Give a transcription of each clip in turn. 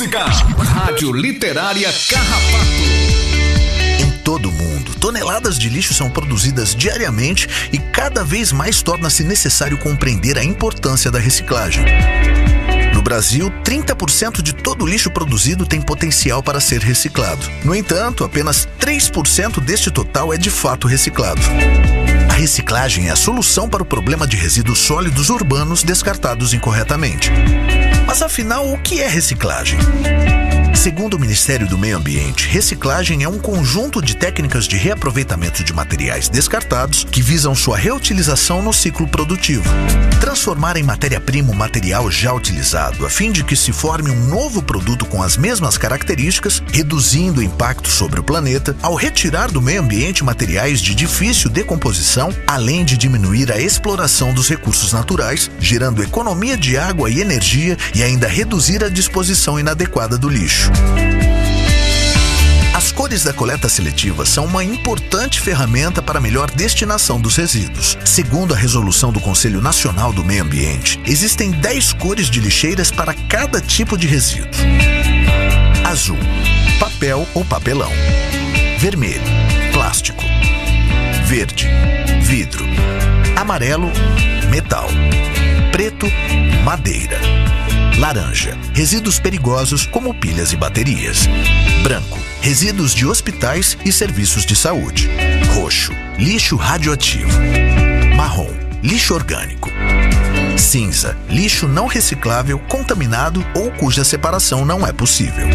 música. Rádio Literária Carrapato. Em todo mundo, toneladas de lixo são produzidas diariamente e cada vez mais torna-se necessário compreender a importância da reciclagem. No Brasil, 30% de todo o lixo produzido tem potencial para ser reciclado. No entanto, apenas 3% deste total é de fato reciclado. Reciclagem é a solução para o problema de resíduos sólidos urbanos descartados incorretamente. Mas afinal, o que é reciclagem? Segundo o Ministério do Meio Ambiente, reciclagem é um conjunto de técnicas de reaproveitamento de materiais descartados que visam sua reutilização no ciclo produtivo. Transformar em matéria-prima o material já utilizado, a fim de que se forme um novo produto com as mesmas características, reduzindo o impacto sobre o planeta, ao retirar do meio ambiente materiais de difícil decomposição, além de diminuir a exploração dos recursos naturais, gerando economia de água e energia e ainda reduzir a disposição inadequada do lixo. As cores da coleta seletiva são uma importante ferramenta para a melhor destinação dos resíduos. Segundo a resolução do Conselho Nacional do Meio Ambiente, existem 10 cores de lixeiras para cada tipo de resíduo: azul, papel ou papelão, vermelho, plástico, verde, vidro, amarelo, metal, preto, madeira. Laranja, resíduos perigosos como pilhas e baterias. Branco, resíduos de hospitais e serviços de saúde. Roxo, lixo radioativo. Marrom, lixo orgânico. Cinza, lixo não reciclável, contaminado ou cuja separação não é possível.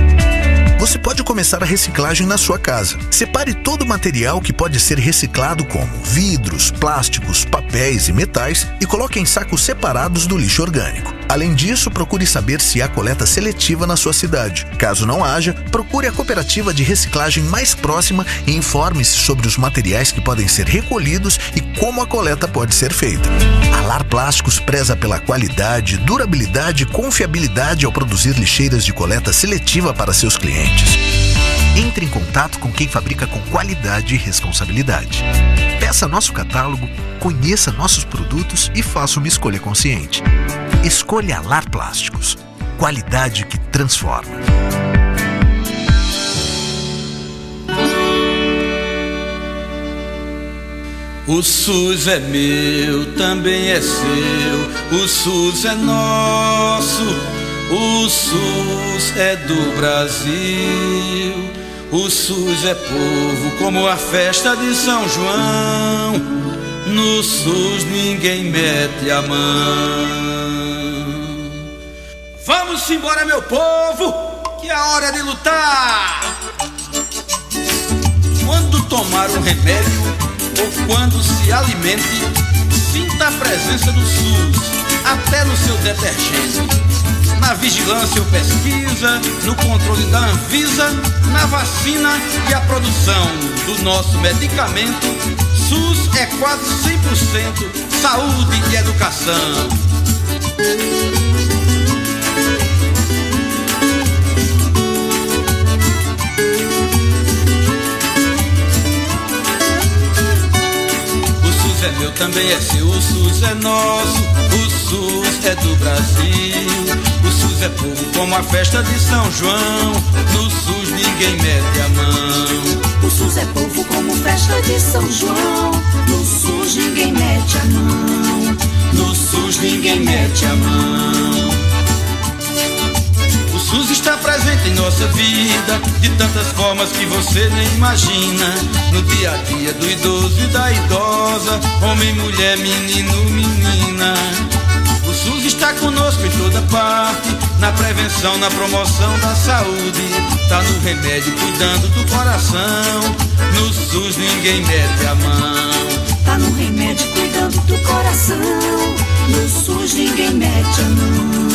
Você pode começar a reciclagem na sua casa. Separe todo o material que pode ser reciclado, como vidros, plásticos, papéis e metais, e coloque em sacos separados do lixo orgânico. Além disso, procure saber se há coleta seletiva na sua cidade. Caso não haja, procure a cooperativa de reciclagem mais próxima e informe-se sobre os materiais que podem ser recolhidos e como a coleta pode ser feita. A Lar Plásticos preza pela qualidade, durabilidade e confiabilidade ao produzir lixeiras de coleta seletiva para seus clientes. Entre em contato com quem fabrica com qualidade e responsabilidade. Peça nosso catálogo, conheça nossos produtos e faça uma escolha consciente. Escolha Lar Plásticos. Qualidade que transforma. O SUS é meu, também é seu. O SUS é nosso. O SUS é do Brasil. O SUS é povo, como a festa de São João. No SUS ninguém mete a mão. Vamos embora, meu povo, que é hora de lutar. Quando tomar um remédio ou quando se alimente, sinta a presença do SUS, até no seu detergente. Na vigilância ou pesquisa, no controle da Anvisa, na vacina e a produção do nosso medicamento, SUS é quase 100% saúde e educação. É meu, também é seu, o SUS é nosso, o SUS é do Brasil. O SUS é povo como a festa de São João, no SUS ninguém mete a mão. O SUS é povo como festa de São João. No SUS ninguém mete a mão. ninguém mete a mão. O SUS está presente em nossa vida de tantas formas que você nem imagina. No dia a dia do idoso e da idosa, homem, mulher, menino, menina. O SUS está conosco em toda parte, na prevenção, na promoção da saúde. Tá no remédio, cuidando do coração. No SUS ninguém mete a mão. Tá no remédio, cuidando do coração. No SUS ninguém mete a mão.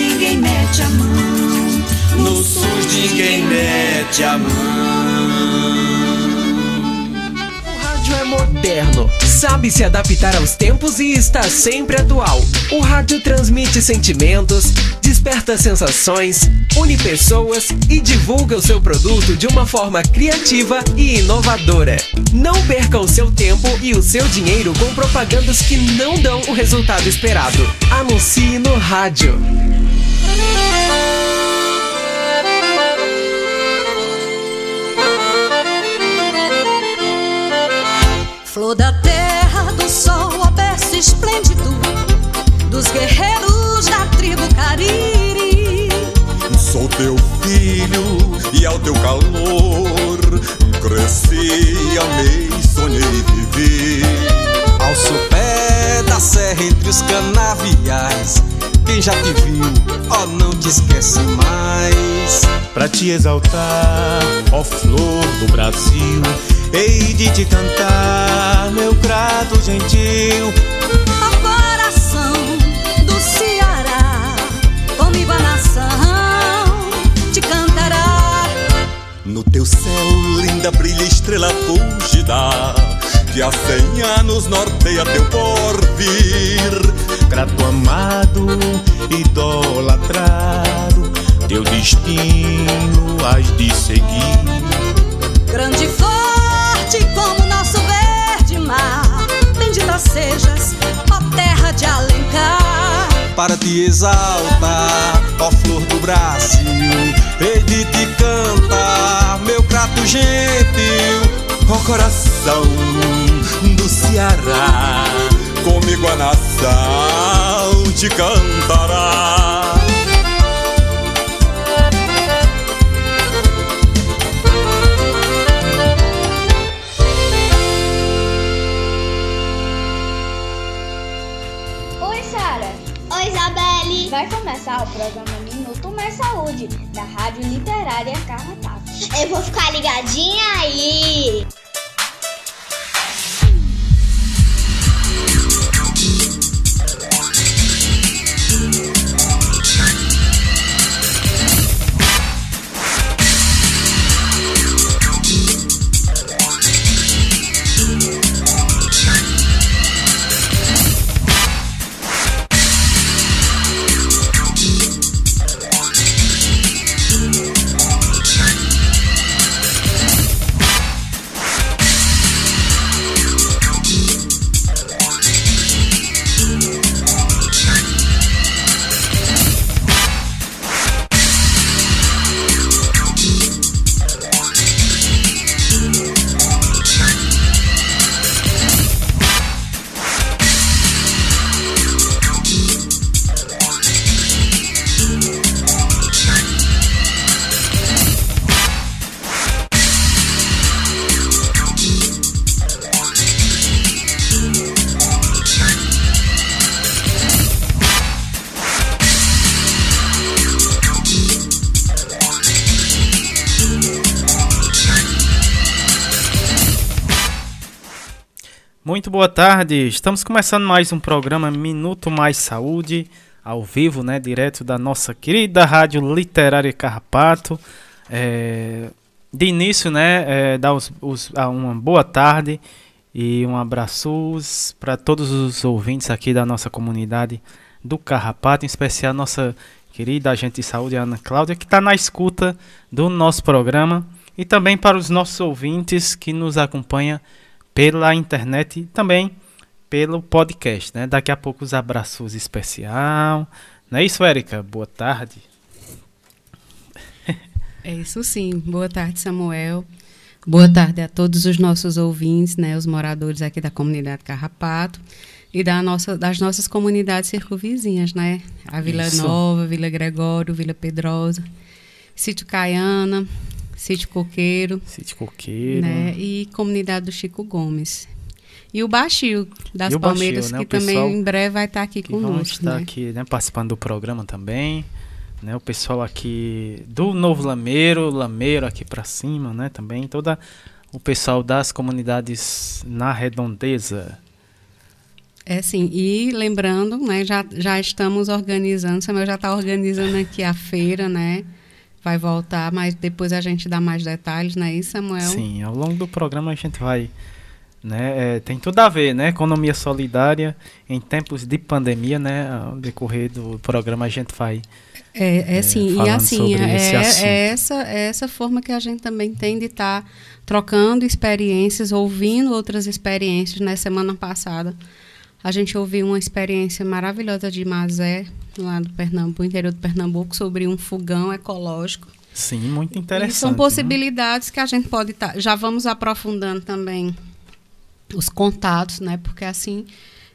ninguém mete a mão. No SUS ninguém mete a mão rádio é moderno, sabe se adaptar aos tempos e está sempre atual. O rádio transmite sentimentos, desperta sensações, une pessoas e divulga o seu produto de uma forma criativa e inovadora. Não perca o seu tempo e o seu dinheiro com propagandas que não dão o resultado esperado. Anuncie no rádio. Flor da terra, do sol, o berço esplêndido Dos guerreiros da tribo Cariri. Sou teu filho e ao teu calor Cresci, amei, sonhei e vivi. Ao sopé da serra entre os canaviais Quem já te viu, ó, oh, não te esquece mais Pra te exaltar, ó flor do Brasil Hei de te cantar, meu grato gentil. Ao coração do Ceará, comigo a nação te cantará. No teu céu, linda, brilha estrela fugida, que há cem anos norteia teu porvir. Grato amado, idolatrado, teu destino has de seguir. Grande flor como nosso verde mar. Bendita sejas, ó terra de Alencar. Para te exaltar, ó flor do Brasil, hei de te cantar, meu prato gentil, ó coração do Ceará. Comigo a nação te cantará. Vai começar o programa Minuto Mais Saúde, da Rádio Literária Carrapato. Eu vou ficar ligadinha aí! Boa tarde, estamos começando mais um programa Minuto Mais Saúde, ao vivo, né, direto da nossa querida Rádio Literária Carrapato. É, de início, né, é, dar os, os, uma boa tarde e um abraço para todos os ouvintes aqui da nossa comunidade do Carrapato, em especial nossa querida agente de saúde Ana Cláudia, que está na escuta do nosso programa, e também para os nossos ouvintes que nos acompanham pela internet e também pelo podcast. Né? Daqui a pouco os abraços especial. Não é isso, Érica? Boa tarde. É isso sim. Boa tarde, Samuel. Boa tarde a todos os nossos ouvintes, né, os moradores aqui da comunidade Carrapato e da nossa, das nossas comunidades circunvizinhas, né? A Vila Isso. Nova, Vila Gregório, Vila Pedrosa, Sítio Caiana, Sítio Coqueiro. Sítio Coqueiro. Né? E comunidade do Chico Gomes. E o Baixio das Palmeiras, Baixio, né? que também em breve vai estar aqui conosco. Vamos estar né? aqui, né? Participando do programa também. Né, o pessoal aqui do Novo Lameiro, Lameiro aqui para cima, né, também toda o pessoal das comunidades na redondeza. É sim, e lembrando, né, já, já estamos organizando, Samuel já está organizando aqui a feira, né? Vai voltar, mas depois a gente dá mais detalhes, né, isso, Samuel? Sim, ao longo do programa a gente vai né? É, tem tudo a ver, né? Economia solidária em tempos de pandemia, né? Ao decorrer do programa a gente vai é, é sim, e assim, é, é, essa, é essa forma que a gente também tem de estar tá trocando experiências, ouvindo outras experiências. Na né? semana passada, a gente ouviu uma experiência maravilhosa de Mazé, lá do Pernambuco, interior do Pernambuco, sobre um fogão ecológico. Sim, muito interessante. E são né? possibilidades né? que a gente pode estar. Tá, já vamos aprofundando também os contatos, né? Porque assim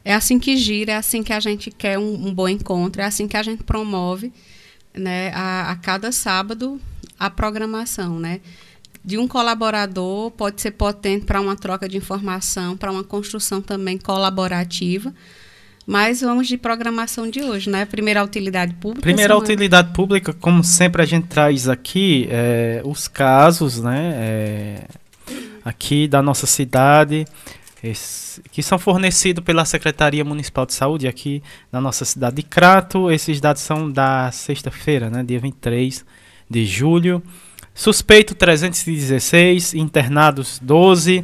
é assim que gira, é assim que a gente quer um, um bom encontro, é assim que a gente promove, né? A, a cada sábado a programação, né? De um colaborador pode ser potente para uma troca de informação, para uma construção também colaborativa. Mas vamos de programação de hoje, né? Primeira utilidade pública. Primeira utilidade pública, como sempre a gente traz aqui, é, os casos, né? É, aqui da nossa cidade que são fornecidos pela Secretaria Municipal de Saúde aqui na nossa cidade de Crato. Esses dados são da sexta-feira, né, dia 23 de julho. Suspeito 316, internados 12,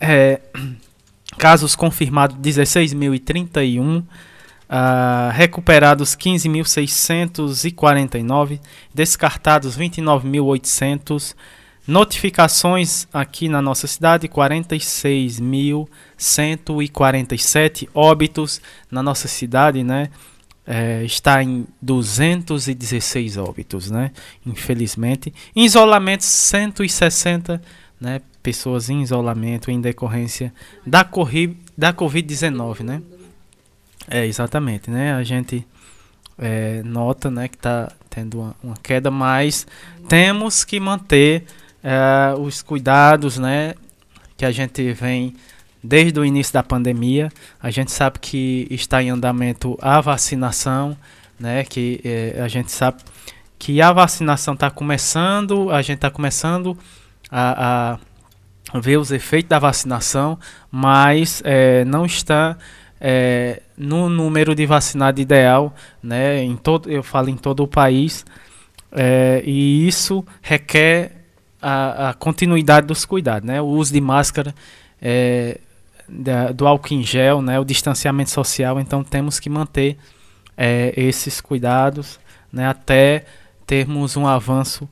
é, casos confirmados 16.031, uh, recuperados 15.649, descartados 29.800 Notificações aqui na nossa cidade: 46.147 óbitos na nossa cidade, né? É, está em 216 óbitos, né? Infelizmente. Em isolamento, 160 né? pessoas em isolamento em decorrência da, da Covid-19, né? É, exatamente, né? A gente é, nota né, que está tendo uma, uma queda, mas temos que manter é, os cuidados, né, que a gente vem desde o início da pandemia. A gente sabe que está em andamento a vacinação, né, que é, a gente sabe que a vacinação está começando, a gente está começando a, a, ver os efeitos da vacinação, mas é, não está é, no número de vacinado ideal, né? Em todo, eu falo em todo o país, é, e isso requer a, a continuidade dos cuidados, né? O uso de máscara, é, da, do álcool em gel, né? O distanciamento social. Então temos que manter é, esses cuidados, né? Até termos um avanço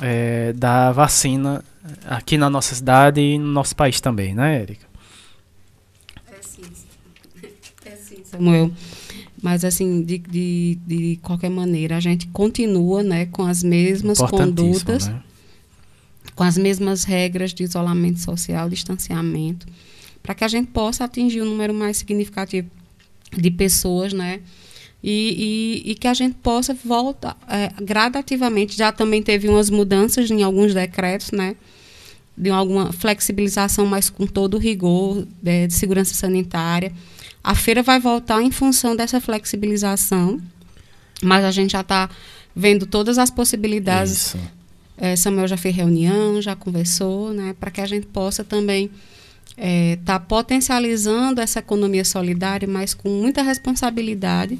é, da vacina aqui na nossa cidade e no nosso país também, né, Érica? É sim. É sim, Samuel. Mas, assim, de, de, de qualquer maneira, a gente continua né, com as mesmas condutas. Né? com as mesmas regras de isolamento social, distanciamento, para que a gente possa atingir um número mais significativo de pessoas, né? E, e, e que a gente possa voltar é, gradativamente. Já também teve umas mudanças em alguns decretos, né? De alguma flexibilização, mas com todo o rigor de, né, de segurança sanitária. A feira vai voltar em função dessa flexibilização, mas a gente já está vendo todas as possibilidades Isso. É, Samuel já fez reunião, já conversou, né, para que a gente possa também estar é, tá potencializando essa economia solidária, mas com muita responsabilidade,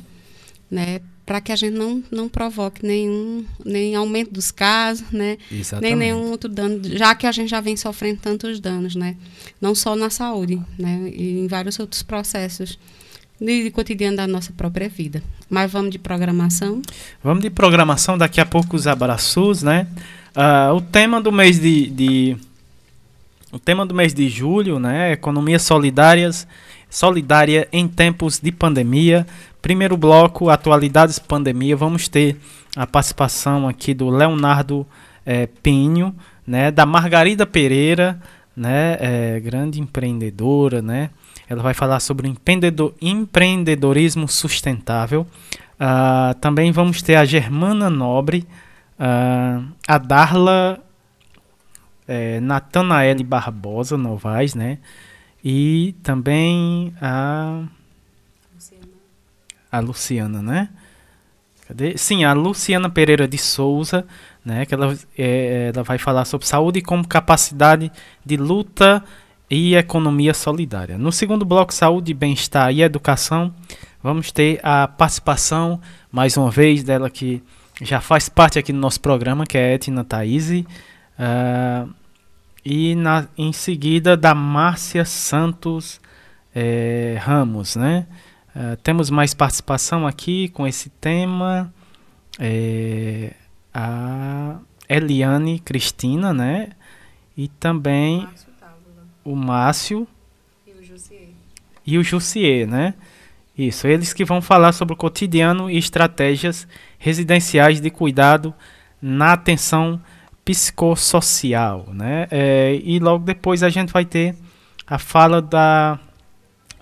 né? Para que a gente não, não provoque nenhum, nem aumento dos casos, né? Exatamente. Nem nenhum outro dano, já que a gente já vem sofrendo tantos danos, né? Não só na saúde, né? E em vários outros processos de cotidiano da nossa própria vida. Mas vamos de programação? Vamos de programação, daqui a pouco os abraços, né? Uh, o tema do mês de, de, o tema do mês de julho, né? Economia solidárias, solidária em tempos de pandemia. Primeiro bloco, atualidades pandemia. Vamos ter a participação aqui do Leonardo é, Pinho, né? Da Margarida Pereira, né? É, grande empreendedora, né? Ela vai falar sobre empreendedor, empreendedorismo sustentável. Uh, também vamos ter a Germana Nobre, uh, a Darla é, Natanaele Barbosa Novaes, né? E também a a Luciana, né? Cadê? Sim, a Luciana Pereira de Souza, né? Que ela, é, ela vai falar sobre saúde como capacidade de luta e economia solidária. No segundo bloco, saúde, bem-estar e educação, vamos ter a participação, mais uma vez, dela que já faz parte aqui do nosso programa, que é a Etna Thaís. Uh, e na, em seguida da Márcia Santos é, Ramos, né? Uh, temos mais participação aqui com esse tema. É, a Eliane Cristina, né? E também o Márcio e o Jussier. E o Jussier, né? Isso, eles que vão falar sobre o cotidiano e estratégias residenciais de cuidado na atenção psicossocial, né? É, e logo depois a gente vai ter a fala da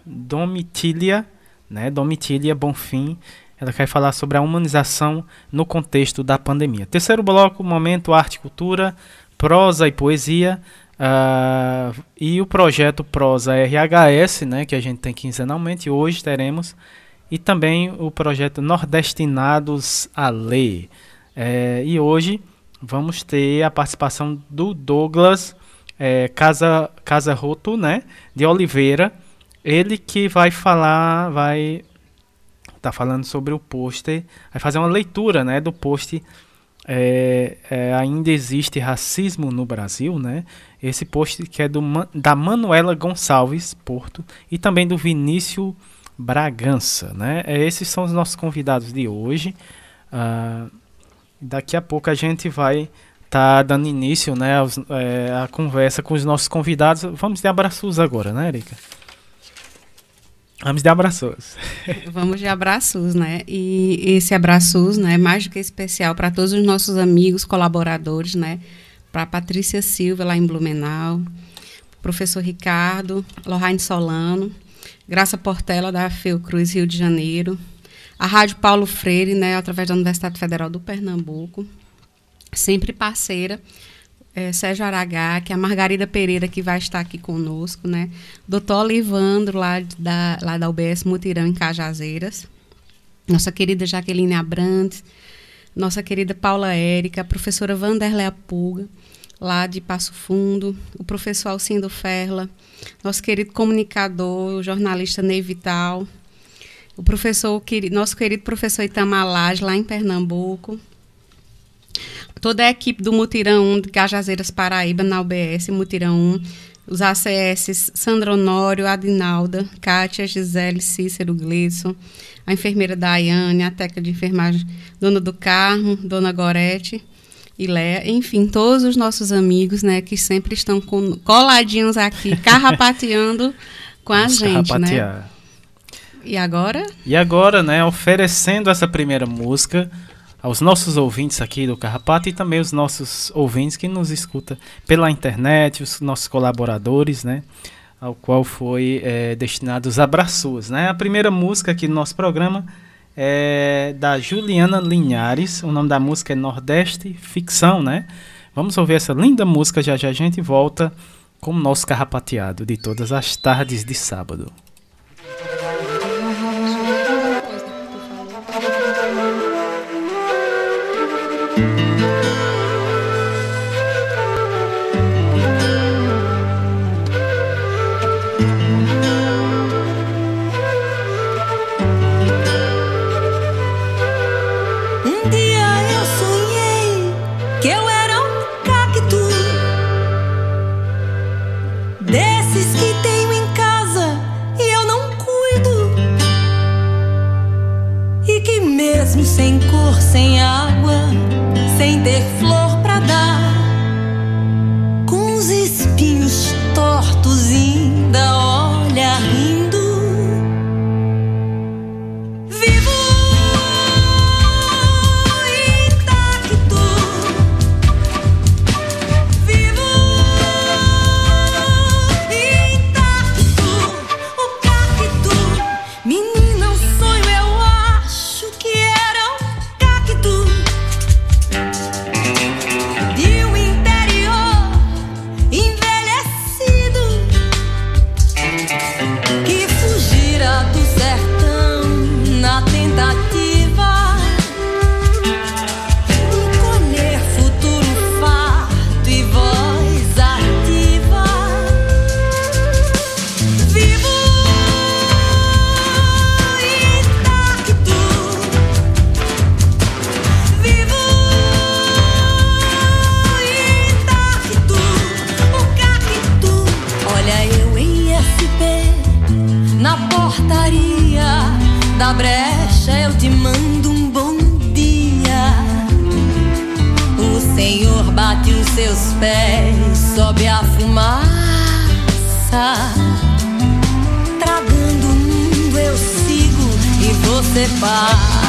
Domitília, né? Domitília Bonfim, ela quer falar sobre a humanização no contexto da pandemia. Terceiro bloco, momento arte e cultura, prosa e poesia. Uh, e o projeto Prosa RHS, né, que a gente tem quinzenalmente, hoje teremos, e também o projeto Nordestinados a Ler. É, e hoje vamos ter a participação do Douglas é, Casa, Casa Roto, né, de Oliveira, ele que vai falar, vai tá falando sobre o pôster, vai fazer uma leitura, né, do post é, é, ainda existe racismo no Brasil, né? Esse post que é do, da Manuela Gonçalves Porto e também do Vinícius Bragança, né? É, esses são os nossos convidados de hoje. Uh, daqui a pouco a gente vai estar tá dando início, né, aos, é, à conversa com os nossos convidados. Vamos de abraços agora, né, Erika? Vamos de abraços. Vamos de abraços, né? E esse abraços, né, é mais do que especial para todos os nossos amigos, colaboradores, né? Para Patrícia Silva lá em Blumenau, professor Ricardo, Lohane Solano, Graça Portela da Fiocruz Rio de Janeiro, a Rádio Paulo Freire, né, através da Universidade Federal do Pernambuco, sempre parceira é, Sérgio Aragá, que é a Margarida Pereira, que vai estar aqui conosco, né? Doutor Olivandro, lá da, lá da UBS Mutirão, em Cajazeiras. Nossa querida Jaqueline Abrantes. Nossa querida Paula Érica, a professora Vanderlei Pulga, lá de Passo Fundo. O professor Alcindo Ferla. Nosso querido comunicador, o jornalista Ney Vital. O professor, nosso querido professor Itamalage, lá em Pernambuco. Toda a equipe do Mutirão 1 de Cajazeiras Paraíba, na UBS, Mutirão 1, os ACS Sandro Honório, Adinalda, Kátia, Gisele, Cícero, Gleison, a enfermeira Daiane, a técnica de enfermagem Dona do Carmo, Dona Gorete e Léa, enfim, todos os nossos amigos, né, que sempre estão com, coladinhos aqui, carrapateando com a gente, né? E agora? E agora, né, oferecendo essa primeira música, aos nossos ouvintes aqui do Carrapato e também os nossos ouvintes que nos escuta pela internet, os nossos colaboradores, né? Ao qual foi é, destinado os abraços, né? A primeira música aqui do nosso programa é da Juliana Linhares. O nome da música é Nordeste Ficção, né? Vamos ouvir essa linda música, já já a gente volta com o nosso carrapateado de todas as tardes de sábado. sepa.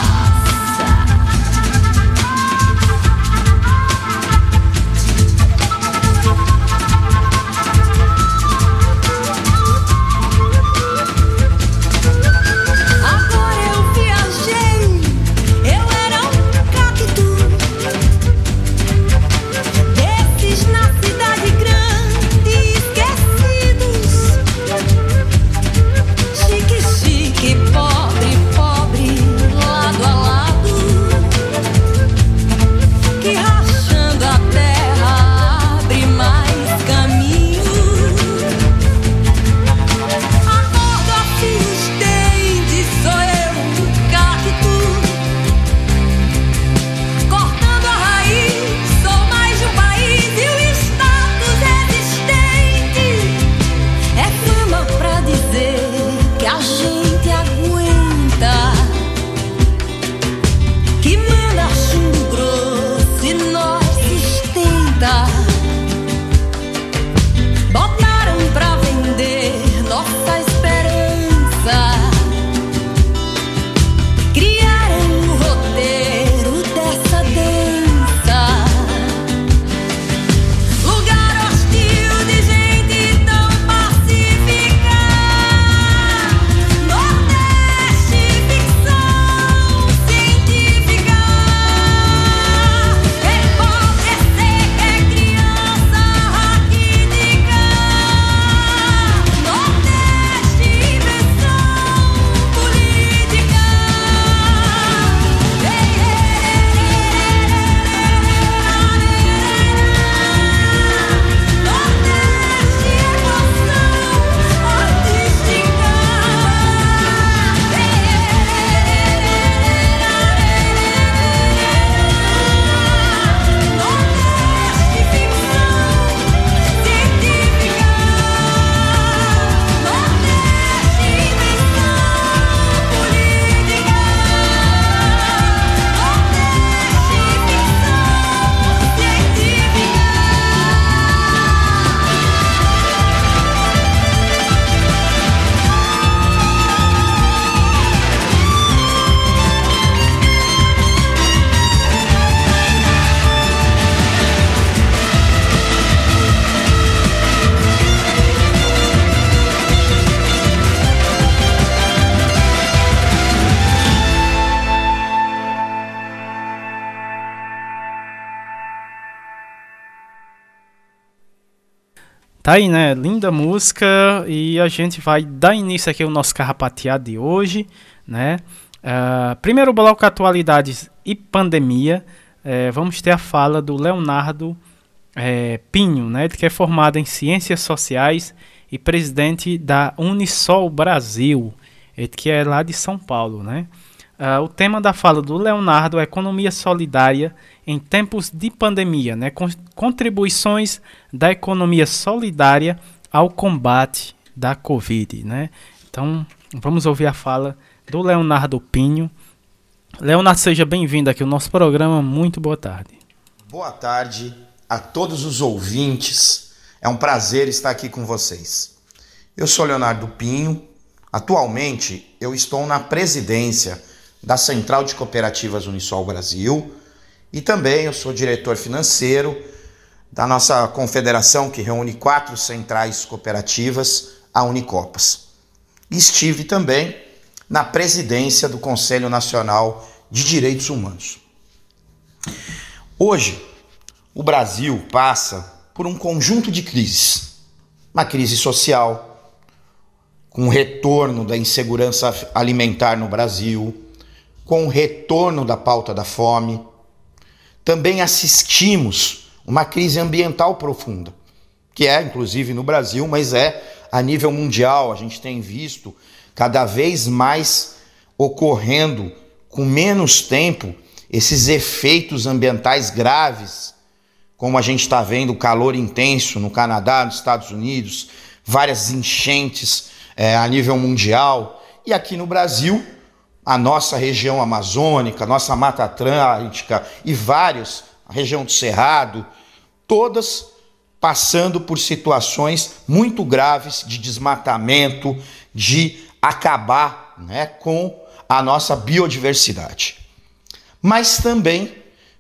Tá aí, né? Linda música e a gente vai dar início aqui ao nosso carrapateado de hoje, né? Uh, primeiro bloco atualidades e pandemia. Uh, vamos ter a fala do Leonardo é, Pinho, né? Que é formado em Ciências Sociais e presidente da Unisol Brasil, que é lá de São Paulo, né? Uh, o tema da fala do Leonardo é economia solidária em tempos de pandemia, né? contribuições da economia solidária ao combate da Covid, né? Então, vamos ouvir a fala do Leonardo Pinho. Leonardo, seja bem-vindo aqui ao nosso programa. Muito boa tarde. Boa tarde a todos os ouvintes. É um prazer estar aqui com vocês. Eu sou Leonardo Pinho. Atualmente, eu estou na presidência da Central de Cooperativas Unisol Brasil e também eu sou diretor financeiro da nossa confederação que reúne quatro centrais cooperativas, a Unicopas. Estive também na presidência do Conselho Nacional de Direitos Humanos. Hoje, o Brasil passa por um conjunto de crises. Uma crise social, com o retorno da insegurança alimentar no Brasil, com o retorno da pauta da fome. Também assistimos uma crise ambiental profunda, que é inclusive no Brasil, mas é a nível mundial. A gente tem visto cada vez mais ocorrendo com menos tempo esses efeitos ambientais graves, como a gente está vendo calor intenso no Canadá, nos Estados Unidos, várias enchentes é, a nível mundial. E aqui no Brasil, a nossa região amazônica, nossa Mata Atlântica e vários, a região do Cerrado, todas passando por situações muito graves de desmatamento, de acabar né, com a nossa biodiversidade. Mas também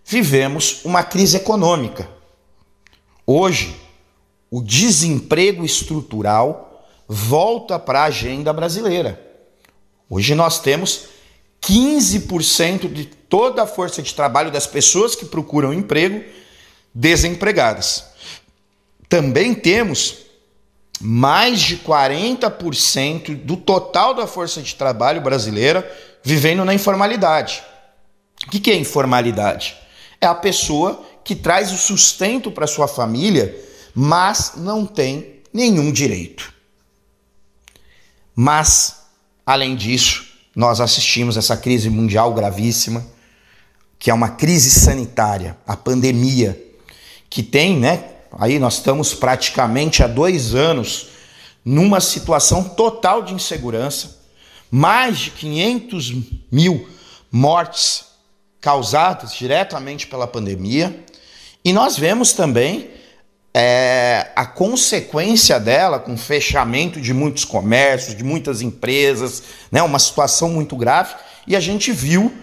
vivemos uma crise econômica. Hoje, o desemprego estrutural volta para a agenda brasileira. Hoje nós temos 15% de toda a força de trabalho das pessoas que procuram emprego desempregadas. Também temos mais de 40% do total da força de trabalho brasileira vivendo na informalidade. O que é informalidade? É a pessoa que traz o sustento para sua família, mas não tem nenhum direito. Mas, além disso, nós assistimos essa crise mundial gravíssima, que é uma crise sanitária, a pandemia, que tem, né? Aí nós estamos praticamente há dois anos numa situação total de insegurança, mais de 500 mil mortes causadas diretamente pela pandemia, e nós vemos também é, a consequência dela, com fechamento de muitos comércios, de muitas empresas, né, uma situação muito grave, e a gente viu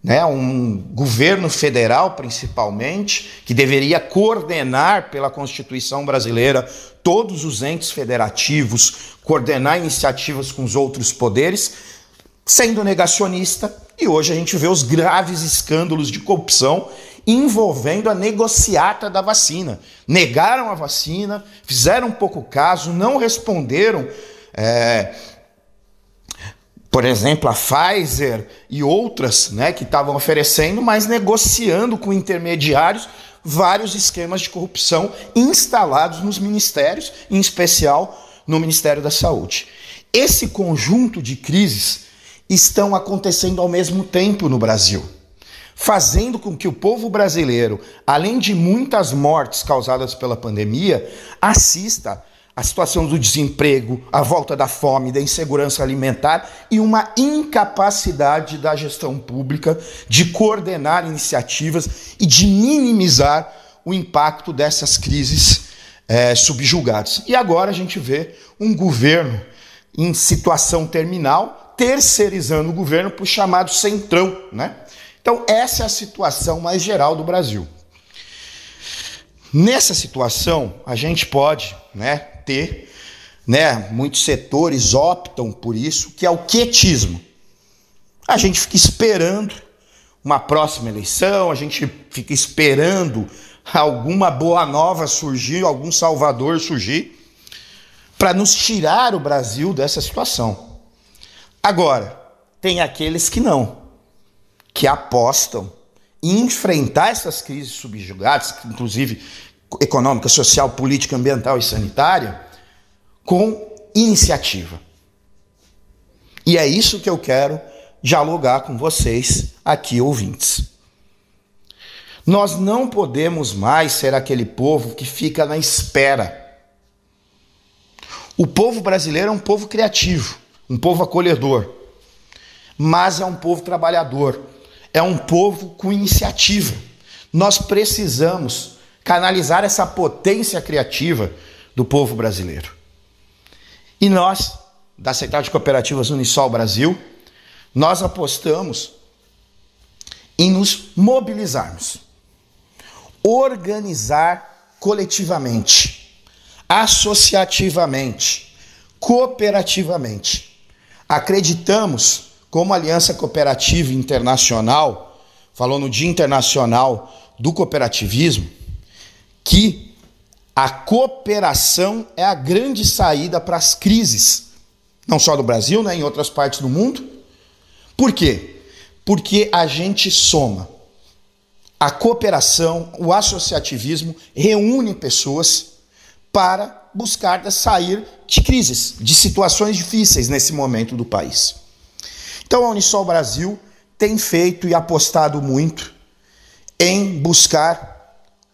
né, um governo federal, principalmente, que deveria coordenar pela Constituição brasileira todos os entes federativos, coordenar iniciativas com os outros poderes, sendo negacionista, e hoje a gente vê os graves escândalos de corrupção envolvendo a negociata da vacina. Negaram a vacina, fizeram pouco caso, não responderam. É, por exemplo, a Pfizer e outras né, que estavam oferecendo, mas negociando com intermediários vários esquemas de corrupção instalados nos ministérios, em especial no Ministério da Saúde. Esse conjunto de crises estão acontecendo ao mesmo tempo no Brasil fazendo com que o povo brasileiro, além de muitas mortes causadas pela pandemia, assista à situação do desemprego, à volta da fome, da insegurança alimentar e uma incapacidade da gestão pública de coordenar iniciativas e de minimizar o impacto dessas crises é, subjugadas. E agora a gente vê um governo em situação terminal terceirizando o governo para o chamado centrão, né? Então, essa é a situação mais geral do Brasil. Nessa situação, a gente pode né, ter, né, muitos setores optam por isso, que é o quietismo. A gente fica esperando uma próxima eleição, a gente fica esperando alguma boa nova surgir, algum salvador surgir, para nos tirar o Brasil dessa situação. Agora, tem aqueles que não que apostam em enfrentar essas crises subjugadas, inclusive econômica, social, política, ambiental e sanitária, com iniciativa. E é isso que eu quero dialogar com vocês aqui, ouvintes. Nós não podemos mais ser aquele povo que fica na espera. O povo brasileiro é um povo criativo, um povo acolhedor, mas é um povo trabalhador, é um povo com iniciativa. Nós precisamos canalizar essa potência criativa do povo brasileiro. E nós, da Central de Cooperativas Unisol Brasil, nós apostamos em nos mobilizarmos organizar coletivamente, associativamente, cooperativamente. Acreditamos, como Aliança Cooperativa Internacional, falou no Dia Internacional do Cooperativismo, que a cooperação é a grande saída para as crises, não só do Brasil, né, em outras partes do mundo. Por quê? Porque a gente soma a cooperação, o associativismo reúne pessoas para buscar sair de crises, de situações difíceis nesse momento do país. Então a Unisol Brasil tem feito e apostado muito em buscar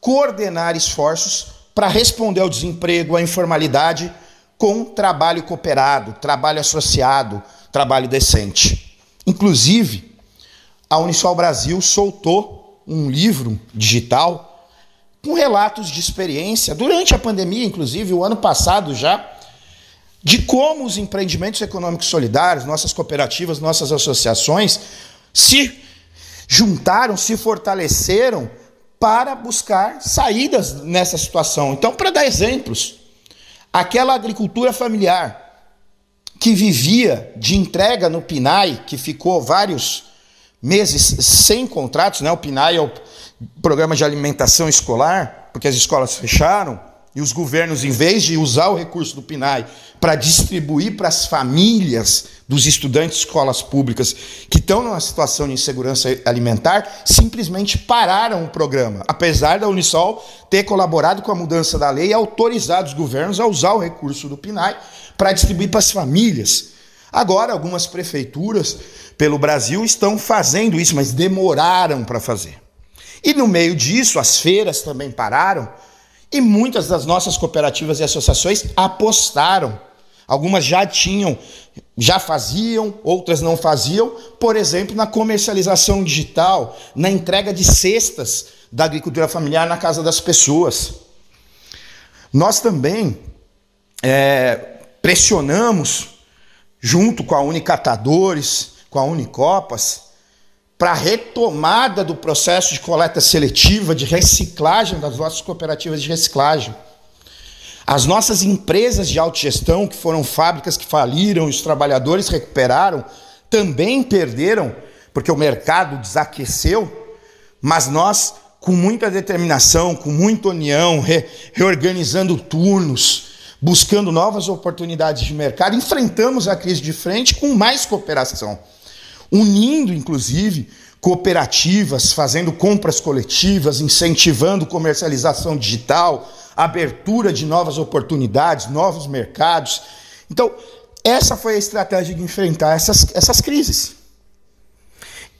coordenar esforços para responder ao desemprego, à informalidade com trabalho cooperado, trabalho associado, trabalho decente. Inclusive, a Unisol Brasil soltou um livro digital com relatos de experiência, durante a pandemia, inclusive, o ano passado já, de como os empreendimentos econômicos solidários, nossas cooperativas, nossas associações, se juntaram, se fortaleceram para buscar saídas nessa situação. Então, para dar exemplos, aquela agricultura familiar que vivia de entrega no PNAE, que ficou vários meses sem contratos, né? O PNAE é o Programa de Alimentação Escolar, porque as escolas fecharam e os governos, em vez de usar o recurso do PNAE para distribuir para as famílias dos estudantes de escolas públicas que estão numa situação de insegurança alimentar, simplesmente pararam o programa, apesar da Unisol ter colaborado com a mudança da lei e autorizado os governos a usar o recurso do PNAE para distribuir para as famílias. Agora, algumas prefeituras pelo Brasil estão fazendo isso, mas demoraram para fazer. E no meio disso, as feiras também pararam e muitas das nossas cooperativas e associações apostaram. Algumas já tinham, já faziam, outras não faziam, por exemplo, na comercialização digital, na entrega de cestas da agricultura familiar na casa das pessoas. Nós também é, pressionamos, junto com a Unicatadores, com a Unicopas para a retomada do processo de coleta seletiva, de reciclagem das nossas cooperativas de reciclagem. As nossas empresas de autogestão, que foram fábricas que faliram e os trabalhadores recuperaram, também perderam, porque o mercado desaqueceu, mas nós, com muita determinação, com muita união, re reorganizando turnos, buscando novas oportunidades de mercado, enfrentamos a crise de frente com mais cooperação unindo inclusive cooperativas, fazendo compras coletivas, incentivando comercialização digital, abertura de novas oportunidades, novos mercados. Então, essa foi a estratégia de enfrentar essas, essas crises.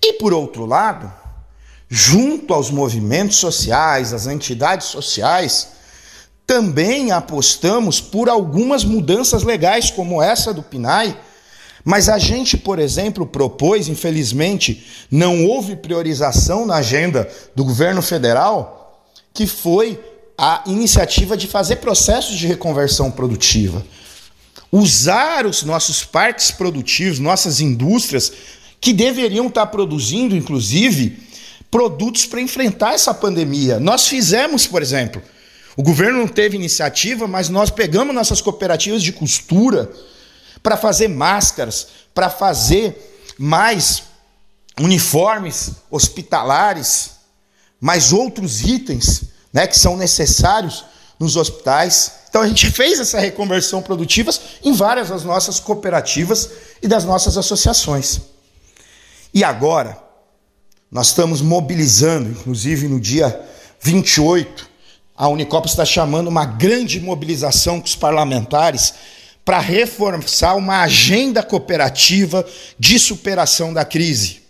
E, por outro lado, junto aos movimentos sociais, às entidades sociais, também apostamos por algumas mudanças legais, como essa do PNAE, mas a gente, por exemplo, propôs, infelizmente, não houve priorização na agenda do governo federal, que foi a iniciativa de fazer processos de reconversão produtiva. Usar os nossos parques produtivos, nossas indústrias, que deveriam estar produzindo, inclusive, produtos para enfrentar essa pandemia. Nós fizemos, por exemplo, o governo não teve iniciativa, mas nós pegamos nossas cooperativas de costura para fazer máscaras, para fazer mais uniformes hospitalares, mais outros itens né, que são necessários nos hospitais. Então a gente fez essa reconversão produtiva em várias das nossas cooperativas e das nossas associações. E agora, nós estamos mobilizando, inclusive no dia 28, a Unicopa está chamando uma grande mobilização com os parlamentares para reforçar uma agenda cooperativa de superação da crise.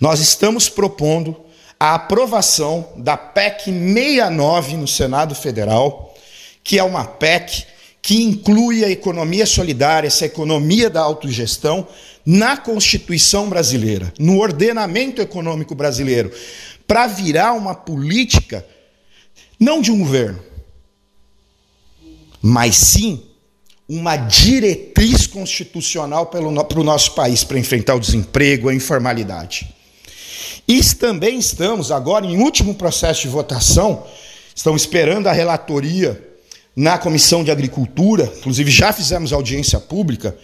Nós estamos propondo a aprovação da PEC 69 no Senado Federal, que é uma PEC que inclui a economia solidária, essa economia da autogestão, na Constituição brasileira, no ordenamento econômico brasileiro, para virar uma política não de um governo, mas sim uma diretriz constitucional para o nosso país para enfrentar o desemprego, a informalidade. E também estamos agora em último processo de votação, estamos esperando a relatoria na Comissão de Agricultura, inclusive já fizemos audiência pública,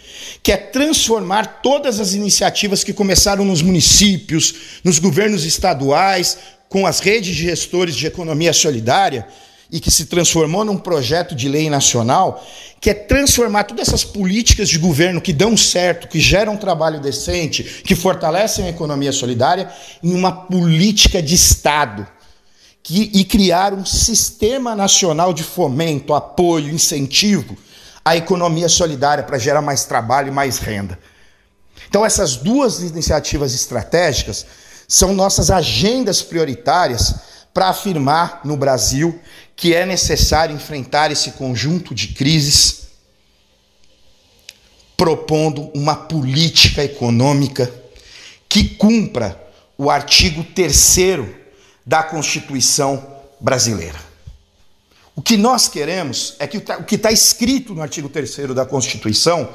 que é transformar todas as iniciativas que começaram nos municípios, nos governos estaduais, com as redes de gestores de economia solidária, e que se transformou num projeto de lei nacional, que é transformar todas essas políticas de governo que dão certo, que geram trabalho decente, que fortalecem a economia solidária, em uma política de Estado. Que, e criar um sistema nacional de fomento, apoio, incentivo à economia solidária para gerar mais trabalho e mais renda. Então, essas duas iniciativas estratégicas são nossas agendas prioritárias para afirmar no Brasil que é necessário enfrentar esse conjunto de crises, propondo uma política econômica que cumpra o artigo 3 da Constituição brasileira. O que nós queremos é que o que está escrito no artigo 3 da Constituição,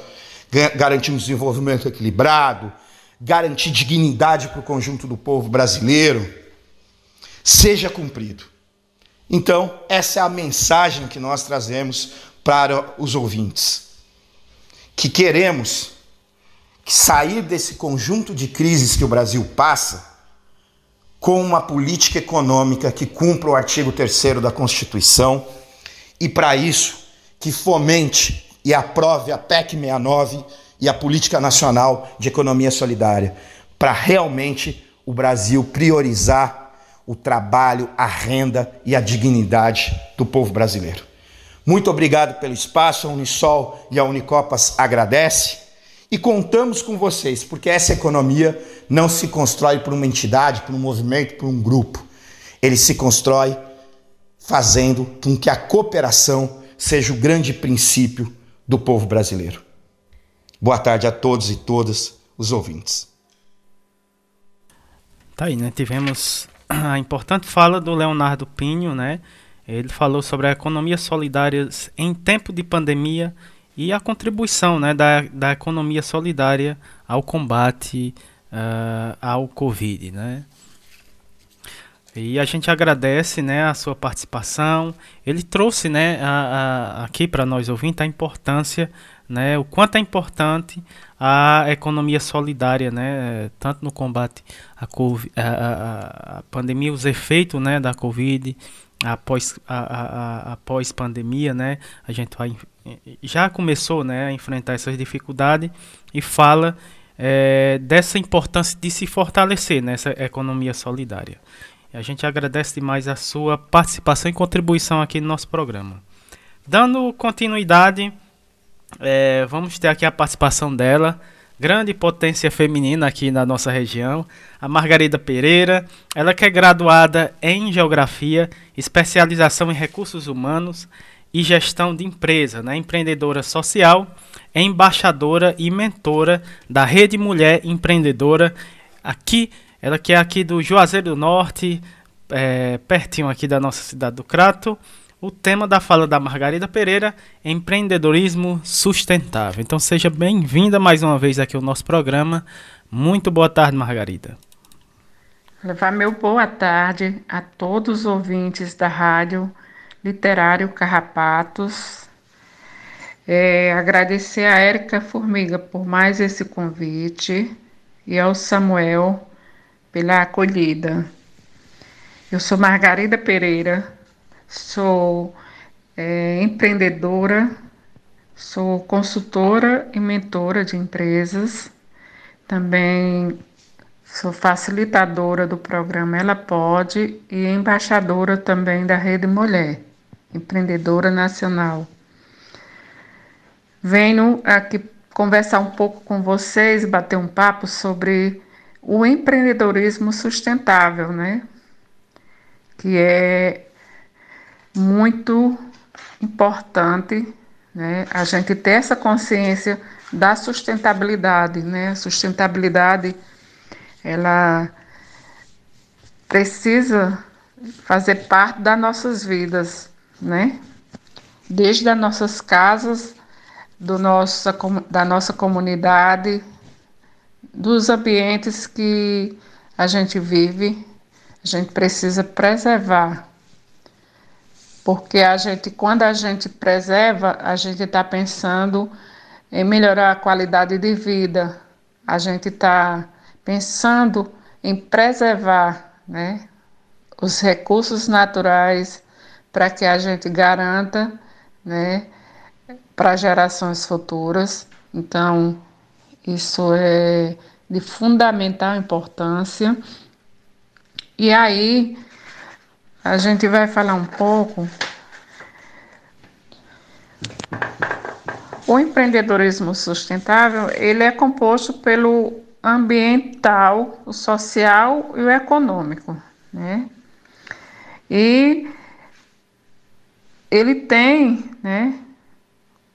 garantir um desenvolvimento equilibrado, garantir dignidade para o conjunto do povo brasileiro, seja cumprido. Então, essa é a mensagem que nós trazemos para os ouvintes. Que queremos sair desse conjunto de crises que o Brasil passa com uma política econômica que cumpra o artigo 3 da Constituição e, para isso, que fomente e aprove a PEC 69 e a Política Nacional de Economia Solidária, para realmente o Brasil priorizar o trabalho, a renda e a dignidade do povo brasileiro. Muito obrigado pelo espaço, a Unisol e a Unicopas agradece e contamos com vocês, porque essa economia não se constrói por uma entidade, por um movimento, por um grupo. Ele se constrói fazendo com que a cooperação seja o grande princípio do povo brasileiro. Boa tarde a todos e todas os ouvintes. Tá aí, né? Tivemos a importante fala do Leonardo Pinho, né? Ele falou sobre a economia solidária em tempo de pandemia e a contribuição né, da, da economia solidária ao combate uh, ao Covid. Né? E a gente agradece né, a sua participação. Ele trouxe né, a, a, aqui para nós ouvintes a importância, né, o quanto é importante a economia solidária, né, tanto no combate à, COVID, pandemia, os efeitos né, da Covid, após a, a, pandemia, né, a gente vai já começou, né, a enfrentar essas dificuldades e fala é, dessa importância de se fortalecer nessa economia solidária. A gente agradece demais a sua participação e contribuição aqui no nosso programa. Dando continuidade, é, vamos ter aqui a participação dela, grande potência feminina aqui na nossa região, a Margarida Pereira. Ela que é graduada em Geografia, especialização em Recursos Humanos e Gestão de Empresa, né? empreendedora social, embaixadora e mentora da Rede Mulher Empreendedora, aqui, ela que é aqui do Juazeiro do Norte, é, pertinho aqui da nossa cidade do Crato. O tema da fala da Margarida Pereira é empreendedorismo sustentável. Então seja bem-vinda mais uma vez aqui ao nosso programa. Muito boa tarde, Margarida. Levar meu boa tarde a todos os ouvintes da Rádio Literário Carrapatos. É, agradecer a Érica Formiga por mais esse convite e ao Samuel pela acolhida. Eu sou Margarida Pereira, sou é, empreendedora, sou consultora e mentora de empresas, também sou facilitadora do programa Ela Pode e embaixadora também da Rede Mulher, empreendedora nacional. venho aqui conversar um pouco com vocês, bater um papo sobre o empreendedorismo sustentável, né? Que é muito importante, né? A gente ter essa consciência da sustentabilidade, né? A sustentabilidade, ela precisa fazer parte das nossas vidas, né? Desde as nossas casas, do nossa, da nossa comunidade, dos ambientes que a gente vive, a gente precisa preservar. Porque a gente, quando a gente preserva, a gente está pensando em melhorar a qualidade de vida, a gente está pensando em preservar né, os recursos naturais para que a gente garanta né, para gerações futuras. Então, isso é de fundamental importância. E aí, a gente vai falar um pouco. O empreendedorismo sustentável, ele é composto pelo ambiental, o social e o econômico, né? E ele tem, né,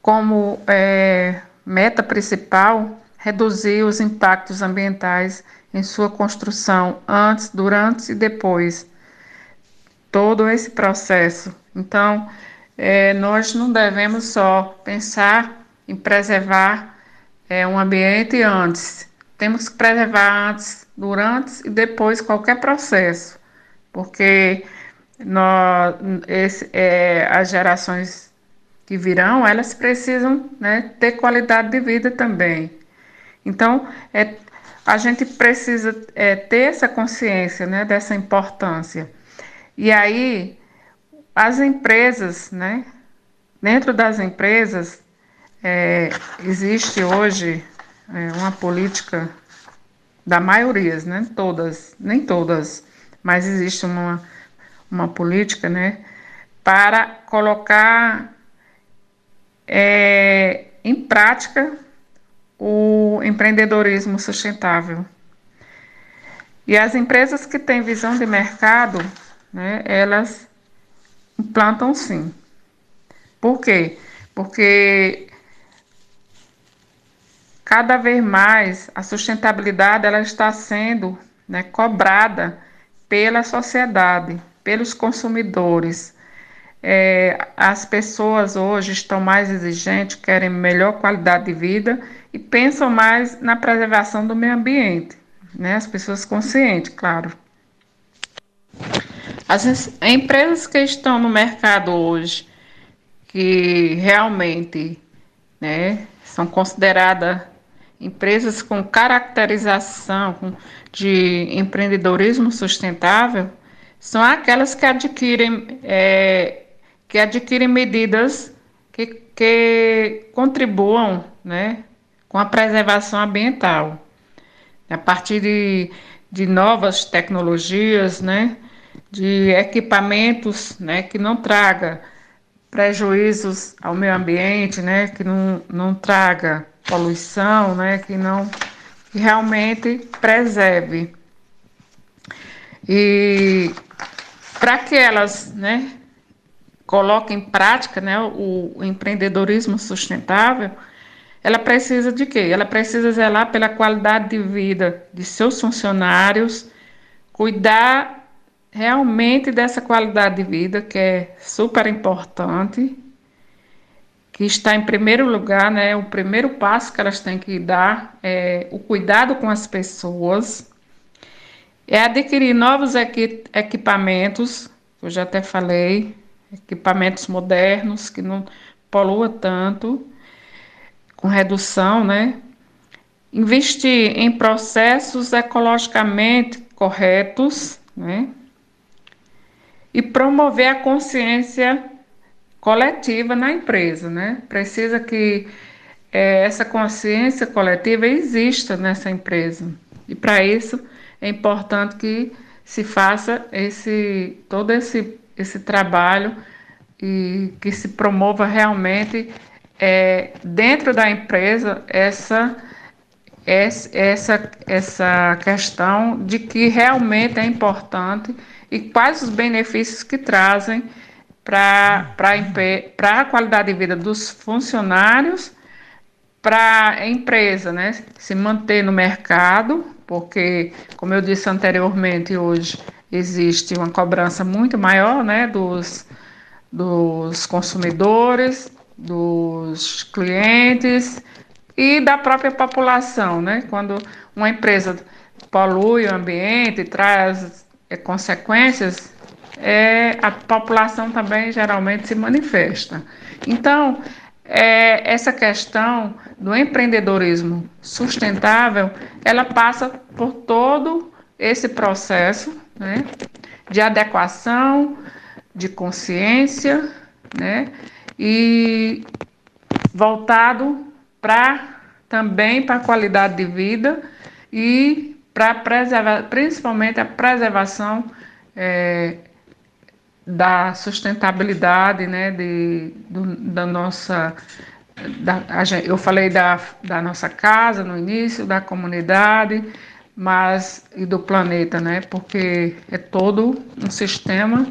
como é, meta principal reduzir os impactos ambientais em sua construção antes, durante e depois. Todo esse processo. Então, é, nós não devemos só pensar em preservar é, um ambiente antes. Temos que preservar antes, durante e depois qualquer processo, porque nós, esse, é, as gerações que virão, elas precisam né, ter qualidade de vida também. Então, é, a gente precisa é, ter essa consciência né, dessa importância. E aí, as empresas, né, dentro das empresas, é, existe hoje é, uma política da maioria, né, todas, nem todas, mas existe uma, uma política né, para colocar é, em prática o empreendedorismo sustentável. E as empresas que têm visão de mercado, né, elas implantam sim. Por quê? Porque cada vez mais a sustentabilidade ela está sendo né, cobrada pela sociedade, pelos consumidores. É, as pessoas hoje estão mais exigentes, querem melhor qualidade de vida e pensam mais na preservação do meio ambiente, né? As pessoas conscientes, claro. As empresas que estão no mercado hoje, que realmente né, são consideradas empresas com caracterização de empreendedorismo sustentável, são aquelas que adquirem é, que adquirem medidas que, que contribuam né, com a preservação ambiental. A partir de, de novas tecnologias, né, de equipamentos né, que não traga prejuízos ao meio ambiente, né, que não, não traga poluição, né, que não que realmente preserve. E para que elas né, coloca em prática né, o, o empreendedorismo sustentável, ela precisa de quê? Ela precisa zelar pela qualidade de vida de seus funcionários, cuidar realmente dessa qualidade de vida que é super importante, que está em primeiro lugar, né? O primeiro passo que elas têm que dar é o cuidado com as pessoas, é adquirir novos equipamentos, eu já até falei, equipamentos modernos que não polua tanto, com redução, né? Investir em processos ecologicamente corretos, né? E promover a consciência coletiva na empresa, né? Precisa que é, essa consciência coletiva exista nessa empresa. E para isso é importante que se faça esse todo esse esse trabalho e que se promova realmente é, dentro da empresa essa, essa, essa questão de que realmente é importante e quais os benefícios que trazem para a qualidade de vida dos funcionários, para a empresa, né? Se manter no mercado, porque, como eu disse anteriormente, hoje existe uma cobrança muito maior, né? Dos, dos consumidores, dos clientes e da própria população, né? Quando uma empresa polui o ambiente, traz consequências, é, a população também geralmente se manifesta. Então, é, essa questão do empreendedorismo sustentável, ela passa por todo esse processo né, de adequação, de consciência, né, e voltado para também para a qualidade de vida e para preservar, principalmente a preservação é, da sustentabilidade, né, de, do, da nossa, da, eu falei da, da nossa casa no início, da comunidade, mas e do planeta, né, porque é todo um sistema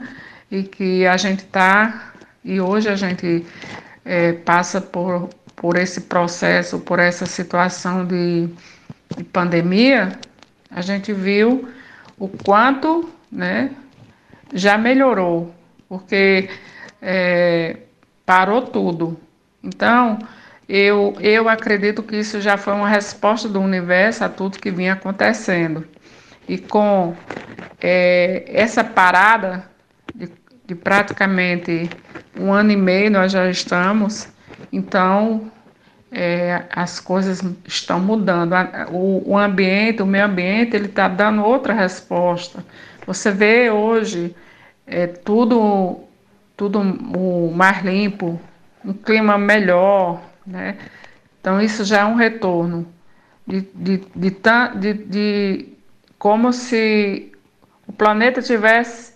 e que a gente está e hoje a gente é, passa por, por esse processo, por essa situação de, de pandemia, a gente viu o quanto né, já melhorou, porque é, parou tudo. Então, eu, eu acredito que isso já foi uma resposta do universo a tudo que vinha acontecendo. E com é, essa parada de, de praticamente um ano e meio nós já estamos, então é, as coisas estão mudando. O, o, ambiente, o meio ambiente, ele está dando outra resposta. Você vê hoje é, tudo, tudo o mais limpo, um clima melhor, né? Então isso já é um retorno de, de, de, de, de como se o planeta tivesse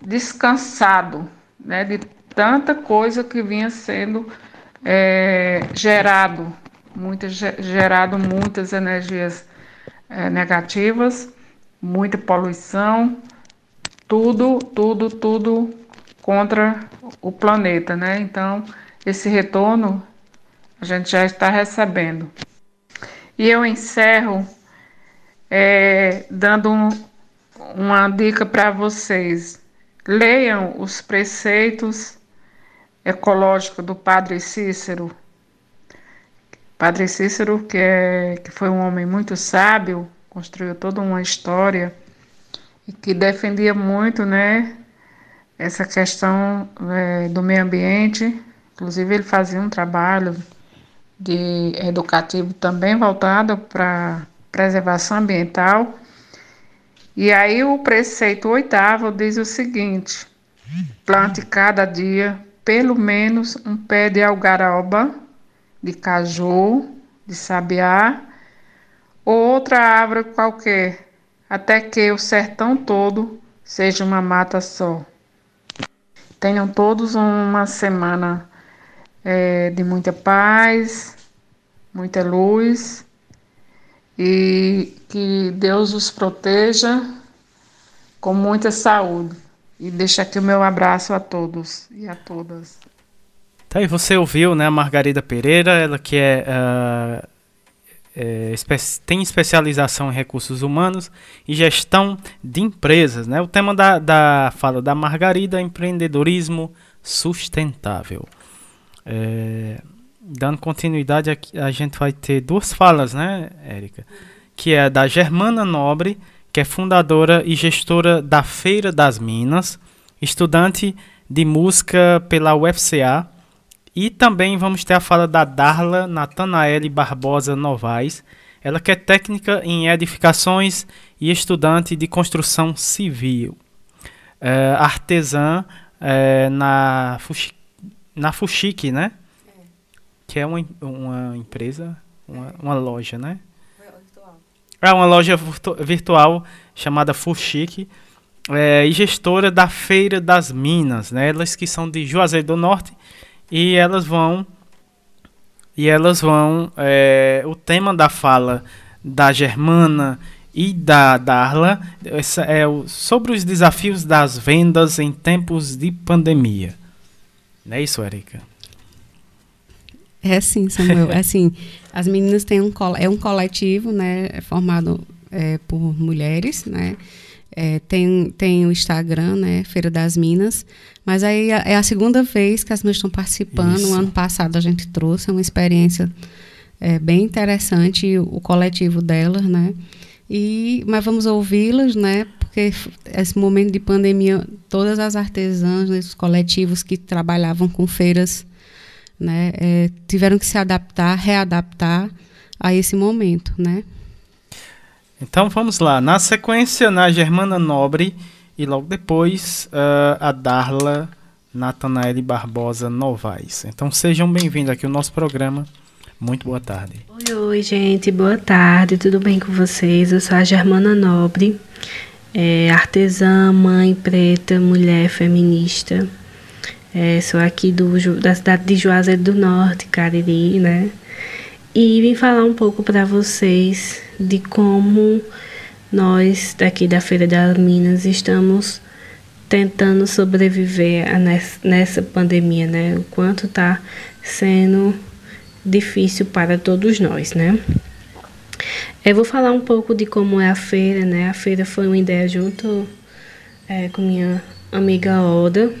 descansado, né? De tanta coisa que vinha sendo é, gerado, muitas, gerado muitas energias é, negativas, muita poluição, tudo, tudo, tudo contra o planeta, né? Então, esse retorno a gente já está recebendo. E eu encerro é, dando um, uma dica para vocês. Leiam os preceitos ecológico do Padre Cícero. Padre Cícero, que, é, que foi um homem muito sábio, construiu toda uma história e que defendia muito, né, essa questão é, do meio ambiente. Inclusive, ele fazia um trabalho de educativo também voltado para preservação ambiental. E aí o preceito oitavo diz o seguinte: plante cada dia pelo menos um pé de algaroba, de caju, de sabiá, ou outra árvore qualquer, até que o sertão todo seja uma mata só. Tenham todos uma semana é, de muita paz, muita luz e que Deus os proteja com muita saúde. E deixa aqui o meu abraço a todos e a todas. Tá, e você ouviu, né, a Margarida Pereira, ela que é, uh, é espe tem especialização em recursos humanos e gestão de empresas, né? O tema da, da fala da Margarida é empreendedorismo sustentável. É, dando continuidade, aqui, a gente vai ter duas falas, né, Érica? Que é da Germana Nobre, que é fundadora e gestora da Feira das Minas, estudante de música pela UFCA. E também vamos ter a fala da Darla Natanaele Barbosa Novaes, ela que é técnica em edificações e estudante de construção civil. É, artesã é, na, Fuxi, na Fuxique, né? É. Que é uma, uma empresa, uma, uma loja, né? É uma loja virtual chamada Fuxique é, e gestora da Feira das Minas, né? Elas que são de Juazeiro do Norte e elas vão e elas vão. É, o tema da fala da Germana e da Darla é o, sobre os desafios das vendas em tempos de pandemia. Não é isso, Erika? É sim, Samuel. É assim, as meninas têm um é um coletivo, né, é formado é, por mulheres, né? É, tem, tem o Instagram, né, Feira das Minas, mas aí é a segunda vez que as meninas estão participando. Isso. No ano passado a gente trouxe uma experiência é, bem interessante, o, o coletivo delas, né? E, mas vamos ouvi-las, né? Porque esse momento de pandemia, todas as artesãs, né, os coletivos que trabalhavam com feiras, né, é, tiveram que se adaptar, readaptar a esse momento, né? Então vamos lá. Na sequência, na Germana Nobre e logo depois uh, a Darla Natanael Barbosa Novaes. Então sejam bem-vindos aqui ao nosso programa. Muito boa tarde. Oi, oi, gente. Boa tarde. Tudo bem com vocês? Eu sou a Germana Nobre, é, artesã, mãe preta, mulher feminista. É, sou aqui do, da cidade de Juazeiro do Norte, Cariri, né? E vim falar um pouco para vocês de como nós daqui da Feira das Minas estamos tentando sobreviver nessa pandemia, né? O quanto está sendo difícil para todos nós, né? Eu vou falar um pouco de como é a feira, né? A feira foi uma ideia junto é, com minha amiga Oda.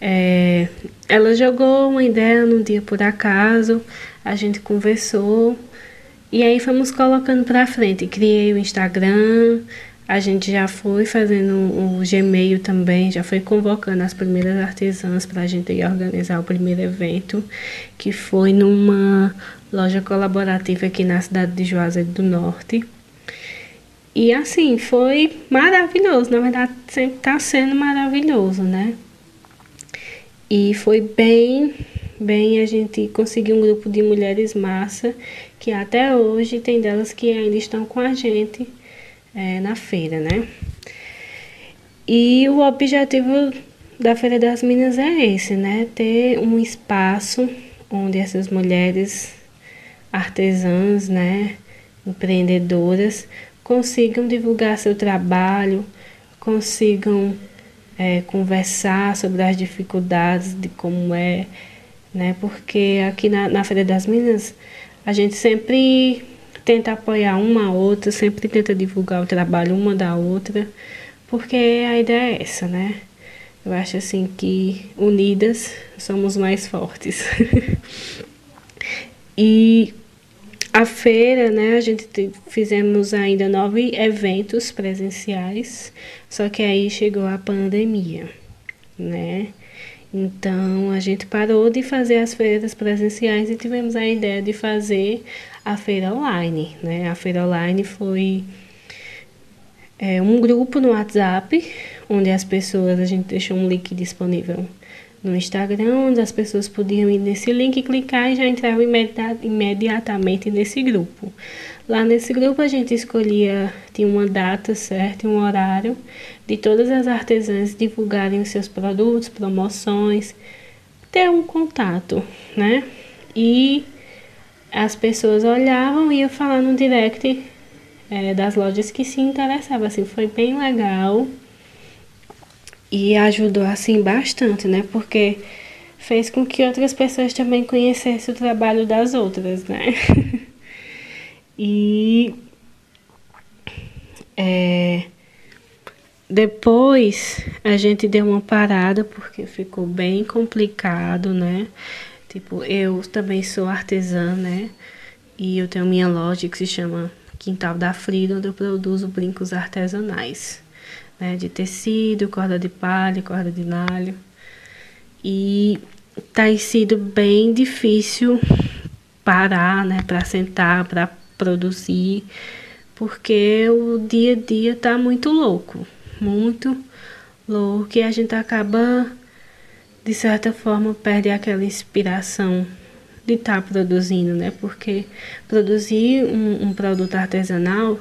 É, ela jogou uma ideia num dia por acaso, a gente conversou e aí fomos colocando para frente. Criei o Instagram, a gente já foi fazendo o Gmail também, já foi convocando as primeiras artesãs para a gente organizar o primeiro evento, que foi numa loja colaborativa aqui na cidade de Juazeiro do Norte. E assim, foi maravilhoso, na verdade sempre está sendo maravilhoso, né? E foi bem, bem, a gente conseguiu um grupo de mulheres massa, que até hoje tem delas que ainda estão com a gente é, na feira, né? E o objetivo da Feira das Minas é esse, né? Ter um espaço onde essas mulheres artesãs, né, empreendedoras, consigam divulgar seu trabalho, consigam é, conversar sobre as dificuldades de como é, né? Porque aqui na, na Feira das Minas a gente sempre tenta apoiar uma a outra, sempre tenta divulgar o trabalho uma da outra, porque a ideia é essa, né? Eu acho assim que unidas somos mais fortes. e a feira, né, a gente fizemos ainda nove eventos presenciais, só que aí chegou a pandemia, né? Então a gente parou de fazer as feiras presenciais e tivemos a ideia de fazer a feira online. Né? A feira online foi é, um grupo no WhatsApp, onde as pessoas, a gente deixou um link disponível no Instagram, onde as pessoas podiam ir nesse link, clicar e já entravam imediatamente nesse grupo. Lá nesse grupo a gente escolhia, tinha uma data certa um horário de todas as artesãs divulgarem os seus produtos, promoções, ter um contato, né? E as pessoas olhavam e iam falar no direct é, das lojas que se interessavam. Assim, foi bem legal e ajudou assim bastante, né? Porque fez com que outras pessoas também conhecessem o trabalho das outras, né? e é, depois a gente deu uma parada porque ficou bem complicado, né? Tipo, eu também sou artesã, né? E eu tenho minha loja que se chama Quintal da Frida, onde eu produzo brincos artesanais, né? De tecido, corda de palha, corda de nalho. E tá sido bem difícil parar, né? Para sentar, para produzir, porque o dia a dia tá muito louco, muito louco e a gente acaba de certa forma perde aquela inspiração de estar tá produzindo, né? Porque produzir um, um, produto artesanal,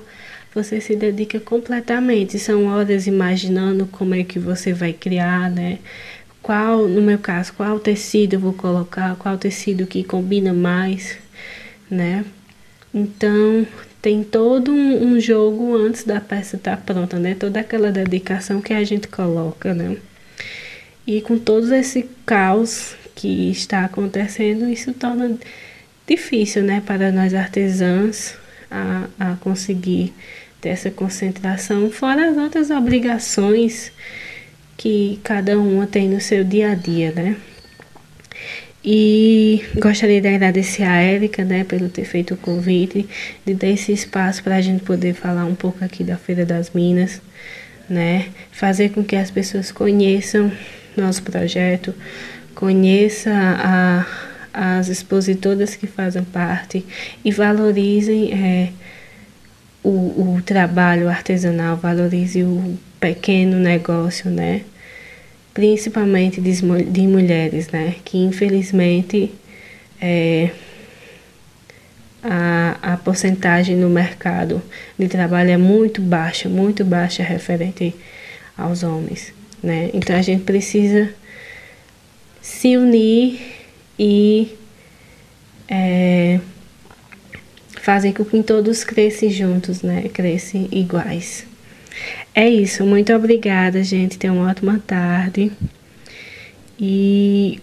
você se dedica completamente. São horas imaginando como é que você vai criar, né? qual, no meu caso, qual tecido eu vou colocar, qual tecido que combina mais, né? Então, tem todo um, um jogo antes da peça estar tá pronta, né? Toda aquela dedicação que a gente coloca, né? E com todo esse caos que está acontecendo, isso torna difícil, né, para nós artesãs a, a conseguir essa concentração, fora as outras obrigações que cada uma tem no seu dia a dia, né? E gostaria de agradecer a Érica, né, pelo ter feito o convite, de dar esse espaço para a gente poder falar um pouco aqui da Feira das Minas, né? Fazer com que as pessoas conheçam nosso projeto, conheça a, as expositoras que fazem parte e valorizem é, o, o trabalho artesanal, valorize o pequeno negócio, né? Principalmente de, de mulheres, né? Que infelizmente é, a, a porcentagem no mercado de trabalho é muito baixa, muito baixa referente aos homens, né? Então a gente precisa se unir e é, fazem com que todos cresçam juntos, né? Crescem iguais. É isso, muito obrigada, gente. Tenha uma ótima tarde. E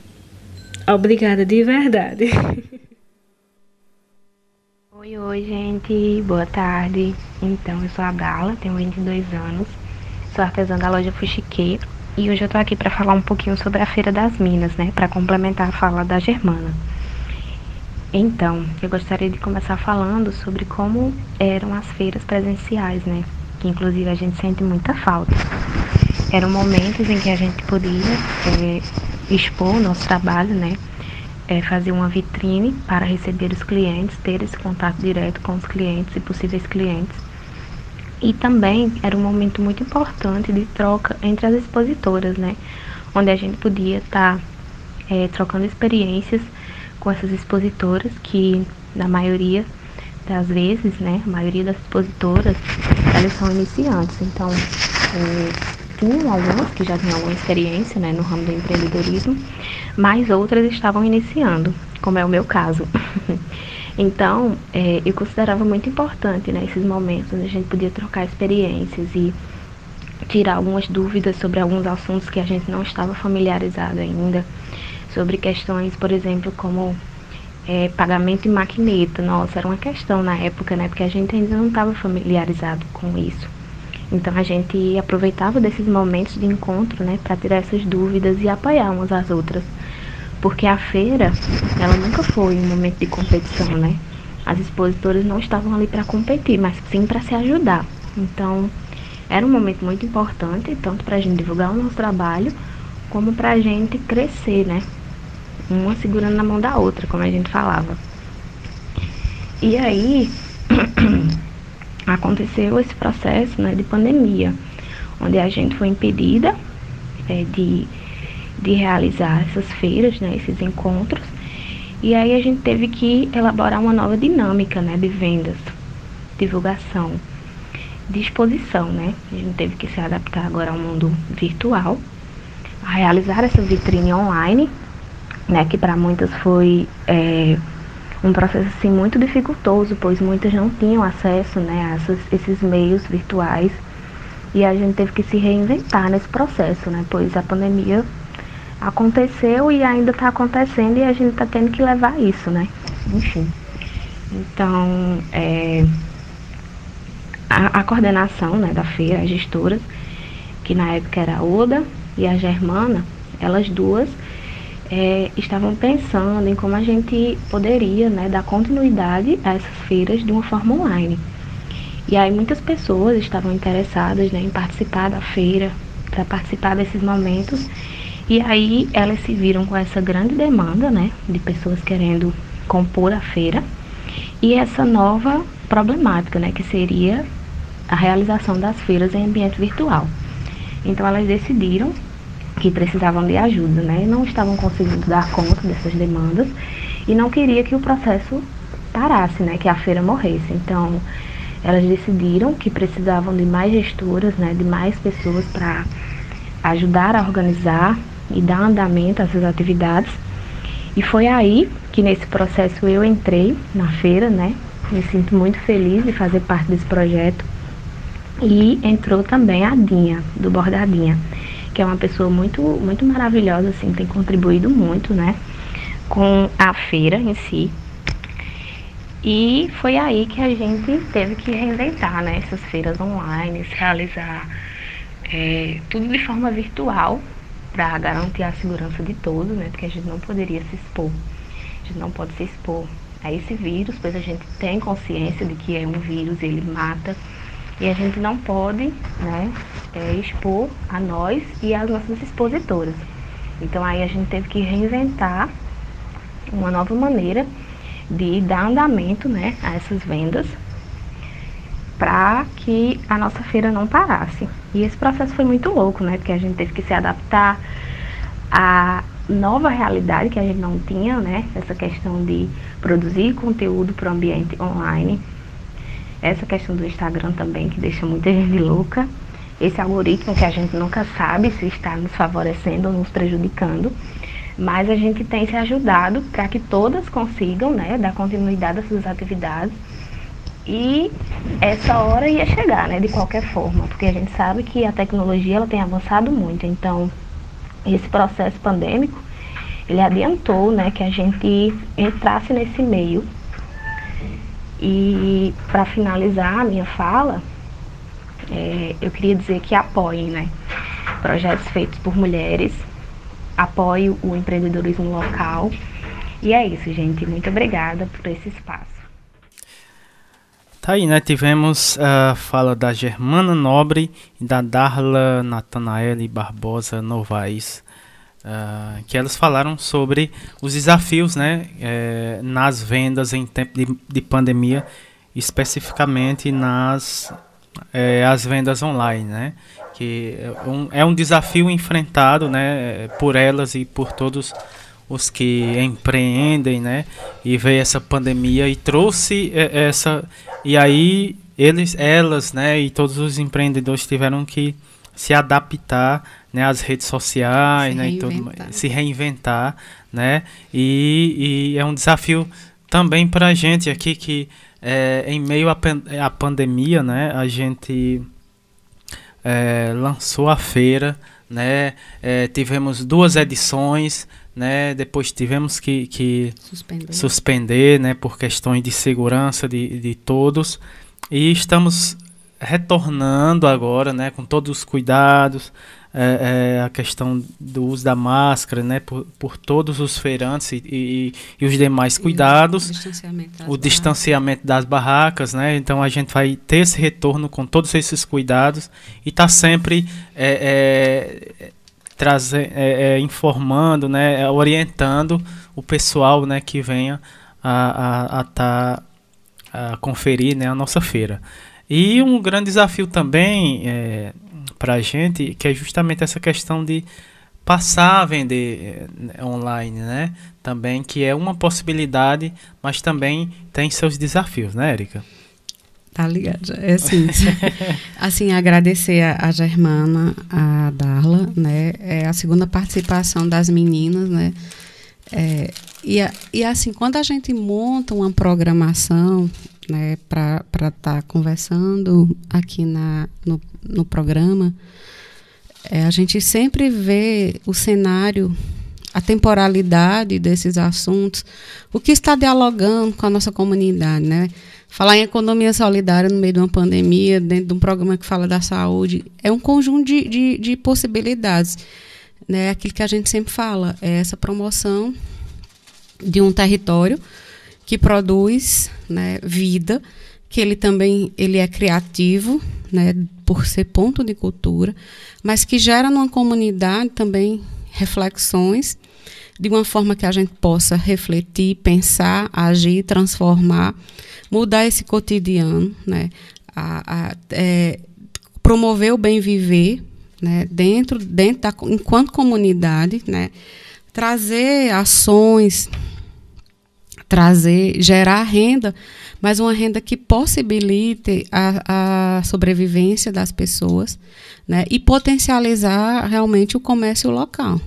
obrigada de verdade. Oi, oi, gente. Boa tarde. Então, eu sou a Gala, tenho 22 anos. Sou artesã da loja Fuxique. E hoje eu tô aqui para falar um pouquinho sobre a Feira das Minas, né? Para complementar a fala da Germana. Então, eu gostaria de começar falando sobre como eram as feiras presenciais, né? Que inclusive a gente sente muita falta. Eram momentos em que a gente podia é, expor o nosso trabalho, né? É, fazer uma vitrine para receber os clientes, ter esse contato direto com os clientes e possíveis clientes. E também era um momento muito importante de troca entre as expositoras, né? Onde a gente podia estar tá, é, trocando experiências com essas expositoras que na maioria das vezes, né, a maioria das expositoras, elas são iniciantes, então é, tinham algumas que já tinham alguma experiência, né, no ramo do empreendedorismo, mas outras estavam iniciando, como é o meu caso. então, é, eu considerava muito importante, né, esses momentos onde a gente podia trocar experiências e tirar algumas dúvidas sobre alguns assuntos que a gente não estava familiarizado ainda sobre questões, por exemplo, como é, pagamento em maquineta. Nossa, era uma questão na época, né? Porque a gente ainda não estava familiarizado com isso. Então a gente aproveitava desses momentos de encontro, né, para tirar essas dúvidas e apoiar umas às outras. Porque a feira, ela nunca foi um momento de competição, né? As expositoras não estavam ali para competir, mas sim para se ajudar. Então, era um momento muito importante, tanto para a gente divulgar o nosso trabalho, como para a gente crescer, né? Uma segurando na mão da outra, como a gente falava. E aí aconteceu esse processo né, de pandemia, onde a gente foi impedida é, de, de realizar essas feiras, né, esses encontros, e aí a gente teve que elaborar uma nova dinâmica né, de vendas, divulgação, de exposição, né? A gente teve que se adaptar agora ao mundo virtual, a realizar essa vitrine online né, que para muitas foi é, um processo assim, muito dificultoso, pois muitas não tinham acesso né, a essas, esses meios virtuais e a gente teve que se reinventar nesse processo, né, pois a pandemia aconteceu e ainda está acontecendo e a gente está tendo que levar isso, né, enfim. Então, é, a, a, coordenação né, da feira, as gestoras, que na época era a Oda e a Germana, elas duas é, estavam pensando em como a gente poderia né, dar continuidade a essas feiras de uma forma online. E aí muitas pessoas estavam interessadas né, em participar da feira, para participar desses momentos. E aí elas se viram com essa grande demanda né, de pessoas querendo compor a feira e essa nova problemática, né, que seria a realização das feiras em ambiente virtual. Então elas decidiram que precisavam de ajuda, né? Não estavam conseguindo dar conta dessas demandas e não queria que o processo parasse, né? Que a feira morresse. Então, elas decidiram que precisavam de mais gestoras, né? De mais pessoas para ajudar a organizar e dar andamento a essas atividades. E foi aí que nesse processo eu entrei na feira, né? Me sinto muito feliz de fazer parte desse projeto. E entrou também a Dinha, do Bordadinha, que é uma pessoa muito, muito maravilhosa, assim, tem contribuído muito, né? Com a feira em si. E foi aí que a gente teve que reinventar, né? Essas feiras online, realizar é, tudo de forma virtual para garantir a segurança de todos, né? Porque a gente não poderia se expor. A gente não pode se expor a esse vírus, pois a gente tem consciência de que é um vírus, ele mata. E a gente não pode né, é, expor a nós e as nossas expositoras. Então aí a gente teve que reinventar uma nova maneira de dar andamento né, a essas vendas para que a nossa feira não parasse. E esse processo foi muito louco, né? Porque a gente teve que se adaptar à nova realidade que a gente não tinha, né? Essa questão de produzir conteúdo para o ambiente online. Essa questão do Instagram também, que deixa muita gente louca. Esse algoritmo que a gente nunca sabe se está nos favorecendo ou nos prejudicando. Mas a gente tem se ajudado para que todas consigam né, dar continuidade às suas atividades e essa hora ia chegar, né, de qualquer forma, porque a gente sabe que a tecnologia ela tem avançado muito. Então, esse processo pandêmico, ele adiantou, né, que a gente entrasse nesse meio. E para finalizar a minha fala, é, eu queria dizer que apoiem, né, projetos feitos por mulheres, apoie o empreendedorismo local. E é isso, gente. Muito obrigada por esse espaço. Tá aí, né? Tivemos a fala da Germana Nobre e da Darla Natanaele Barbosa Novaes, uh, que elas falaram sobre os desafios, né? É, nas vendas em tempo de, de pandemia, especificamente nas é, as vendas online, né? Que é um, é um desafio enfrentado, né? Por elas e por todos os que empreendem, né? E veio essa pandemia e trouxe essa e aí eles, elas, né? E todos os empreendedores tiveram que se adaptar, né? Às redes sociais, se né? E tudo, se reinventar, né? E, e é um desafio também para a gente aqui que é, em meio à pandemia, né? A gente é, lançou a feira, né? É, tivemos duas edições, né? Depois tivemos que, que suspender. suspender, né? Por questões de segurança de, de todos. E estamos retornando agora, né? Com todos os cuidados, é, é, a questão do uso da máscara, né, por, por todos os feirantes e, e, e os demais cuidados, o distanciamento, das, o barracas. distanciamento das barracas, né, então a gente vai ter esse retorno com todos esses cuidados e está sempre é, é trazer, é, é, informando, né, orientando o pessoal, né, que venha a, a, a, tá, a conferir, né, a nossa feira. E um grande desafio também é, para a gente, que é justamente essa questão de passar a vender é, online, né? Também que é uma possibilidade, mas também tem seus desafios, né, Érica? Tá ligado. É assim, assim agradecer a, a, Germana, a Darla, né? É a segunda participação das meninas, né? É, e, e assim, quando a gente monta uma programação, né, para estar tá conversando aqui na, no, no programa, é, a gente sempre vê o cenário a temporalidade desses assuntos, o que está dialogando com a nossa comunidade, né? Falar em economia solidária no meio de uma pandemia, dentro de um programa que fala da saúde, é um conjunto de, de, de possibilidades. Né? Aquilo que a gente sempre fala, é essa promoção de um território que produz né, vida, que ele também ele é criativo, né, por ser ponto de cultura, mas que gera numa comunidade também reflexões de uma forma que a gente possa refletir, pensar, agir, transformar mudar esse cotidiano, né? A, a, é, promover o bem viver, né? Dentro, dentro da, enquanto comunidade, né? Trazer ações, trazer, gerar renda, mas uma renda que possibilite a, a sobrevivência das pessoas, né? E potencializar realmente o comércio local.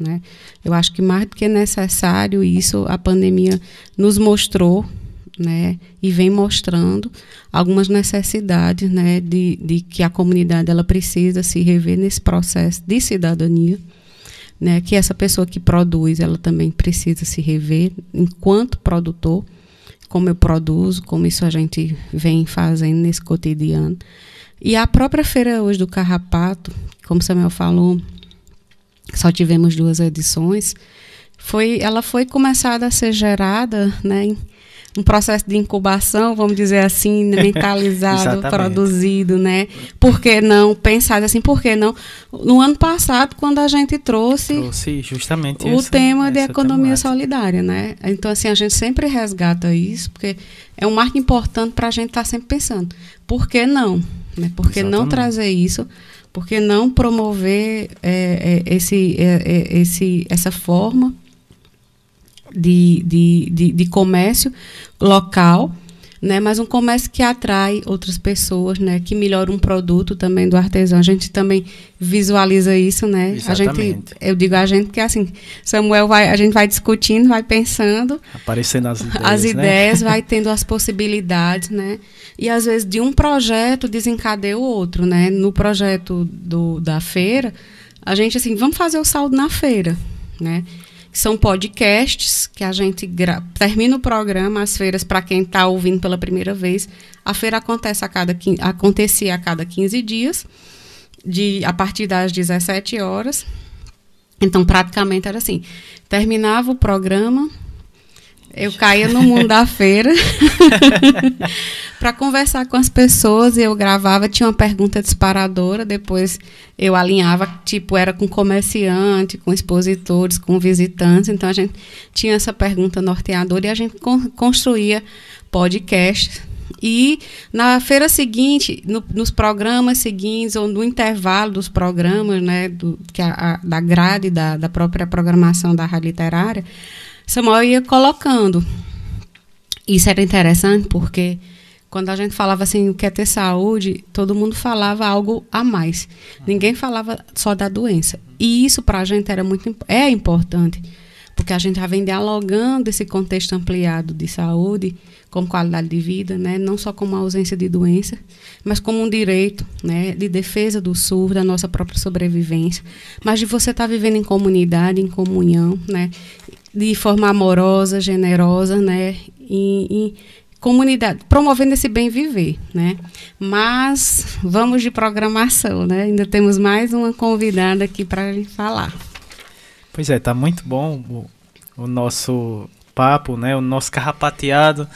Né? Eu acho que mais do que necessário isso a pandemia nos mostrou né, e vem mostrando algumas necessidades né, de, de que a comunidade ela precisa se rever nesse processo de cidadania, né, que essa pessoa que produz ela também precisa se rever enquanto produtor, como eu produzo, como isso a gente vem fazendo nesse cotidiano. E a própria feira hoje do Carrapato, como Samuel falou, só tivemos duas edições, foi, ela foi começada a ser gerada né, um processo de incubação, vamos dizer assim, mentalizado, produzido, né? Por que não pensar assim, por que não? No ano passado, quando a gente trouxe, trouxe justamente o essa, tema de economia temática. solidária, né? Então, assim, a gente sempre resgata isso, porque é um marco importante para a gente estar tá sempre pensando, por que não? Né? Por que não trazer isso? Por que não promover é, é, esse, é, é esse, essa forma de, de, de, de comércio local, né, mas um comércio que atrai outras pessoas, né, que melhora um produto também do artesão. A gente também visualiza isso, né? Exatamente. A gente, eu digo a gente que assim, Samuel vai, a gente vai discutindo, vai pensando, aparecendo as ideias, as né? ideias, vai tendo as possibilidades, né? E às vezes de um projeto desencadeia o outro, né? No projeto do, da feira, a gente assim, vamos fazer o saldo na feira, né? São podcasts que a gente termina o programa, as feiras, para quem está ouvindo pela primeira vez. A feira acontece a cada, acontecia a cada 15 dias, de, a partir das 17 horas. Então, praticamente era assim: terminava o programa, eu caía no mundo da feira para conversar com as pessoas. Eu gravava, tinha uma pergunta disparadora, depois eu alinhava, tipo, era com comerciante, com expositores, com visitantes. Então a gente tinha essa pergunta norteadora e a gente con construía podcasts. E na feira seguinte, no, nos programas seguintes, ou no intervalo dos programas, né, do, que a, a, da grade da, da própria programação da rádio literária, Samuel ia colocando. Isso era interessante porque quando a gente falava assim, o que é ter saúde, todo mundo falava algo a mais. Ninguém falava só da doença. E isso para a gente era muito é importante, porque a gente já vem dialogando esse contexto ampliado de saúde, como qualidade de vida, né? não só como ausência de doença, mas como um direito né? de defesa do SUS, da nossa própria sobrevivência, mas de você estar tá vivendo em comunidade, em comunhão, né? De forma amorosa, generosa, né? E, e comunidade, promovendo esse bem viver, né? Mas vamos de programação, né? Ainda temos mais uma convidada aqui para falar. Pois é, tá muito bom o, o, nosso papo, né? O nosso carrapateado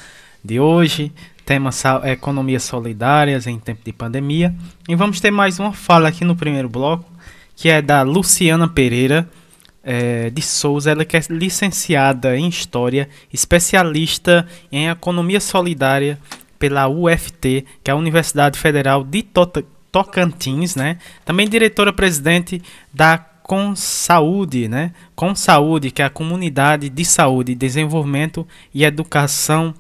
de hoje, tema economias solidárias em tempo de pandemia. E vamos ter mais uma fala aqui no primeiro bloco, que é da Luciana Pereira é, de Souza, ela que é licenciada em História, especialista em Economia Solidária pela UFT, que é a Universidade Federal de Tocantins, né? Também diretora-presidente da Com Saúde, né? Com Saúde, que é a Comunidade de Saúde, Desenvolvimento e Educação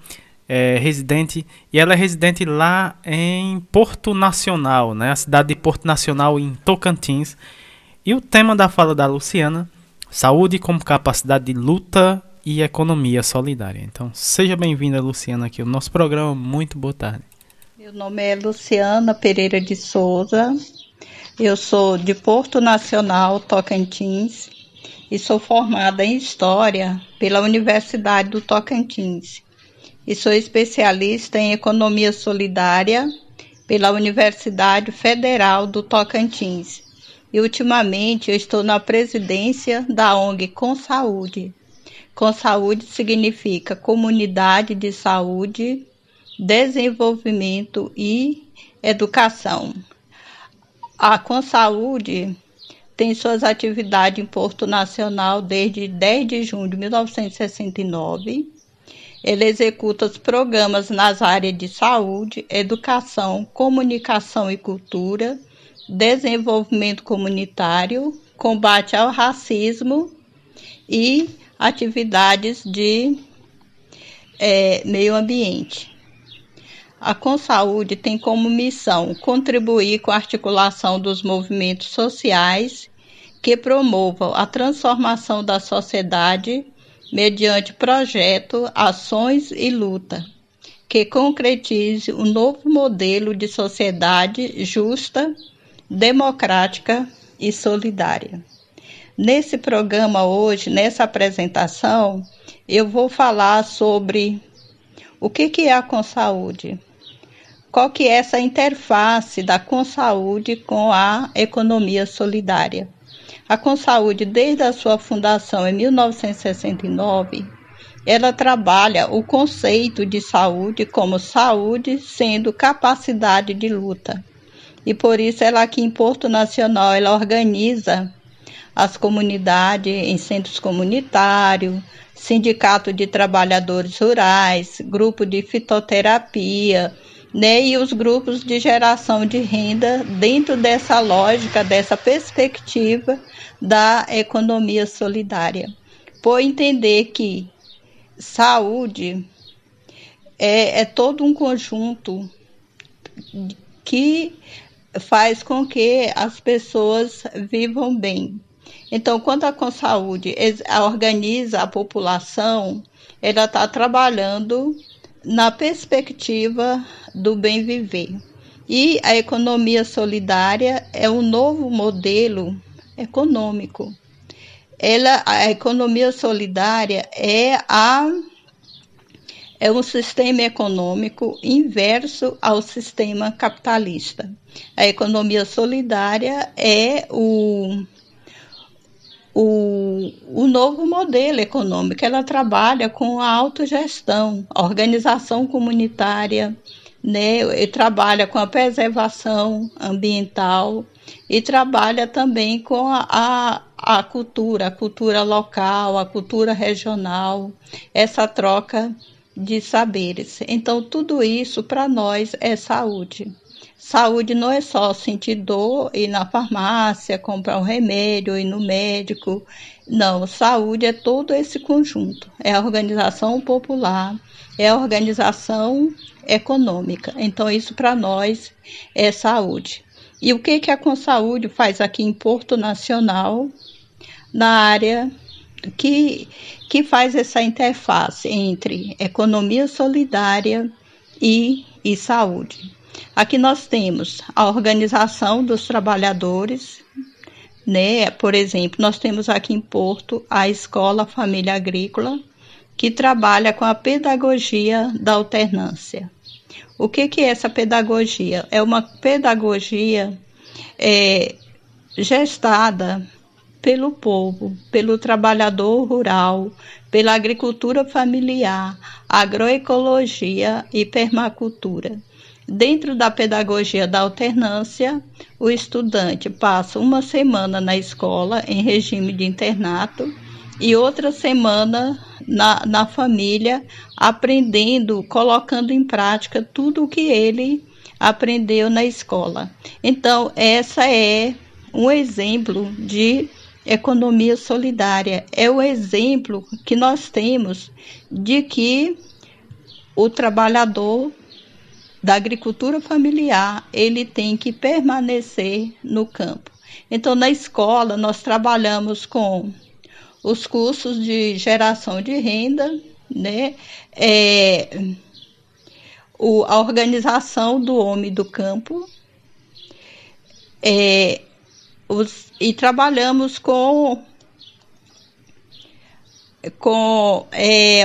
é, residente e ela é residente lá em Porto Nacional, né? A cidade de Porto Nacional em Tocantins. E o tema da fala da Luciana Saúde como capacidade de luta e economia solidária. Então, seja bem-vinda, Luciana, aqui no nosso programa. Muito boa tarde. Meu nome é Luciana Pereira de Souza. Eu sou de Porto Nacional, Tocantins, e sou formada em História pela Universidade do Tocantins. E sou especialista em Economia Solidária pela Universidade Federal do Tocantins e ultimamente eu estou na presidência da ONG Com Saúde. Com Saúde significa Comunidade de Saúde, Desenvolvimento e Educação. A Com Saúde tem suas atividades em Porto Nacional desde 10 de junho de 1969. Ele executa os programas nas áreas de saúde, educação, comunicação e cultura desenvolvimento comunitário, combate ao racismo e atividades de é, meio ambiente. A Consaúde tem como missão contribuir com a articulação dos movimentos sociais que promovam a transformação da sociedade mediante projeto, ações e luta, que concretize um novo modelo de sociedade justa, democrática e solidária. Nesse programa hoje, nessa apresentação, eu vou falar sobre o que, que é a Consaúde, qual que é essa interface da Consaúde com a economia solidária. A Consaúde, desde a sua fundação em 1969, ela trabalha o conceito de saúde como saúde sendo capacidade de luta. E por isso ela aqui em Porto Nacional, ela organiza as comunidades em centros comunitários, sindicato de trabalhadores rurais, grupo de fitoterapia, né, e os grupos de geração de renda dentro dessa lógica, dessa perspectiva da economia solidária. Por entender que saúde é, é todo um conjunto que faz com que as pessoas vivam bem. Então, quando a Consaúde organiza a população, ela está trabalhando na perspectiva do bem viver. E a economia solidária é um novo modelo econômico. Ela, a economia solidária é a é um sistema econômico inverso ao sistema capitalista. A economia solidária é o o, o novo modelo econômico. Ela trabalha com a autogestão, a organização comunitária, né, e trabalha com a preservação ambiental e trabalha também com a, a, a cultura, a cultura local, a cultura regional, essa troca de saberes. Então, tudo isso para nós é saúde. Saúde não é só sentir dor, ir na farmácia, comprar um remédio, ir no médico. Não, saúde é todo esse conjunto. É a organização popular, é a organização econômica. Então, isso para nós é saúde. E o que, que a Consaúde faz aqui em Porto Nacional, na área que, que faz essa interface entre economia solidária e, e saúde? Aqui nós temos a organização dos trabalhadores, né? Por exemplo, nós temos aqui em Porto a Escola Família Agrícola, que trabalha com a pedagogia da alternância. O que, que é essa pedagogia? É uma pedagogia é, gestada pelo povo, pelo trabalhador rural, pela agricultura familiar, agroecologia e permacultura. Dentro da pedagogia da alternância, o estudante passa uma semana na escola em regime de internato e outra semana na, na família, aprendendo, colocando em prática tudo o que ele aprendeu na escola. Então, essa é um exemplo de economia solidária. É o exemplo que nós temos de que o trabalhador da agricultura familiar, ele tem que permanecer no campo. Então, na escola, nós trabalhamos com os cursos de geração de renda, né? É, o, a organização do homem do campo, é, os, e trabalhamos com, com é,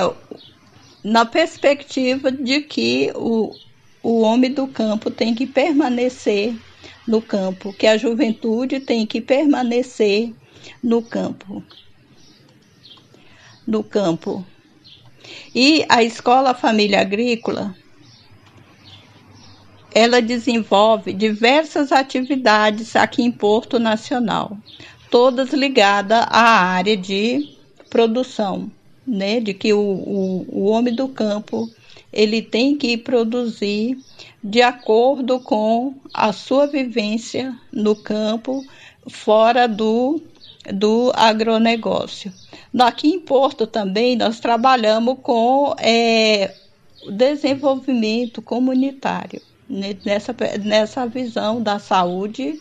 na perspectiva de que o, o homem do campo tem que permanecer no campo, que a juventude tem que permanecer no campo. No campo. E a Escola Família Agrícola, ela desenvolve diversas atividades aqui em Porto Nacional, todas ligadas à área de produção, né? De que o, o, o homem do campo ele tem que produzir de acordo com a sua vivência no campo, fora do, do agronegócio. Aqui em Porto também nós trabalhamos com é, desenvolvimento comunitário, nessa, nessa visão da saúde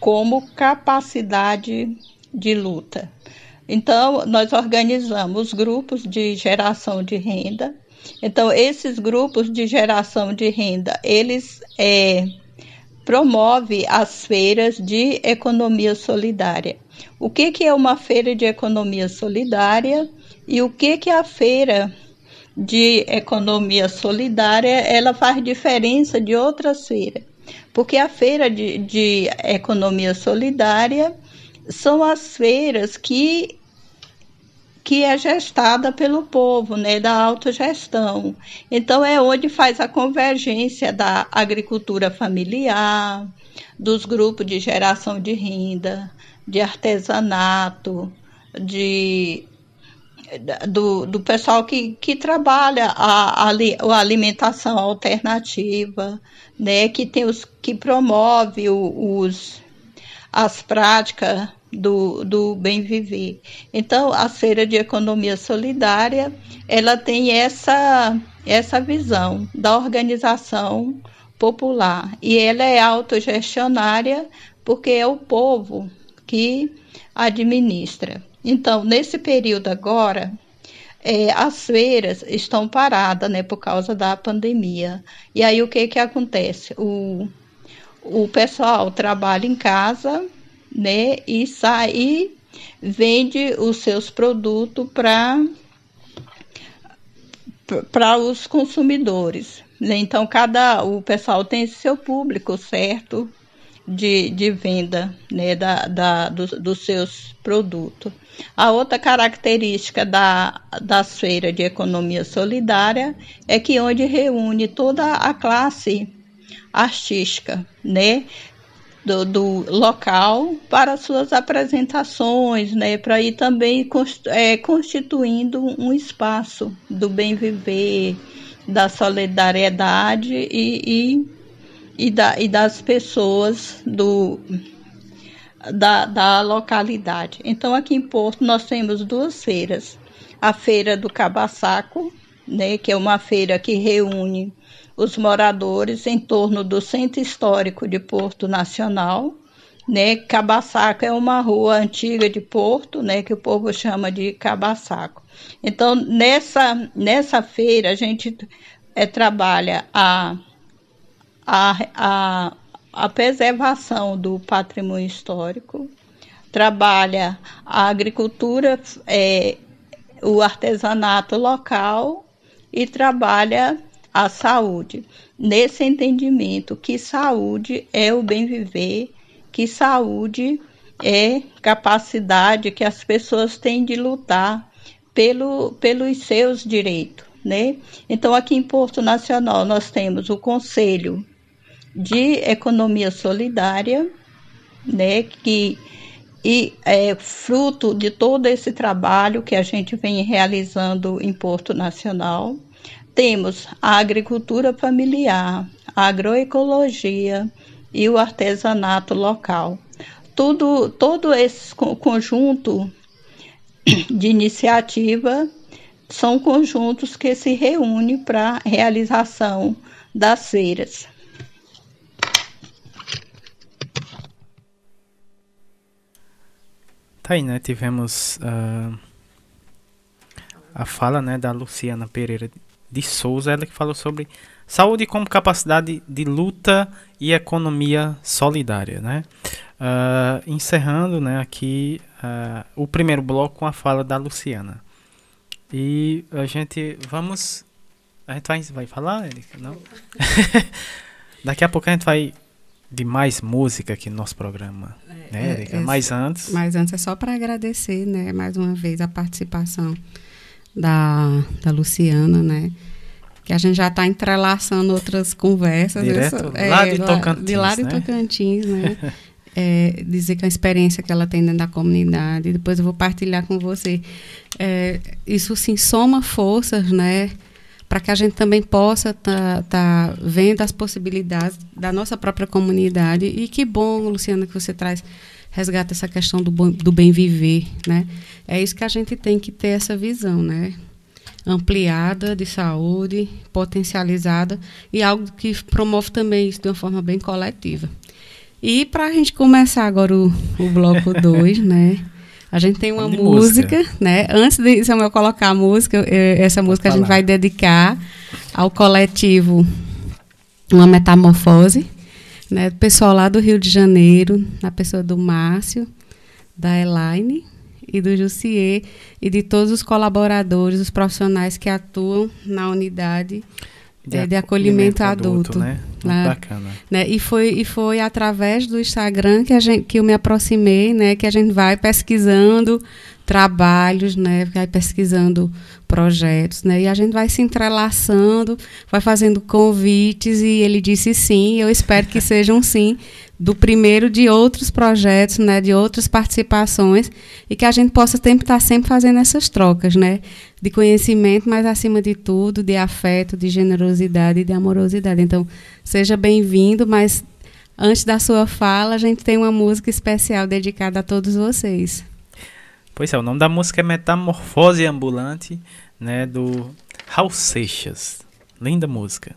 como capacidade de luta. Então, nós organizamos grupos de geração de renda. Então, esses grupos de geração de renda, eles é, promovem as feiras de economia solidária. O que, que é uma feira de economia solidária e o que, que a feira de economia solidária ela faz diferença de outras feiras? Porque a feira de, de economia solidária são as feiras que que é gestada pelo povo, né, da autogestão. Então é onde faz a convergência da agricultura familiar, dos grupos de geração de renda, de artesanato, de do, do pessoal que, que trabalha a, a, a alimentação alternativa, né, que tem os que promove os, as práticas do, do bem viver. Então, a feira de economia solidária, ela tem essa essa visão da organização popular e ela é autogestionária porque é o povo que administra. Então, nesse período agora, é, as feiras estão paradas, né, por causa da pandemia. E aí o que que acontece? O, o pessoal trabalha em casa, né, e sai e vende os seus produtos para para os consumidores. Né? Então cada o pessoal tem seu público certo de, de venda né, da, da, do, dos seus produtos. A outra característica da, das feiras de economia solidária é que onde reúne toda a classe artística, né? Do, do local para suas apresentações, né, para ir também é, constituindo um espaço do bem viver, da solidariedade e, e e, da, e das pessoas do, da, da localidade. Então, aqui em Porto, nós temos duas feiras. A Feira do Cabaçaco, né, que é uma feira que reúne os moradores em torno do Centro Histórico de Porto Nacional. Né? Cabaçaco é uma rua antiga de Porto, né, que o povo chama de Cabaçaco. Então, nessa, nessa feira, a gente é, trabalha a a, a, a preservação do patrimônio histórico, trabalha a agricultura, é, o artesanato local e trabalha a saúde. Nesse entendimento que saúde é o bem viver, que saúde é capacidade que as pessoas têm de lutar pelo, pelos seus direitos. Né? Então, aqui em Porto Nacional, nós temos o Conselho de economia solidária, né, que e é fruto de todo esse trabalho que a gente vem realizando em Porto Nacional. Temos a agricultura familiar, a agroecologia e o artesanato local. Tudo, todo esse conjunto de iniciativa são conjuntos que se reúnem para a realização das feiras. Tá aí, né? Tivemos uh, a fala né, da Luciana Pereira de Souza, ela que falou sobre saúde como capacidade de luta e economia solidária, né? Uh, encerrando, né, aqui uh, o primeiro bloco com a fala da Luciana. E a gente vamos a gente vai, vai falar, Erika? Não? Daqui a pouco a gente vai de mais música aqui no nosso programa, é, né, Erika? É, mas antes. Mas antes é só para agradecer, né, mais uma vez a participação da, da Luciana, né? Que a gente já está entrelaçando outras conversas. Direto é, lá de Tocantins. De lá de né? Tocantins, né? é, dizer que a experiência que ela tem dentro da comunidade, depois eu vou partilhar com você. É, isso sim soma forças, né? Para que a gente também possa estar tá, tá vendo as possibilidades da nossa própria comunidade. E que bom, Luciana, que você traz, resgata essa questão do, do bem viver, né? É isso que a gente tem que ter essa visão, né? Ampliada de saúde, potencializada e algo que promove também isso de uma forma bem coletiva. E para a gente começar agora o, o bloco 2, né? A gente tem uma música, música, né? Antes de Samuel colocar a música, essa música a gente vai dedicar ao coletivo Uma Metamorfose, né? Pessoal lá do Rio de Janeiro, na pessoa do Márcio, da Elaine e do Jussier e de todos os colaboradores, os profissionais que atuam na unidade de, é, de acolhimento, adulto, adulto né? né? bacana. Né? E foi e foi através do Instagram que a gente que eu me aproximei, né, que a gente vai pesquisando trabalhos, né, vai pesquisando projetos, né, e a gente vai se entrelaçando, vai fazendo convites e ele disse sim, eu espero que seja um sim do primeiro de outros projetos, né, de outras participações e que a gente possa sempre estar sempre fazendo essas trocas, né, de conhecimento, mas acima de tudo de afeto, de generosidade e de amorosidade. Então, seja bem-vindo, mas antes da sua fala, a gente tem uma música especial dedicada a todos vocês. Pois é, o nome da música é Metamorfose Ambulante, né, do Raul Seixas. Linda música.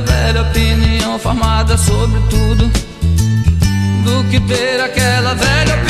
velha opinião formada sobre tudo do que ter aquela velha opinião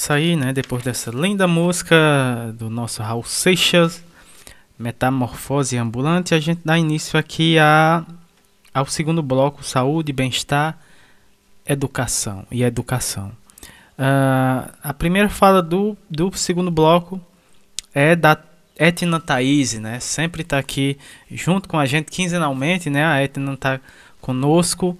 isso aí, né? Depois dessa linda música do nosso Raul Seixas, Metamorfose Ambulante, a gente dá início aqui a, ao segundo bloco, Saúde, Bem-Estar, Educação e Educação. Uh, a primeira fala do, do segundo bloco é da Etna Thaís, né? Sempre está aqui junto com a gente quinzenalmente, né? A Etna está conosco.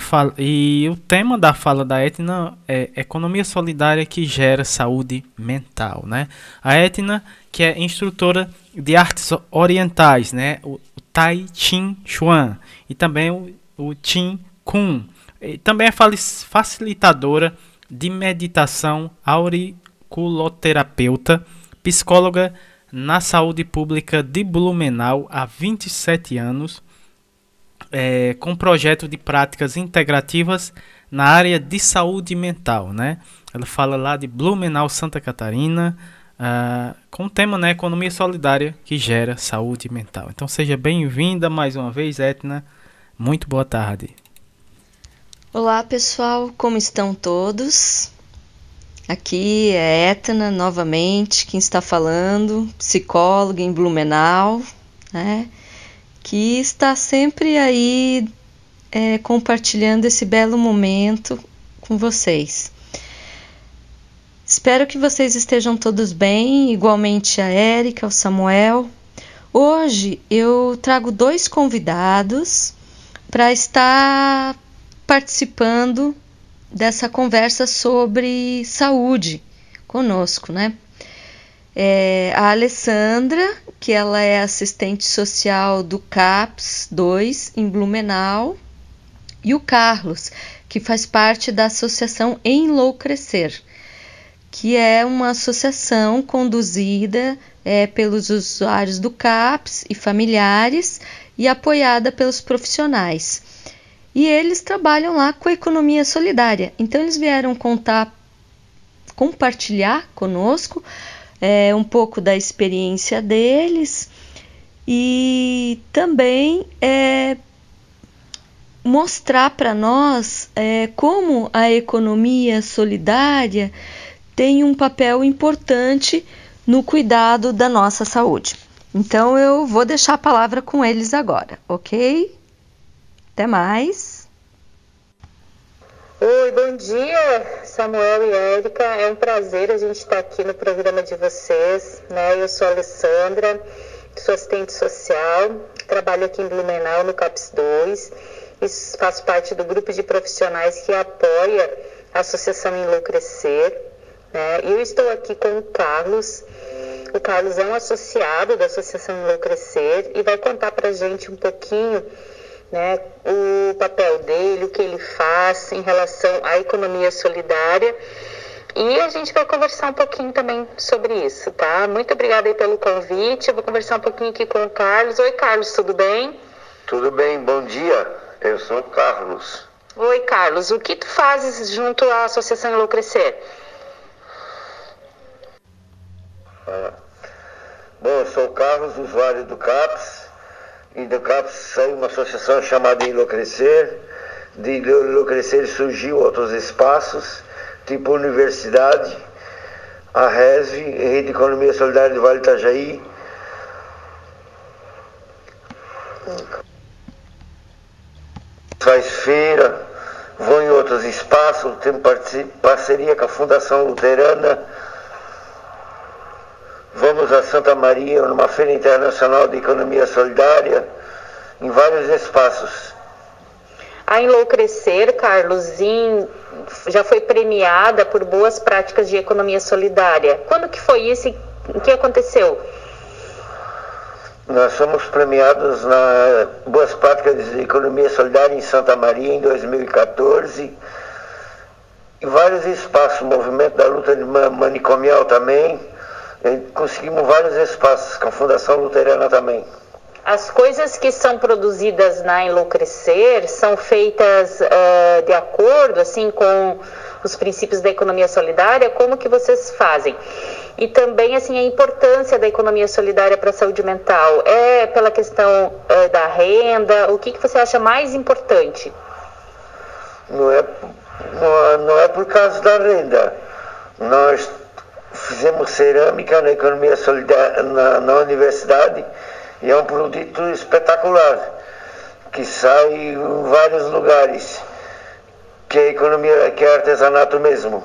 Fala, e o tema da fala da Etna é economia solidária que gera saúde mental, né? A Etna, que é instrutora de artes orientais, né? O, o Tai Chin Chuan e também o, o Chin Kun. E também é facilitadora de meditação, auriculoterapeuta, psicóloga na saúde pública de Blumenau há 27 anos, é, com projeto de práticas integrativas na área de saúde mental, né? Ela fala lá de Blumenau, Santa Catarina, uh, com o tema né, Economia Solidária que gera saúde mental. Então seja bem-vinda mais uma vez, Etna. Muito boa tarde. Olá pessoal, como estão todos? Aqui é Etna novamente, quem está falando, psicóloga em Blumenau, né? Que está sempre aí é, compartilhando esse belo momento com vocês. Espero que vocês estejam todos bem, igualmente a Érica, o Samuel. Hoje eu trago dois convidados para estar participando dessa conversa sobre saúde conosco, né? É, a Alessandra, que ela é assistente social do CAPS 2 em Blumenau, e o Carlos, que faz parte da associação Enlouquecer, que é uma associação conduzida é, pelos usuários do CAPS e familiares e apoiada pelos profissionais. E eles trabalham lá com a economia solidária. Então eles vieram contar, compartilhar conosco é, um pouco da experiência deles e também é, mostrar para nós é, como a economia solidária tem um papel importante no cuidado da nossa saúde. Então eu vou deixar a palavra com eles agora, ok? Até mais. Oi, bom dia, Samuel e Érica. É um prazer a gente estar aqui no programa de vocês. Né? Eu sou a Alessandra, sou assistente social, trabalho aqui em Blumenau, no CAPS 2, e faço parte do grupo de profissionais que apoia a Associação Enlouquecer. Né? Eu estou aqui com o Carlos. O Carlos é um associado da Associação Enlouquecer e vai contar para gente um pouquinho né, o papel dele, o que ele faz em relação à economia solidária. E a gente vai conversar um pouquinho também sobre isso, tá? Muito obrigada aí pelo convite. Eu vou conversar um pouquinho aqui com o Carlos. Oi, Carlos, tudo bem? Tudo bem, bom dia. Eu sou o Carlos. Oi, Carlos. O que tu fazes junto à Associação Enlouquecer? Ah, bom, eu sou o Carlos, usuário do CAPS e do CAPS saiu uma associação chamada Enlouquecer. De Enlouquecer surgiu outros espaços, tipo universidade, a RESV, Rede de Economia Solidária do Vale Itajaí. Faz feira, vão em outros espaços, tem parceria com a Fundação Luterana. Vamos a Santa Maria, numa Feira Internacional de Economia Solidária, em vários espaços. A Enlouquecer, Carlos, já foi premiada por boas práticas de economia solidária. Quando que foi isso e o que aconteceu? Nós fomos premiados na Boas Práticas de Economia Solidária em Santa Maria em 2014. Em vários espaços, o movimento da luta manicomial também conseguimos vários espaços com a Fundação Luterana também. As coisas que são produzidas na Enlouquecer são feitas uh, de acordo assim com os princípios da economia solidária, como que vocês fazem? E também assim a importância da economia solidária para a saúde mental é pela questão uh, da renda. O que, que você acha mais importante? Não é, não é por causa da renda Nós fizemos cerâmica na economia solidária na, na universidade e é um produto espetacular que sai em vários lugares, que é economia, que é artesanato mesmo.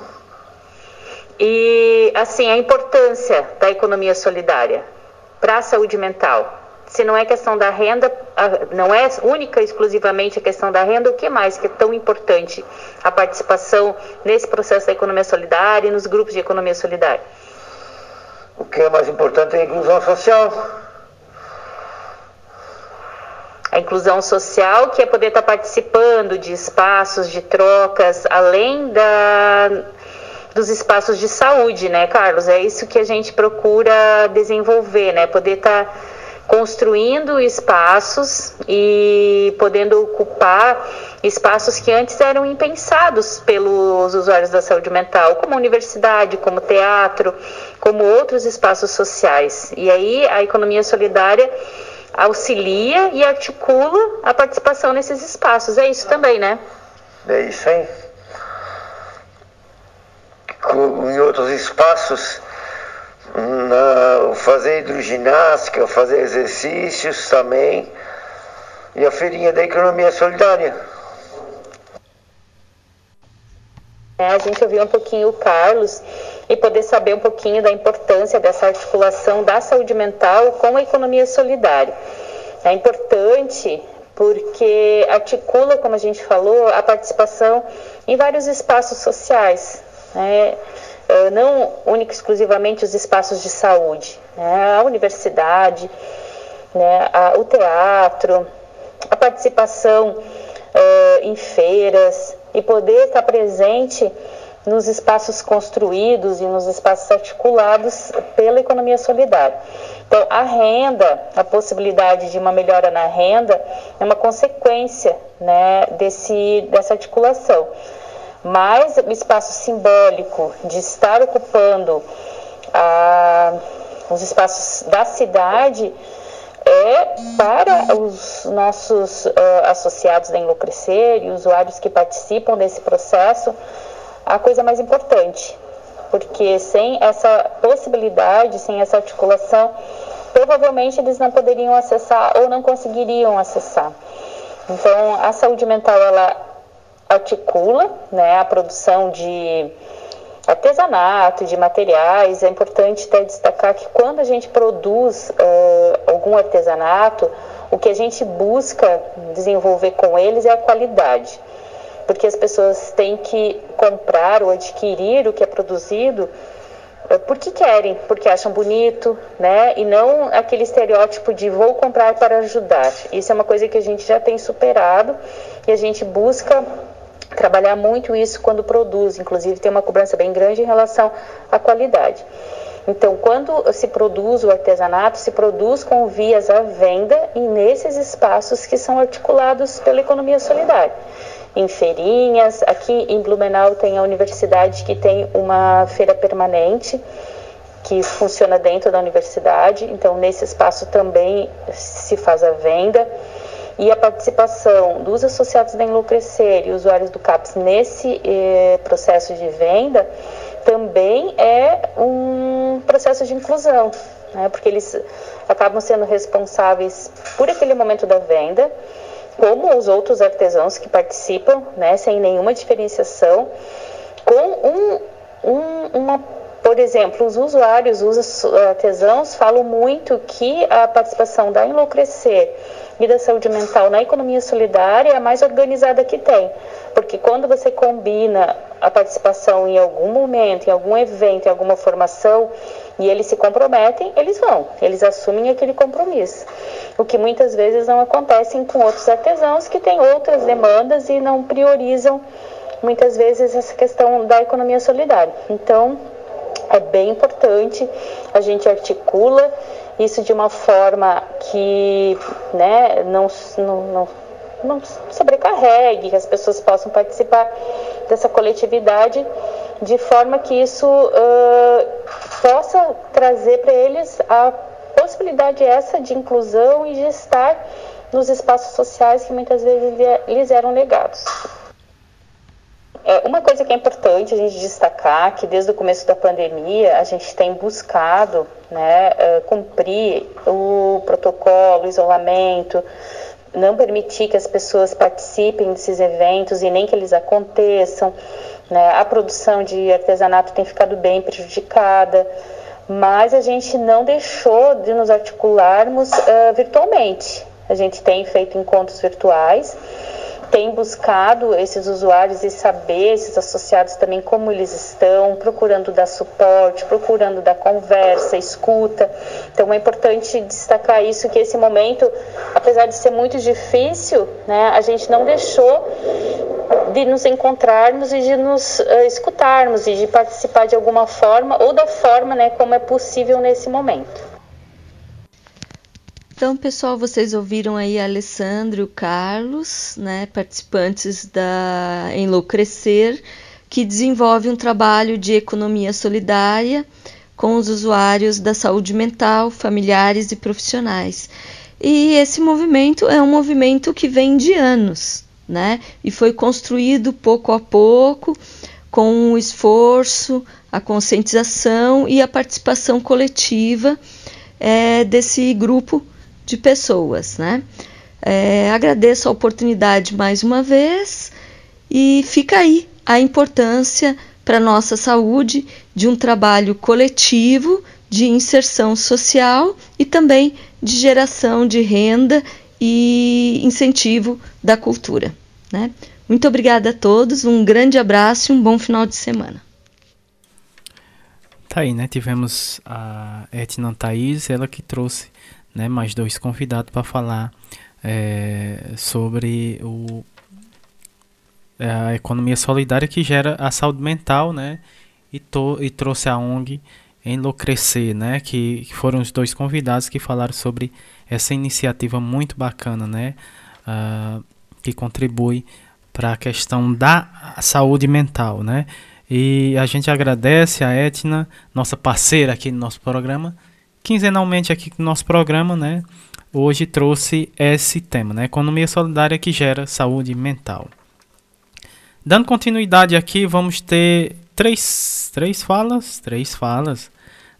E assim, a importância da economia solidária para a saúde mental. Se não é questão da renda, não é única exclusivamente a questão da renda, o que mais que é tão importante a participação nesse processo da economia solidária e nos grupos de economia solidária? O que é mais importante é a inclusão social a inclusão social, que é poder estar participando de espaços de trocas, além da, dos espaços de saúde, né, Carlos? É isso que a gente procura desenvolver, né? Poder estar construindo espaços e podendo ocupar espaços que antes eram impensados pelos usuários da saúde mental, como universidade, como teatro, como outros espaços sociais. E aí a economia solidária auxilia e articula a participação nesses espaços. É isso também, né? É isso aí. Em outros espaços, na, fazer hidroginástica, fazer exercícios também. E a feirinha da economia solidária. É, a gente ouviu um pouquinho o Carlos e poder saber um pouquinho da importância dessa articulação da saúde mental com a economia solidária. É importante porque articula, como a gente falou, a participação em vários espaços sociais, né? Eh, não única exclusivamente os espaços de saúde, né? a universidade, né? a, o teatro, a participação uh, em feiras e poder estar presente nos espaços construídos e nos espaços articulados pela economia solidária. Então, a renda, a possibilidade de uma melhora na renda é uma consequência né, desse, dessa articulação. Mas o espaço simbólico de estar ocupando a, os espaços da cidade é para os nossos uh, associados da Enlouquecer e usuários que participam desse processo a coisa mais importante, porque sem essa possibilidade, sem essa articulação, provavelmente eles não poderiam acessar ou não conseguiriam acessar. Então, a saúde mental ela articula, né, a produção de artesanato, de materiais. É importante até destacar que quando a gente produz uh, algum artesanato, o que a gente busca desenvolver com eles é a qualidade porque as pessoas têm que comprar ou adquirir o que é produzido eh, porque querem, porque acham bonito, né? E não aquele estereótipo de vou comprar para ajudar. Isso é uma coisa que a gente já tem superado e a gente busca trabalhar muito isso quando produz. Inclusive tem uma cobrança bem grande em relação à qualidade. Então, quando se produz o artesanato, se produz com vias à venda e nesses espaços que são articulados pela economia solidária em feirinhas. Aqui em Blumenau tem a universidade que tem uma feira permanente que funciona dentro da universidade. Então, nesse espaço também se faz a venda. E a participação dos associados da Enlouquecer e usuários do CAPS nesse eh, processo de venda também é um processo de inclusão, né? porque eles acabam sendo responsáveis por aquele momento da venda, como os outros artesãos que participam, né, sem nenhuma diferenciação, com um, um, uma, por exemplo, os usuários, os artesãos falam muito que a participação da Enlouquecer e da saúde mental na economia solidária é a mais organizada que tem, porque quando você combina a participação em algum momento, em algum evento, em alguma formação, e eles se comprometem, eles vão, eles assumem aquele compromisso. O que muitas vezes não acontece com outros artesãos que têm outras demandas e não priorizam muitas vezes essa questão da economia solidária. Então, é bem importante a gente articula isso de uma forma que né, não, não, não, não sobrecarregue, que as pessoas possam participar dessa coletividade de forma que isso uh, possa trazer para eles a possibilidade essa de inclusão e de estar nos espaços sociais que muitas vezes lhes eram negados. É, uma coisa que é importante a gente destacar que desde o começo da pandemia a gente tem buscado né, uh, cumprir o protocolo, o isolamento, não permitir que as pessoas participem desses eventos e nem que eles aconteçam. Né? A produção de artesanato tem ficado bem prejudicada, mas a gente não deixou de nos articularmos uh, virtualmente. A gente tem feito encontros virtuais tem buscado esses usuários e saber, esses associados também, como eles estão, procurando dar suporte, procurando dar conversa, escuta. Então é importante destacar isso, que esse momento, apesar de ser muito difícil, né, a gente não deixou de nos encontrarmos e de nos uh, escutarmos e de participar de alguma forma ou da forma né, como é possível nesse momento. Então, pessoal, vocês ouviram aí Alessandro e o Carlos, né, participantes da Enlouquecer, que desenvolve um trabalho de economia solidária com os usuários da saúde mental, familiares e profissionais. E esse movimento é um movimento que vem de anos, né? E foi construído pouco a pouco, com o esforço, a conscientização e a participação coletiva é, desse grupo de pessoas, né? É, agradeço a oportunidade mais uma vez e fica aí a importância para nossa saúde de um trabalho coletivo de inserção social e também de geração de renda e incentivo da cultura. Né? Muito obrigada a todos, um grande abraço e um bom final de semana. Tá aí, né? Tivemos a Etna Thaís, ela que trouxe né, mais dois convidados para falar é, sobre o, é, a economia solidária que gera a saúde mental, né, e, to, e trouxe a ONG Enlouquecer, né, que, que, foram os dois convidados que falaram sobre essa iniciativa muito bacana, né, uh, que contribui para a questão da saúde mental, né. E a gente agradece a Etna, nossa parceira aqui no nosso programa, quinzenalmente aqui no nosso programa, né? Hoje trouxe esse tema, né? Economia solidária que gera saúde mental. Dando continuidade aqui, vamos ter três, três falas, três falas,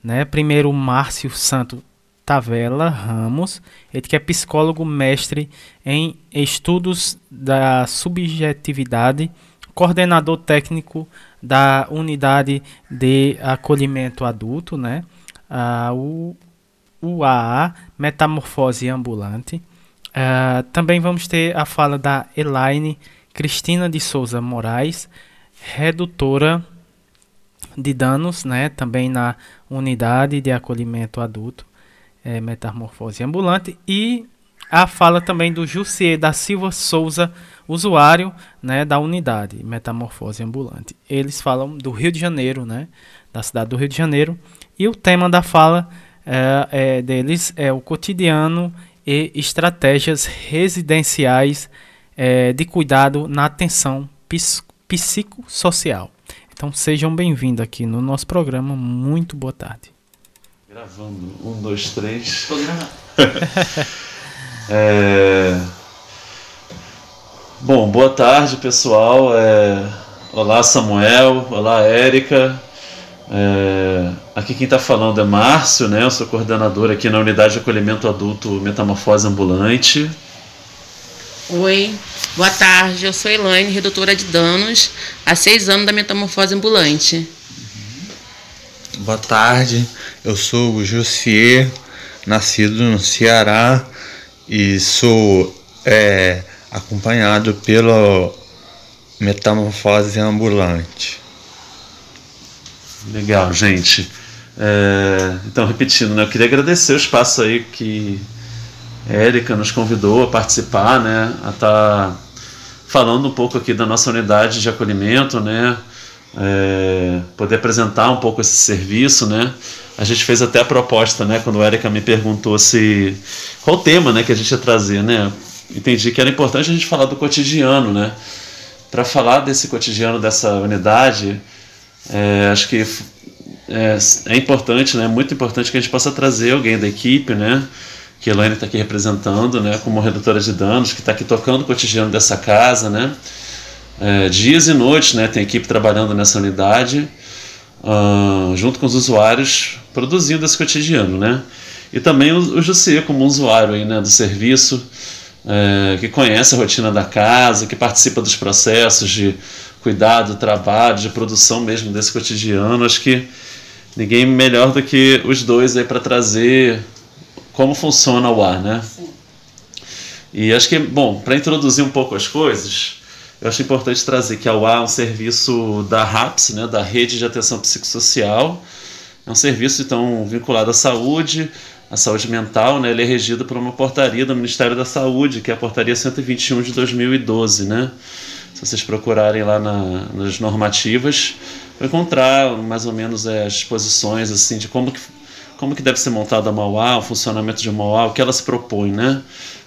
né? Primeiro, Márcio Santo Tavela Ramos, ele que é psicólogo mestre em estudos da subjetividade, coordenador técnico da unidade de acolhimento adulto, né? Uh, o UAA, Metamorfose Ambulante. Uh, também vamos ter a fala da Elaine Cristina de Souza Moraes, redutora de danos, né, também na unidade de acolhimento adulto, é, Metamorfose Ambulante, e a fala também do Jussier da Silva Souza, usuário né, da unidade Metamorfose Ambulante. Eles falam do Rio de Janeiro, né, da cidade do Rio de Janeiro, e o tema da fala é, é, deles é o cotidiano e estratégias residenciais é, de cuidado na atenção psicossocial. Então sejam bem-vindos aqui no nosso programa. Muito boa tarde. Gravando. Um, dois, três. Tô gravando. é... Bom, boa tarde, pessoal. É... Olá, Samuel. Olá, Érica. É, aqui quem está falando é Márcio, né? Eu sou coordenador aqui na unidade de acolhimento adulto Metamorfose Ambulante. Oi, boa tarde. Eu sou Elaine, redutora de danos, há seis anos da Metamorfose Ambulante. Boa tarde, eu sou o Jussier, nascido no Ceará e sou é, acompanhado pela Metamorfose Ambulante. Legal, gente. É, então, repetindo, né, eu queria agradecer o espaço aí que a Érica nos convidou a participar, né, a estar tá falando um pouco aqui da nossa unidade de acolhimento, né, é, poder apresentar um pouco esse serviço, né. A gente fez até a proposta, né, quando a Érica me perguntou se qual o tema, né, que a gente ia trazer, né. Entendi que era importante a gente falar do cotidiano, né. Para falar desse cotidiano dessa unidade, é, acho que é, é, importante, né, muito importante que a gente possa trazer alguém da equipe, né, que a Elaine está aqui representando, né, como redutora de danos, que está aqui tocando o cotidiano dessa casa, né, é, dias e noites, né? Tem equipe trabalhando nessa unidade, uh, junto com os usuários, produzindo esse cotidiano, né? E também o, o Jussier como usuário aí, né, do serviço, é, que conhece a rotina da casa, que participa dos processos de cuidado, trabalho, de produção mesmo desse cotidiano. Acho que ninguém melhor do que os dois aí para trazer como funciona o ar, né? Sim. E acho que, bom, para introduzir um pouco as coisas, eu acho importante trazer que a UA é um serviço da RAPS, né, da Rede de Atenção Psicossocial. É um serviço, então, vinculado à saúde, à saúde mental, né? Ele é regido por uma portaria do Ministério da Saúde, que é a portaria 121 de 2012, né? Se vocês procurarem lá na, nas normativas, vão encontrar mais ou menos é, as posições, assim, de como que, como que deve ser montada a Mauá, o funcionamento de Mauá, o que ela se propõe, né?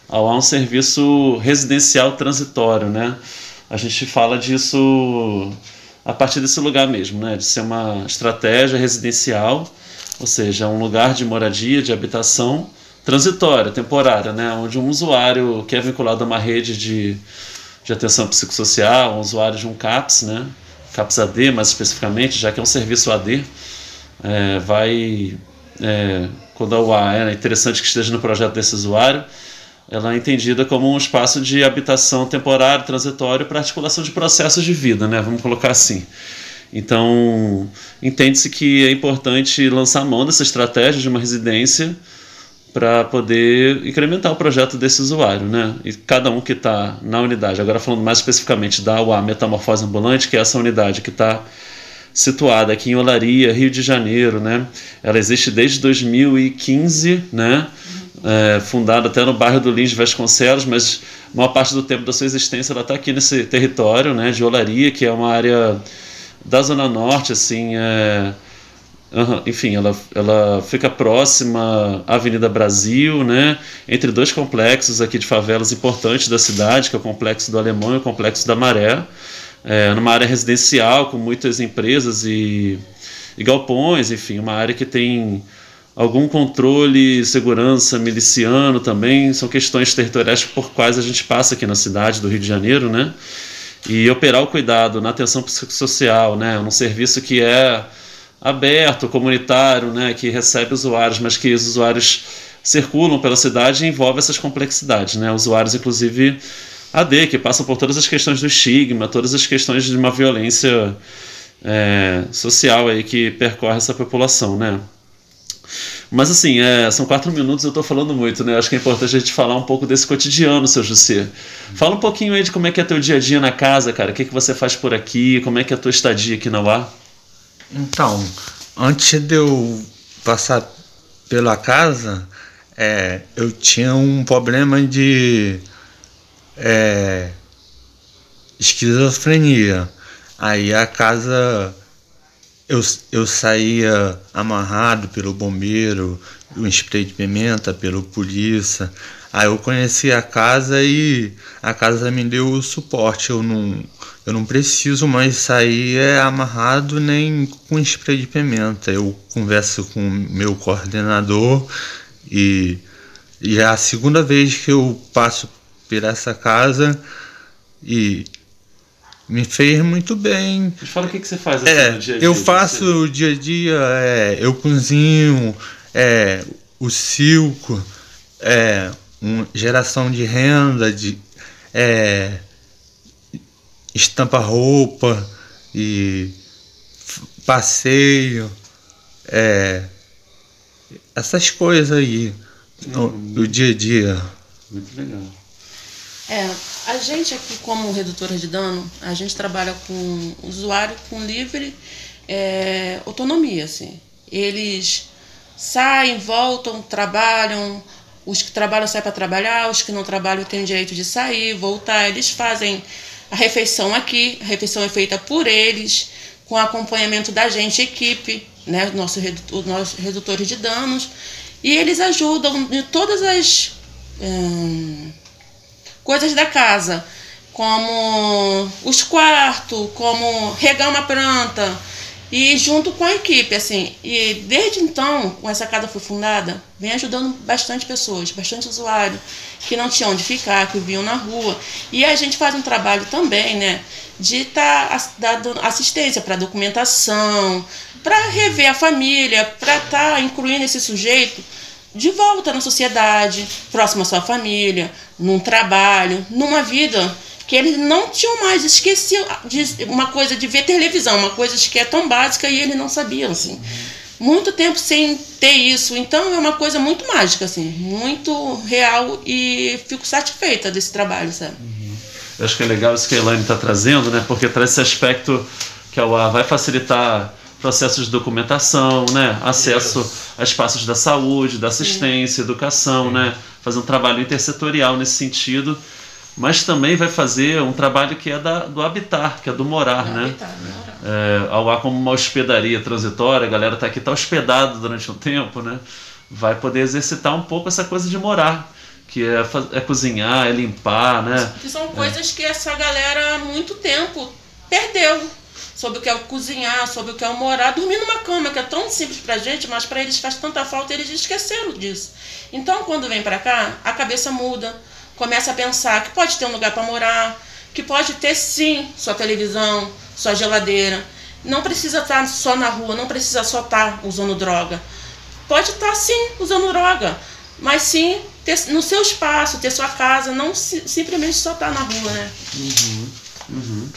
A UA é um serviço residencial transitório, né? A gente fala disso a partir desse lugar mesmo, né? De ser uma estratégia residencial, ou seja, um lugar de moradia, de habitação transitória, temporária, né? Onde um usuário que é vinculado a uma rede de, de atenção psicossocial, um usuário de um CAPS, né? CAPS AD, mais especificamente, já que é um serviço AD, é, vai é, quando a UA é interessante que esteja no projeto desse usuário, ela é entendida como um espaço de habitação temporário, transitório, para articulação de processos de vida, né? vamos colocar assim. Então, entende-se que é importante lançar mão dessa estratégia de uma residência para poder incrementar o projeto desse usuário, né? E cada um que está na unidade, agora falando mais especificamente da UA Metamorfose Ambulante, que é essa unidade que está situada aqui em Olaria, Rio de Janeiro, né? Ela existe desde 2015, né? é, fundada até no bairro do Lins Vasconcelos, mas a maior parte do tempo da sua existência ela está aqui nesse território né, de Olaria, que é uma área da Zona Norte, assim, é, uhum, enfim, ela, ela fica próxima à Avenida Brasil, né, entre dois complexos aqui de favelas importantes da cidade, que é o Complexo do Alemão e o Complexo da Maré, é, numa área residencial com muitas empresas e, e galpões, enfim, uma área que tem algum controle, segurança miliciano também, são questões territoriais por quais a gente passa aqui na cidade do Rio de Janeiro, né? E operar o cuidado na atenção psicossocial, né? Um serviço que é aberto, comunitário, né? Que recebe usuários, mas que os usuários circulam pela cidade e envolve essas complexidades, né? Usuários, inclusive, AD, que passam por todas as questões do estigma, todas as questões de uma violência é, social aí que percorre essa população, né? Mas assim, é, são quatro minutos eu estou falando muito, né? Acho que é importante a gente falar um pouco desse cotidiano, seu José. Fala um pouquinho aí de como é que é teu dia a dia na casa, cara. O que, que você faz por aqui? Como é que é a tua estadia aqui na UA? Então, antes de eu passar pela casa, é, eu tinha um problema de é, esquizofrenia. Aí a casa eu, eu saía amarrado pelo bombeiro, um spray de pimenta pelo polícia. Aí eu conheci a casa e a casa me deu o suporte. Eu não, eu não preciso mais sair é, amarrado nem com spray de pimenta. Eu converso com o meu coordenador e, e é a segunda vez que eu passo por essa casa e me fez muito bem. Mas fala o que, que você faz assim, é, no dia a dia. Eu faço você? o dia a dia, é, eu cozinho, é, o circo, é, um, geração de renda, de é, estampa roupa e passeio, é, essas coisas aí no, no dia a dia. Muito legal. É, a gente aqui como redutora de dano, a gente trabalha com usuário com livre é, autonomia, assim. Eles saem, voltam, trabalham, os que trabalham saem para trabalhar, os que não trabalham têm direito de sair, voltar, eles fazem a refeição aqui, a refeição é feita por eles, com acompanhamento da gente, equipe, né, nosso, os nossos redutores de danos, e eles ajudam em todas as... Hum, coisas da casa, como os quartos, como regar uma planta, e junto com a equipe, assim. E desde então, com essa casa foi fundada, vem ajudando bastante pessoas, bastante usuário que não tinham onde ficar, que viviam na rua. E a gente faz um trabalho também, né, de estar tá dando assistência para documentação, para rever a família, para estar tá incluindo esse sujeito de volta na sociedade, próximo à sua família, num trabalho, numa vida que eles não tinham mais, esqueciam de uma coisa de ver televisão, uma coisa que é tão básica e eles não sabiam, assim. Muito tempo sem ter isso, então é uma coisa muito mágica, assim, muito real e fico satisfeita desse trabalho, sabe? Uhum. Eu acho que é legal isso que a Elaine está trazendo, né? Porque traz esse aspecto que a UA vai facilitar processos de documentação, né? acesso a espaços da saúde, da assistência, educação, né? fazer um trabalho intersetorial nesse sentido mas também vai fazer um trabalho que é da, do habitar, que é do morar, do né? Habitar. É, ao ar como uma hospedaria transitória, a galera está aqui, está hospedado durante um tempo, né? Vai poder exercitar um pouco essa coisa de morar, que é, é cozinhar, é limpar, né? Que são coisas é. que essa galera há muito tempo perdeu sobre o que é o cozinhar, sobre o que é o morar, dormir numa cama, que é tão simples pra gente, mas para eles faz tanta falta, eles esqueceram disso. Então, quando vem para cá, a cabeça muda, começa a pensar que pode ter um lugar para morar, que pode ter sim sua televisão, sua geladeira. Não precisa estar tá só na rua, não precisa só estar tá usando droga. Pode estar tá, sim usando droga, mas sim ter no seu espaço, ter sua casa, não simplesmente só estar na rua, né? Uhum, uhum.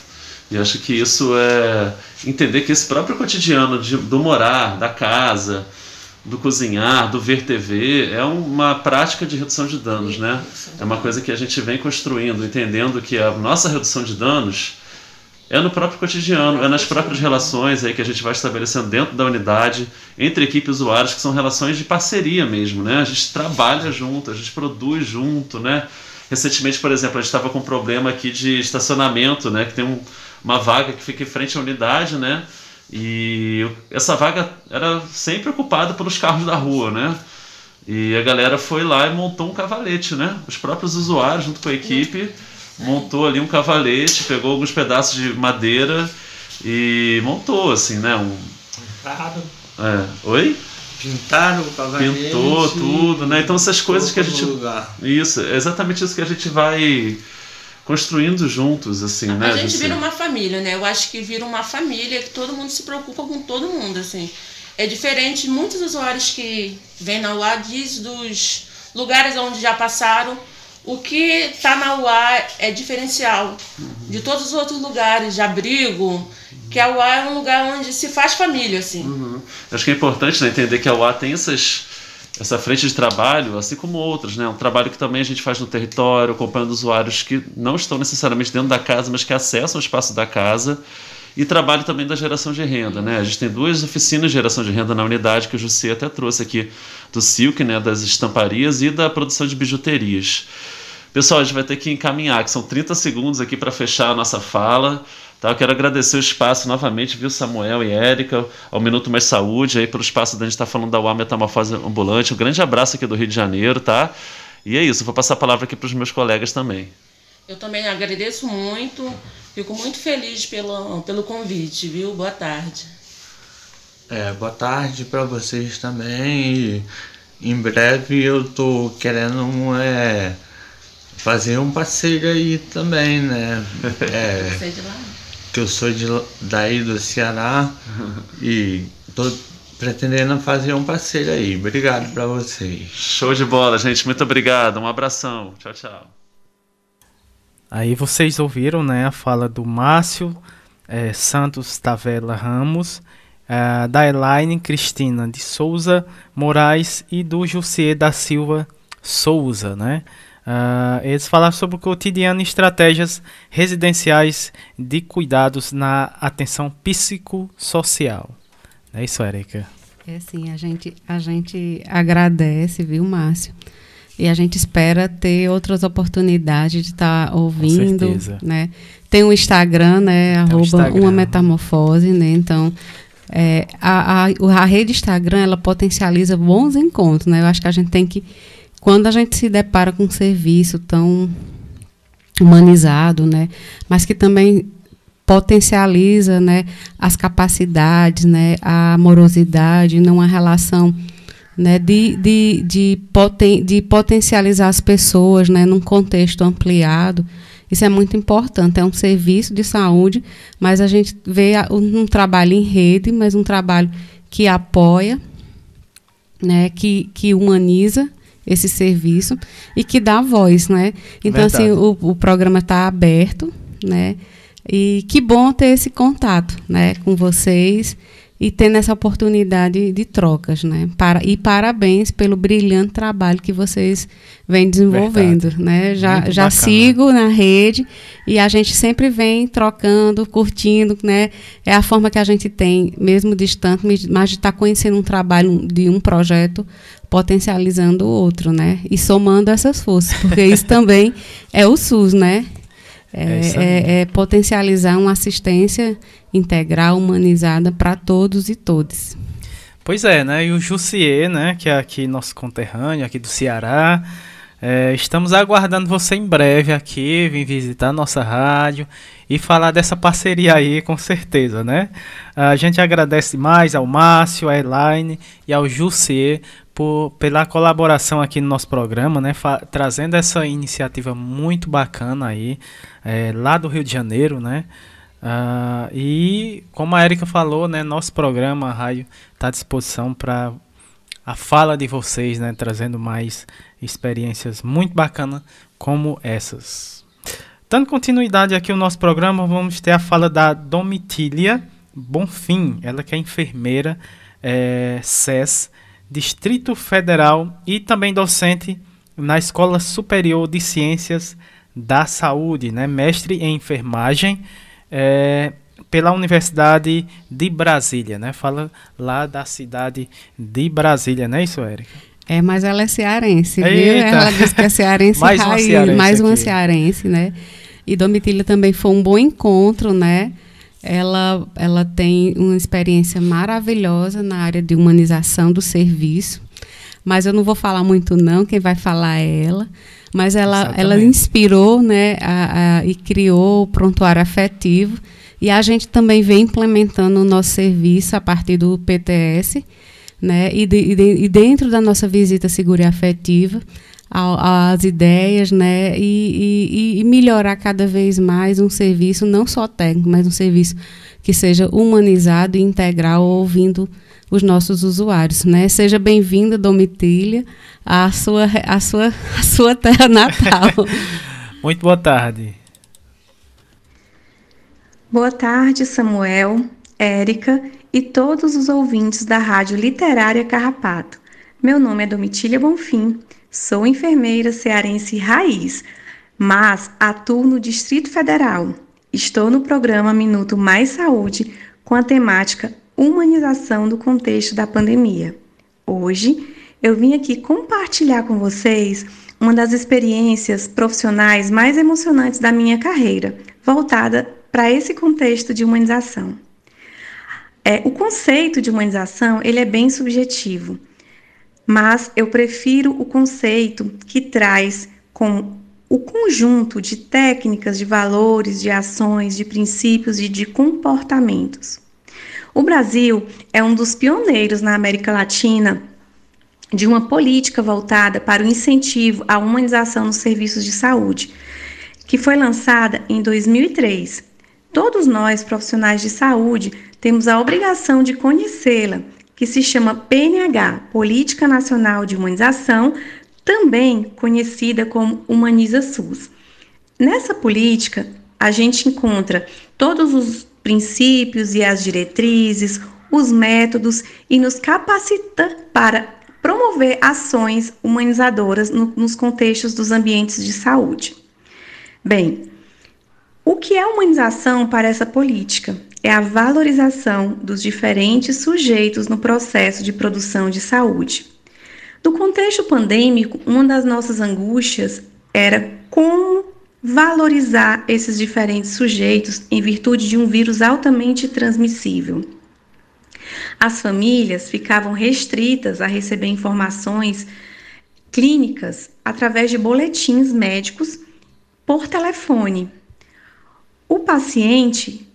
E acho que isso é entender que esse próprio cotidiano de, do morar, da casa, do cozinhar, do ver TV, é uma prática de redução de danos, né? É uma coisa que a gente vem construindo, entendendo que a nossa redução de danos é no próprio cotidiano, é nas próprias relações aí que a gente vai estabelecendo dentro da unidade, entre equipe e usuários, que são relações de parceria mesmo, né? A gente trabalha junto, a gente produz junto, né? Recentemente, por exemplo, a gente estava com um problema aqui de estacionamento, né? Que tem um, uma vaga que fica em frente à unidade, né? E essa vaga era sempre ocupada pelos carros da rua, né? E a galera foi lá e montou um cavalete, né? Os próprios usuários, junto com a equipe, montou ali um cavalete, pegou alguns pedaços de madeira e montou, assim, né? Um... Pintaram. É. Oi? Pintaram o cavalete. Pintou tudo, né? Então essas coisas que a gente. Isso, é exatamente isso que a gente vai construindo juntos, assim, a né? A gente vira uma família, né? Eu acho que vira uma família que todo mundo se preocupa com todo mundo, assim. É diferente, muitos usuários que vêm na UA diz dos lugares onde já passaram, o que está na UA é diferencial de todos os outros lugares de abrigo, que a UA é um lugar onde se faz família, assim. Uhum. Acho que é importante né, entender que a UA tem essas essa frente de trabalho, assim como outras, né? Um trabalho que também a gente faz no território, acompanhando usuários que não estão necessariamente dentro da casa, mas que acessam o espaço da casa. E trabalho também da geração de renda, né? A gente tem duas oficinas de geração de renda na unidade que o José até trouxe aqui do Silk, né? Das estamparias e da produção de bijuterias. Pessoal, a gente vai ter que encaminhar, que são 30 segundos aqui para fechar a nossa fala. Tá, eu quero agradecer o espaço novamente, viu, Samuel e Érica, ao Minuto Mais Saúde, aí pelo espaço da gente estar tá falando da UA Metamorfose Ambulante. Um grande abraço aqui do Rio de Janeiro, tá? E é isso, vou passar a palavra aqui para os meus colegas também. Eu também agradeço muito, fico muito feliz pelo, pelo convite, viu? Boa tarde. É, boa tarde para vocês também. E em breve eu tô querendo é, fazer um passeio aí também, né? É, de lá? Que eu sou de, daí do Ceará e tô pretendendo fazer um passeio aí. Obrigado para vocês. Show de bola, gente. Muito obrigado. Um abração. Tchau, tchau. Aí vocês ouviram, né, a fala do Márcio é, Santos Tavela Ramos, é, da Elaine Cristina de Souza Moraes e do Jussier da Silva Souza, né? Uh, eles falaram sobre o cotidiano e estratégias residenciais de cuidados na atenção psicossocial. É isso, Erika? É sim, a gente, a gente agradece, viu, Márcio? E a gente espera ter outras oportunidades de estar tá ouvindo. Com certeza. Né? Tem o Instagram, né? arroba Instagram. uma metamorfose, né? Então, é, a, a, a rede Instagram, ela potencializa bons encontros, né? Eu acho que a gente tem que quando a gente se depara com um serviço tão humanizado, né, mas que também potencializa né, as capacidades, né, a amorosidade, numa relação né, de, de, de, poten, de potencializar as pessoas né, num contexto ampliado. Isso é muito importante. É um serviço de saúde, mas a gente vê um trabalho em rede, mas um trabalho que apoia, né, que, que humaniza esse serviço e que dá voz, né? Então assim, Verdade. assim o, o programa está aberto, né? E que bom ter esse contato, né, com vocês e tendo essa oportunidade de trocas, né? Para, e parabéns pelo brilhante trabalho que vocês vêm desenvolvendo, Verdade. né? Já, já sigo na rede e a gente sempre vem trocando, curtindo, né? É a forma que a gente tem, mesmo distante, mas de estar tá conhecendo um trabalho de um projeto potencializando o outro, né? E somando essas forças, porque isso também é o SUS, né? É, é, é, é, potencializar uma assistência integral, humanizada para todos e todas. Pois é, né? E o Jussier, né? Que é aqui nosso conterrâneo, aqui do Ceará. É, estamos aguardando você em breve aqui, vir visitar nossa rádio e falar dessa parceria aí, com certeza, né? A gente agradece mais ao Márcio, à Elaine e ao Jussier por, pela colaboração aqui no nosso programa, né, trazendo essa iniciativa muito bacana aí, é, lá do Rio de Janeiro, né, uh, e como a Erika falou, né, nosso programa, a rádio, está à disposição para a fala de vocês, né, trazendo mais experiências muito bacanas como essas. Dando continuidade aqui ao nosso programa, vamos ter a fala da Domitília Bonfim, ela que é enfermeira é, SES, Distrito Federal e também docente na Escola Superior de Ciências da Saúde, né? mestre em enfermagem é, pela Universidade de Brasília, né? Fala lá da cidade de Brasília, não é isso, Érica? É, mas ela é cearense, Eita. viu? Ela disse que é cearense mais raiz, uma cearense mais uma cearense, né? E Domitília também foi um bom encontro, né? ela, ela tem uma experiência maravilhosa na área de humanização do serviço, mas eu não vou falar muito não, quem vai falar é ela, mas ela, ela inspirou né, a, a, e criou o prontuário afetivo, e a gente também vem implementando o nosso serviço a partir do PTS, né, e, de, e, de, e dentro da nossa visita segura e afetiva, as ideias, né, e, e, e, melhorar cada vez mais um serviço não só técnico, mas um serviço que seja humanizado e integral, ouvindo os nossos usuários, né? Seja bem-vinda, Domitília, à sua, à sua, à sua terra natal. Muito boa tarde. Boa tarde, Samuel, Érica e todos os ouvintes da Rádio Literária Carrapato. Meu nome é Domitília Bonfim Sou enfermeira cearense raiz, mas atuo no Distrito Federal. Estou no programa Minuto Mais Saúde com a temática Humanização do contexto da pandemia. Hoje eu vim aqui compartilhar com vocês uma das experiências profissionais mais emocionantes da minha carreira, voltada para esse contexto de humanização. É, o conceito de humanização ele é bem subjetivo mas eu prefiro o conceito que traz com o conjunto de técnicas, de valores, de ações, de princípios e de comportamentos. O Brasil é um dos pioneiros na América Latina de uma política voltada para o incentivo à humanização nos serviços de saúde, que foi lançada em 2003. Todos nós, profissionais de saúde, temos a obrigação de conhecê-la que se chama PNH, Política Nacional de Humanização, também conhecida como Humaniza SUS. Nessa política, a gente encontra todos os princípios e as diretrizes, os métodos e nos capacita para promover ações humanizadoras no, nos contextos dos ambientes de saúde. Bem, o que é humanização para essa política? É a valorização dos diferentes sujeitos no processo de produção de saúde. No contexto pandêmico, uma das nossas angústias era como valorizar esses diferentes sujeitos em virtude de um vírus altamente transmissível. As famílias ficavam restritas a receber informações clínicas através de boletins médicos por telefone. O paciente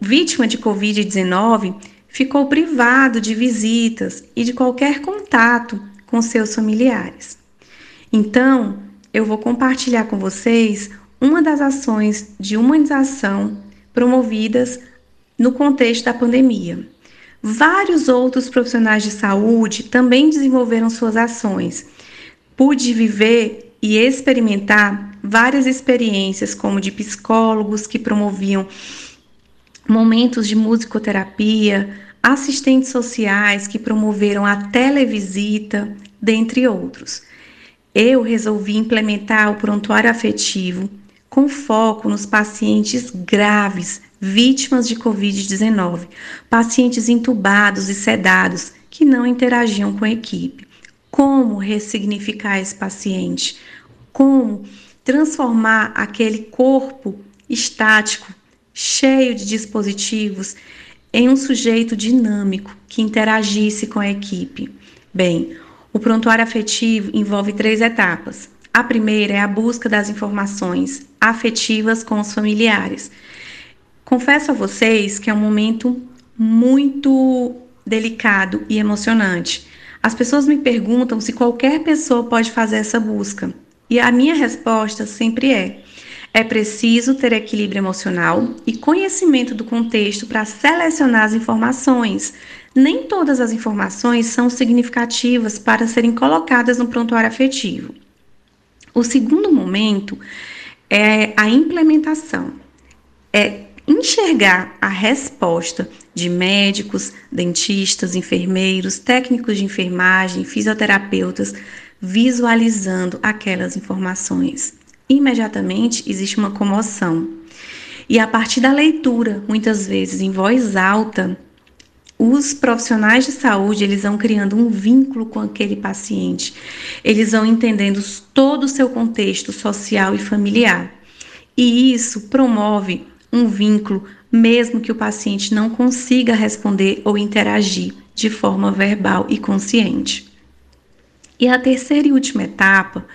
vítima de Covid-19 ficou privado de visitas e de qualquer contato com seus familiares. Então, eu vou compartilhar com vocês uma das ações de humanização promovidas no contexto da pandemia. Vários outros profissionais de saúde também desenvolveram suas ações. Pude viver e experimentar várias experiências, como de psicólogos que promoviam momentos de musicoterapia, assistentes sociais que promoveram a televisita, dentre outros. Eu resolvi implementar o prontuário afetivo com foco nos pacientes graves, vítimas de Covid-19, pacientes intubados e sedados que não interagiam com a equipe. Como ressignificar esse paciente? Como transformar aquele corpo estático, cheio de dispositivos, em um sujeito dinâmico que interagisse com a equipe? Bem, o prontuário afetivo envolve três etapas. A primeira é a busca das informações afetivas com os familiares. Confesso a vocês que é um momento muito delicado e emocionante. As pessoas me perguntam se qualquer pessoa pode fazer essa busca. E a minha resposta sempre é: é preciso ter equilíbrio emocional e conhecimento do contexto para selecionar as informações. Nem todas as informações são significativas para serem colocadas no prontuário afetivo. O segundo momento é a implementação. É enxergar a resposta de médicos, dentistas, enfermeiros, técnicos de enfermagem, fisioterapeutas, visualizando aquelas informações. Imediatamente existe uma comoção. E a partir da leitura, muitas vezes em voz alta, os profissionais de saúde eles vão criando um vínculo com aquele paciente, eles vão entendendo todo o seu contexto social e familiar. E isso promove um vínculo, mesmo que o paciente não consiga responder ou interagir de forma verbal e consciente. E a terceira e última etapa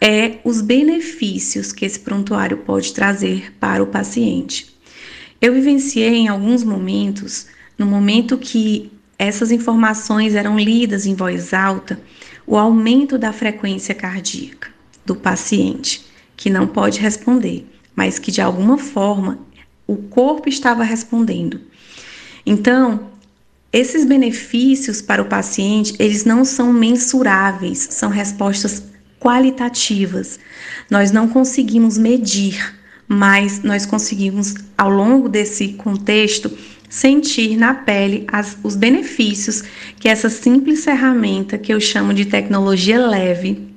é os benefícios que esse prontuário pode trazer para o paciente. Eu vivenciei em alguns momentos no momento que essas informações eram lidas em voz alta, o aumento da frequência cardíaca do paciente, que não pode responder, mas que de alguma forma o corpo estava respondendo. Então, esses benefícios para o paciente, eles não são mensuráveis, são respostas qualitativas. Nós não conseguimos medir, mas nós conseguimos, ao longo desse contexto, sentir na pele as, os benefícios que essa simples ferramenta, que eu chamo de tecnologia leve,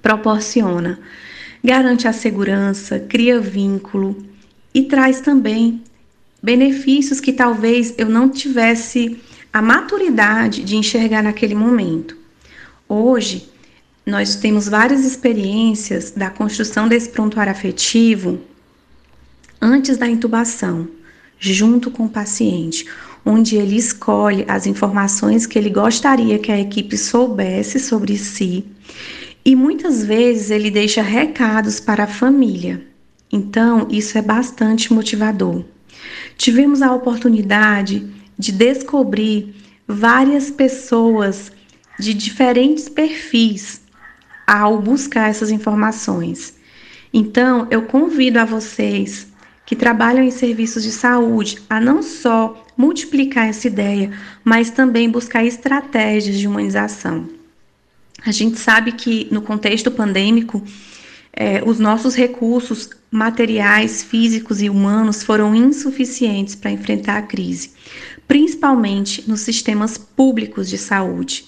proporciona. Garante a segurança, cria vínculo e traz também benefícios que talvez eu não tivesse a maturidade de enxergar naquele momento. Hoje, nós temos várias experiências da construção desse prontuário afetivo antes da intubação junto com o paciente, onde ele escolhe as informações que ele gostaria que a equipe soubesse sobre si e muitas vezes ele deixa recados para a família. Então, isso é bastante motivador. Tivemos a oportunidade de descobrir várias pessoas de diferentes perfis ao buscar essas informações. Então, eu convido a vocês que trabalham em serviços de saúde a não só multiplicar essa ideia, mas também buscar estratégias de humanização. A gente sabe que no contexto pandêmico, eh, os nossos recursos materiais, físicos e humanos foram insuficientes para enfrentar a crise, principalmente nos sistemas públicos de saúde.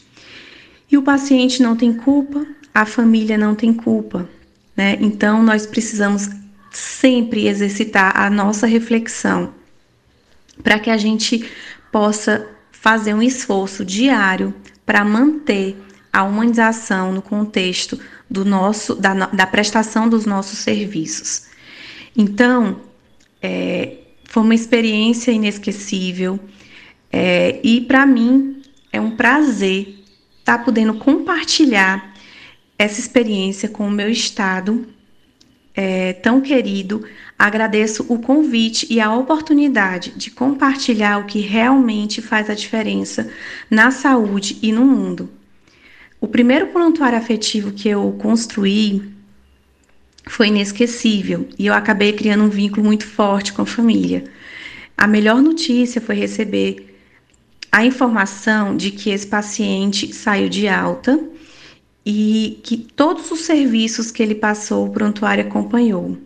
E o paciente não tem culpa, a família não tem culpa, né? Então nós precisamos sempre exercitar a nossa reflexão para que a gente possa fazer um esforço diário para manter a humanização no contexto do nosso da, da prestação dos nossos serviços. Então, é, foi uma experiência inesquecível é, e para mim é um prazer estar tá podendo compartilhar essa experiência com o meu estado é, tão querido, agradeço o convite e a oportunidade de compartilhar o que realmente faz a diferença na saúde e no mundo. O primeiro prontuário afetivo que eu construí foi inesquecível e eu acabei criando um vínculo muito forte com a família. A melhor notícia foi receber a informação de que esse paciente saiu de alta e que todos os serviços que ele passou, o prontuário acompanhou.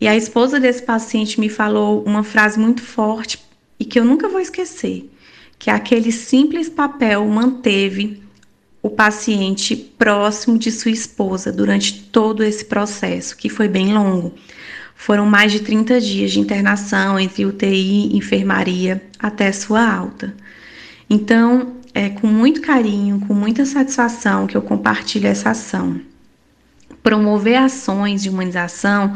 E a esposa desse paciente me falou uma frase muito forte e que eu nunca vou esquecer, que aquele simples papel manteve o paciente próximo de sua esposa durante todo esse processo, que foi bem longo. Foram mais de 30 dias de internação entre UTI enfermaria até sua alta. Então, é com muito carinho, com muita satisfação que eu compartilho essa ação. Promover ações de humanização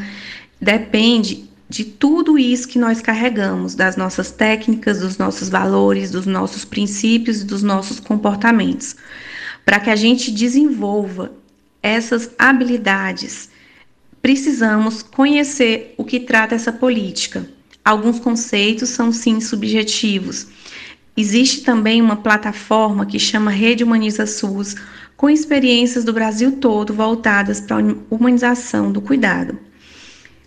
depende de tudo isso que nós carregamos, das nossas técnicas, dos nossos valores, dos nossos princípios e dos nossos comportamentos. Para que a gente desenvolva essas habilidades, precisamos conhecer o que trata essa política. Alguns conceitos são sim subjetivos Existe também uma plataforma que chama Rede Humaniza SUS, com experiências do Brasil todo voltadas para a humanização do cuidado.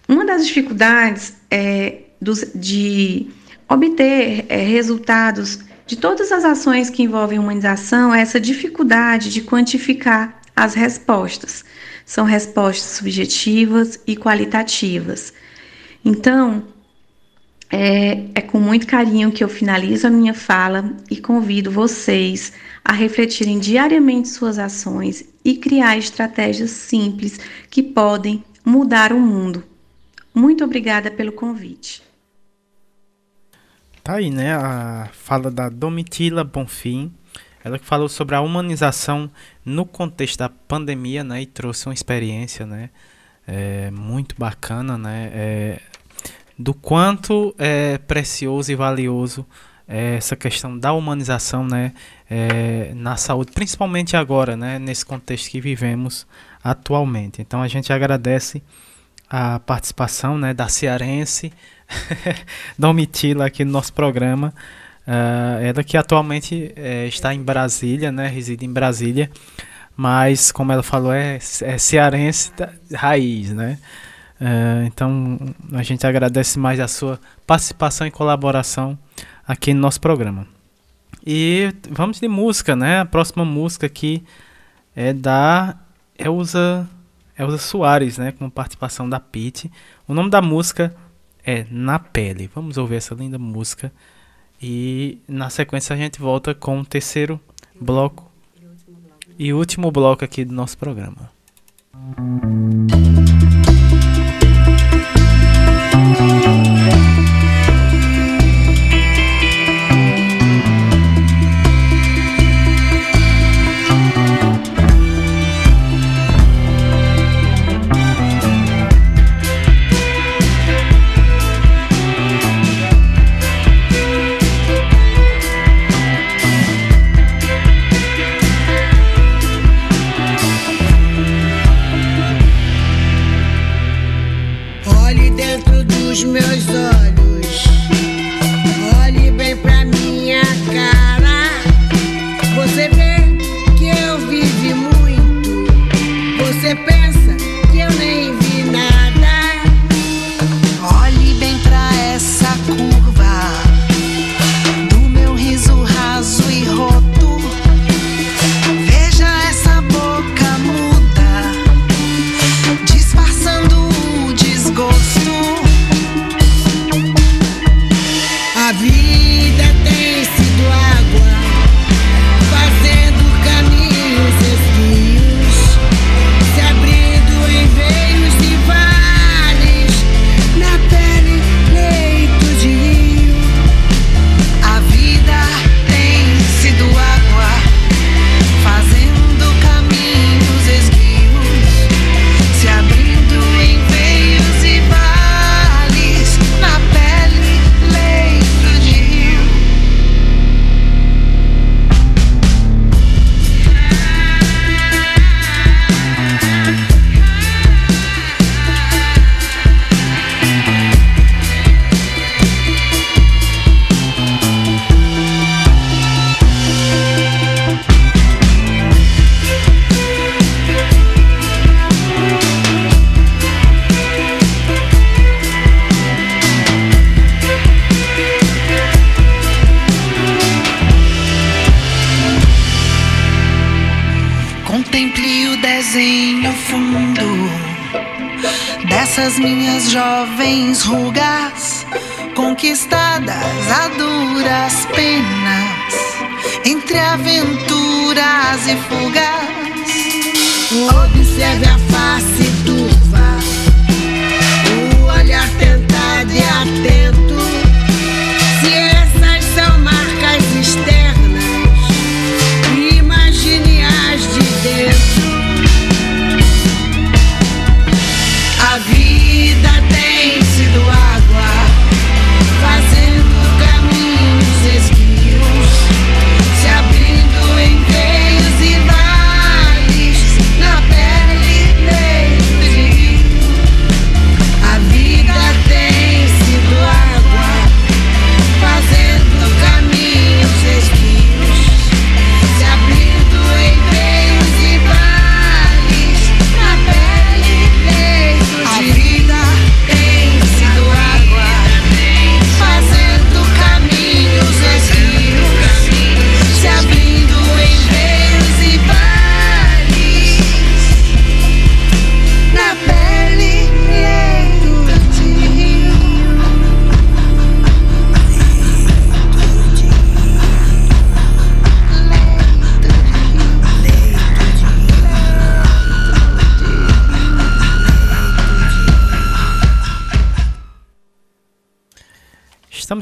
Uma das dificuldades é dos, de obter é, resultados de todas as ações que envolvem humanização é essa dificuldade de quantificar as respostas. São respostas subjetivas e qualitativas. Então, é, é, com muito carinho que eu finalizo a minha fala e convido vocês a refletirem diariamente suas ações e criar estratégias simples que podem mudar o mundo. Muito obrigada pelo convite. Tá aí, né? A fala da Domitila Bonfim. Ela que falou sobre a humanização no contexto da pandemia, né? E trouxe uma experiência, né? É, muito bacana, né? É, do quanto é precioso e valioso é, essa questão da humanização né, é, na saúde, principalmente agora, né, nesse contexto que vivemos atualmente. Então a gente agradece a participação né, da cearense Domitila aqui no nosso programa. Uh, ela que atualmente é, está em Brasília, né, reside em Brasília, mas como ela falou, é, é cearense raiz, né? É, então a gente agradece mais a sua participação e colaboração aqui no nosso programa. E vamos de música, né? A próxima música aqui é da Elza, Elza Soares, né? Com participação da Pete. O nome da música é Na Pele. Vamos ouvir essa linda música. E na sequência a gente volta com o terceiro bloco e último bloco aqui do nosso programa. Você vê que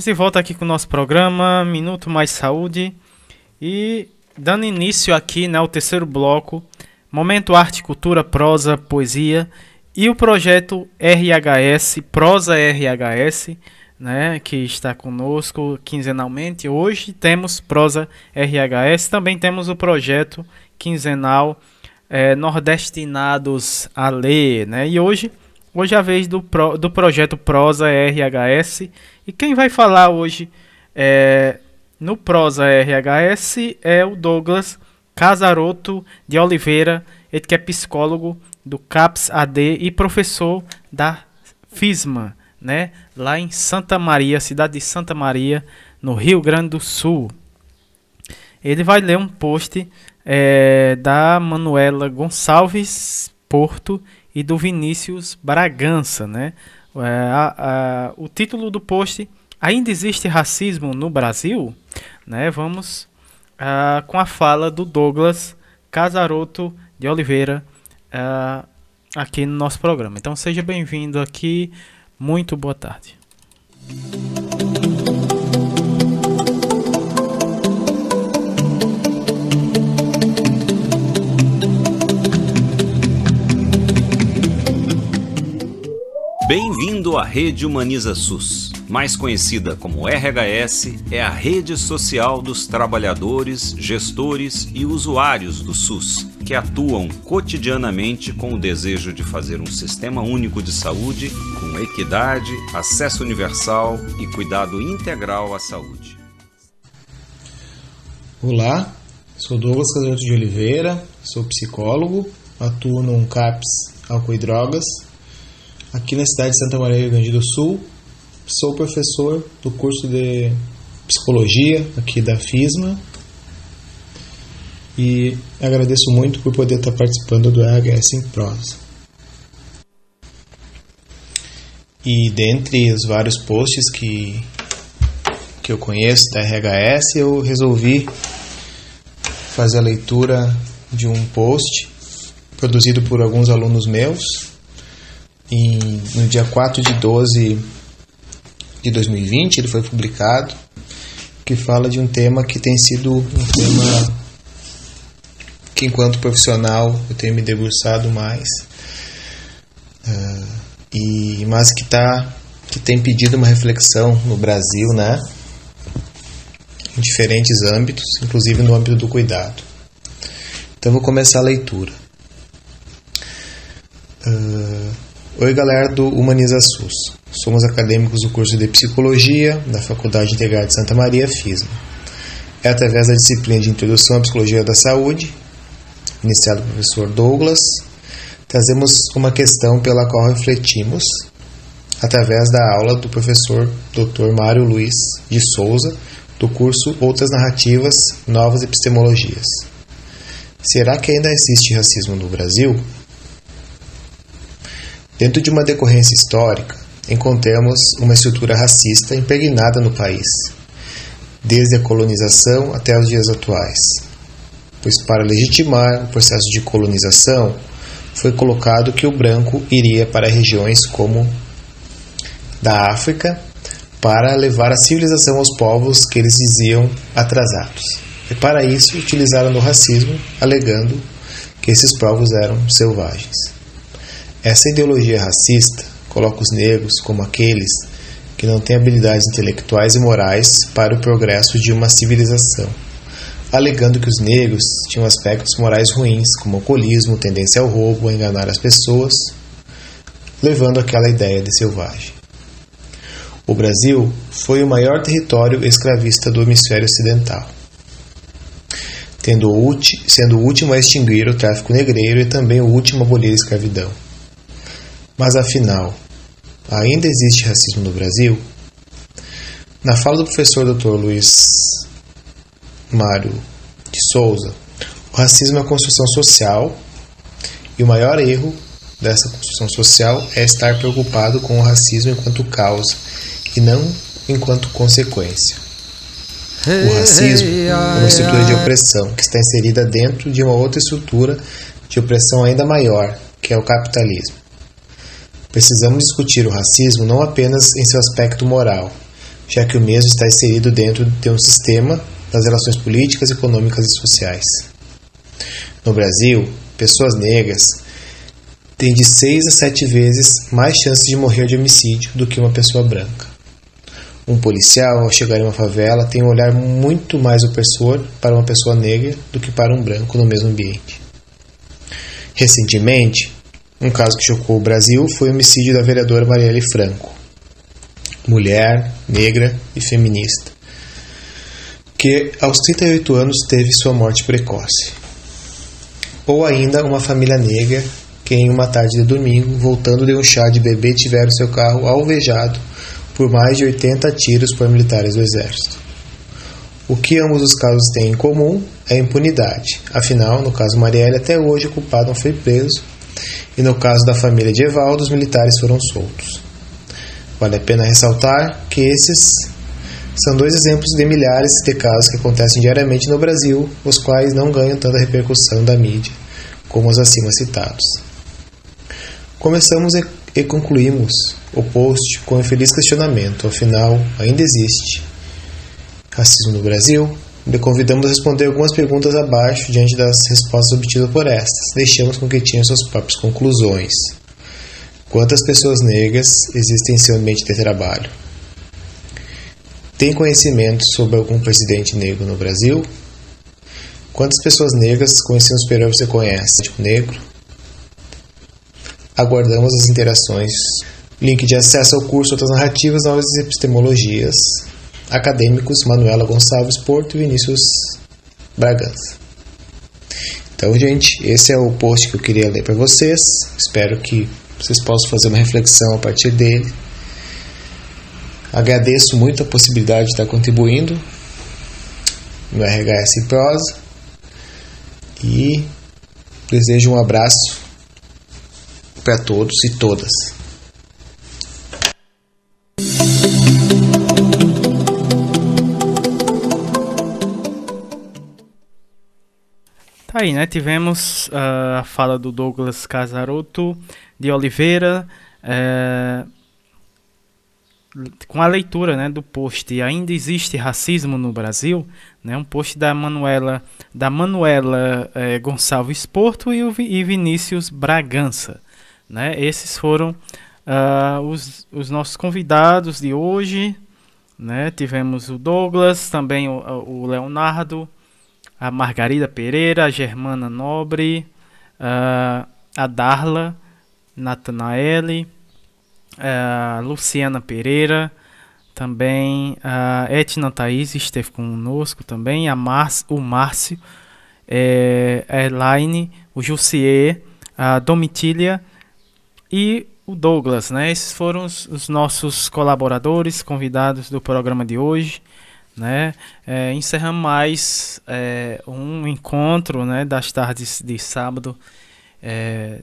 Estamos de volta aqui com o nosso programa Minuto Mais Saúde e dando início aqui né, ao terceiro bloco, Momento Arte, Cultura, Prosa, Poesia e o projeto RHS, Prosa RHS, né, que está conosco quinzenalmente. Hoje temos Prosa RHS, também temos o projeto quinzenal eh, Nordestinados a Ler, né, e hoje Hoje é a vez do, pro, do projeto Prosa RHS. E quem vai falar hoje é, no Prosa RHS é o Douglas Casaroto de Oliveira, ele que é psicólogo do CAPS AD e professor da FISMA, né? lá em Santa Maria, cidade de Santa Maria, no Rio Grande do Sul. Ele vai ler um post é, da Manuela Gonçalves Porto e do Vinícius Bragança, né? É, a, a, o título do post Ainda existe racismo no Brasil? Né? Vamos a, com a fala do Douglas Casaroto de Oliveira a, aqui no nosso programa. Então seja bem-vindo aqui. Muito boa tarde. Bem-vindo à Rede Humaniza SUS. Mais conhecida como RHS, é a rede social dos trabalhadores, gestores e usuários do SUS, que atuam cotidianamente com o desejo de fazer um sistema único de saúde com equidade, acesso universal e cuidado integral à saúde. Olá, sou Douglas Casaroto de Oliveira, sou psicólogo, atuo no CAPS Álcool e Drogas, aqui na cidade de Santa Maria, Rio Grande do Sul. Sou professor do curso de psicologia aqui da FISMA e agradeço muito por poder estar participando do RHS em prosa. E dentre os vários posts que, que eu conheço da RHS, eu resolvi fazer a leitura de um post produzido por alguns alunos meus em, no dia 4 de 12 de 2020, ele foi publicado, que fala de um tema que tem sido um tema que, enquanto profissional, eu tenho me debruçado mais, uh, e, mas que, tá, que tem pedido uma reflexão no Brasil, né? em diferentes âmbitos, inclusive no âmbito do cuidado. Então, vou começar a leitura. Uh, Oi, galera do Humaniza SUS. Somos acadêmicos do curso de Psicologia da Faculdade Integrada de Santa Maria, FISMA. É através da disciplina de Introdução à Psicologia da Saúde, iniciado pelo professor Douglas, trazemos uma questão pela qual refletimos através da aula do professor Dr. Mário Luiz de Souza, do curso Outras Narrativas, Novas Epistemologias. Será que ainda existe racismo no Brasil? Dentro de uma decorrência histórica, encontramos uma estrutura racista impregnada no país, desde a colonização até os dias atuais. Pois, para legitimar o processo de colonização, foi colocado que o branco iria para regiões como da África para levar a civilização aos povos que eles diziam atrasados. E para isso utilizaram o racismo, alegando que esses povos eram selvagens. Essa ideologia racista coloca os negros como aqueles que não têm habilidades intelectuais e morais para o progresso de uma civilização, alegando que os negros tinham aspectos morais ruins, como alcoolismo, tendência ao roubo, a enganar as pessoas, levando aquela ideia de selvagem. O Brasil foi o maior território escravista do hemisfério ocidental, sendo o último a extinguir o tráfico negreiro e também o último a abolir a escravidão. Mas afinal, ainda existe racismo no Brasil? Na fala do professor Dr. Luiz Mário de Souza, o racismo é a construção social e o maior erro dessa construção social é estar preocupado com o racismo enquanto causa e não enquanto consequência. O racismo é uma estrutura de opressão que está inserida dentro de uma outra estrutura de opressão ainda maior, que é o capitalismo. Precisamos discutir o racismo não apenas em seu aspecto moral, já que o mesmo está inserido dentro de um sistema das relações políticas, econômicas e sociais. No Brasil, pessoas negras têm de 6 a 7 vezes mais chances de morrer de homicídio do que uma pessoa branca. Um policial, ao chegar em uma favela, tem um olhar muito mais opressor para uma pessoa negra do que para um branco no mesmo ambiente. Recentemente, um caso que chocou o Brasil foi o homicídio da vereadora Marielle Franco, mulher, negra e feminista, que aos 38 anos teve sua morte precoce. Ou ainda uma família negra que em uma tarde de domingo, voltando de um chá de bebê, tiveram seu carro alvejado por mais de 80 tiros por militares do exército. O que ambos os casos têm em comum é a impunidade. Afinal, no caso Marielle, até hoje o culpado não foi preso e no caso da família de Evaldo, os militares foram soltos. Vale a pena ressaltar que esses são dois exemplos de milhares de casos que acontecem diariamente no Brasil, os quais não ganham tanta repercussão da mídia como os acima citados. Começamos e concluímos o post com um infeliz questionamento, afinal, ainda existe racismo no Brasil? Lhe convidamos a responder algumas perguntas abaixo diante das respostas obtidas por estas. Deixamos com que tenham suas próprias conclusões. Quantas pessoas negras existem em seu ambiente de trabalho? Tem conhecimento sobre algum presidente negro no Brasil? Quantas pessoas negras com ensino superior você conhece? Tipo negro? Aguardamos as interações. Link de acesso ao curso Outras Narrativas, Novas Epistemologias acadêmicos Manuela Gonçalves Porto e Vinícius Bragança. Então, gente, esse é o post que eu queria ler para vocês. Espero que vocês possam fazer uma reflexão a partir dele. Agradeço muito a possibilidade de estar contribuindo no RHS Prosa e desejo um abraço para todos e todas. Tá aí, né? Tivemos uh, a fala do Douglas Casaroto de Oliveira, uh, com a leitura né, do post Ainda existe racismo no Brasil, né? Um post da Manuela, da Manuela uh, Gonçalves Porto e, o, e Vinícius Bragança, né? Esses foram ah, os, os nossos convidados de hoje, né? Tivemos o Douglas, também o, o Leonardo, a Margarida Pereira, a Germana Nobre, uh, a Darla, Natanaele, a Luciana Pereira, também a Etna Thaís esteve conosco também, a Mar o Márcio, é, a Elaine, o Jussier, a Domitília e o Douglas, né? Esses foram os, os nossos colaboradores, convidados do programa de hoje né? É, encerramos mais é, um encontro, né, das tardes de sábado. É,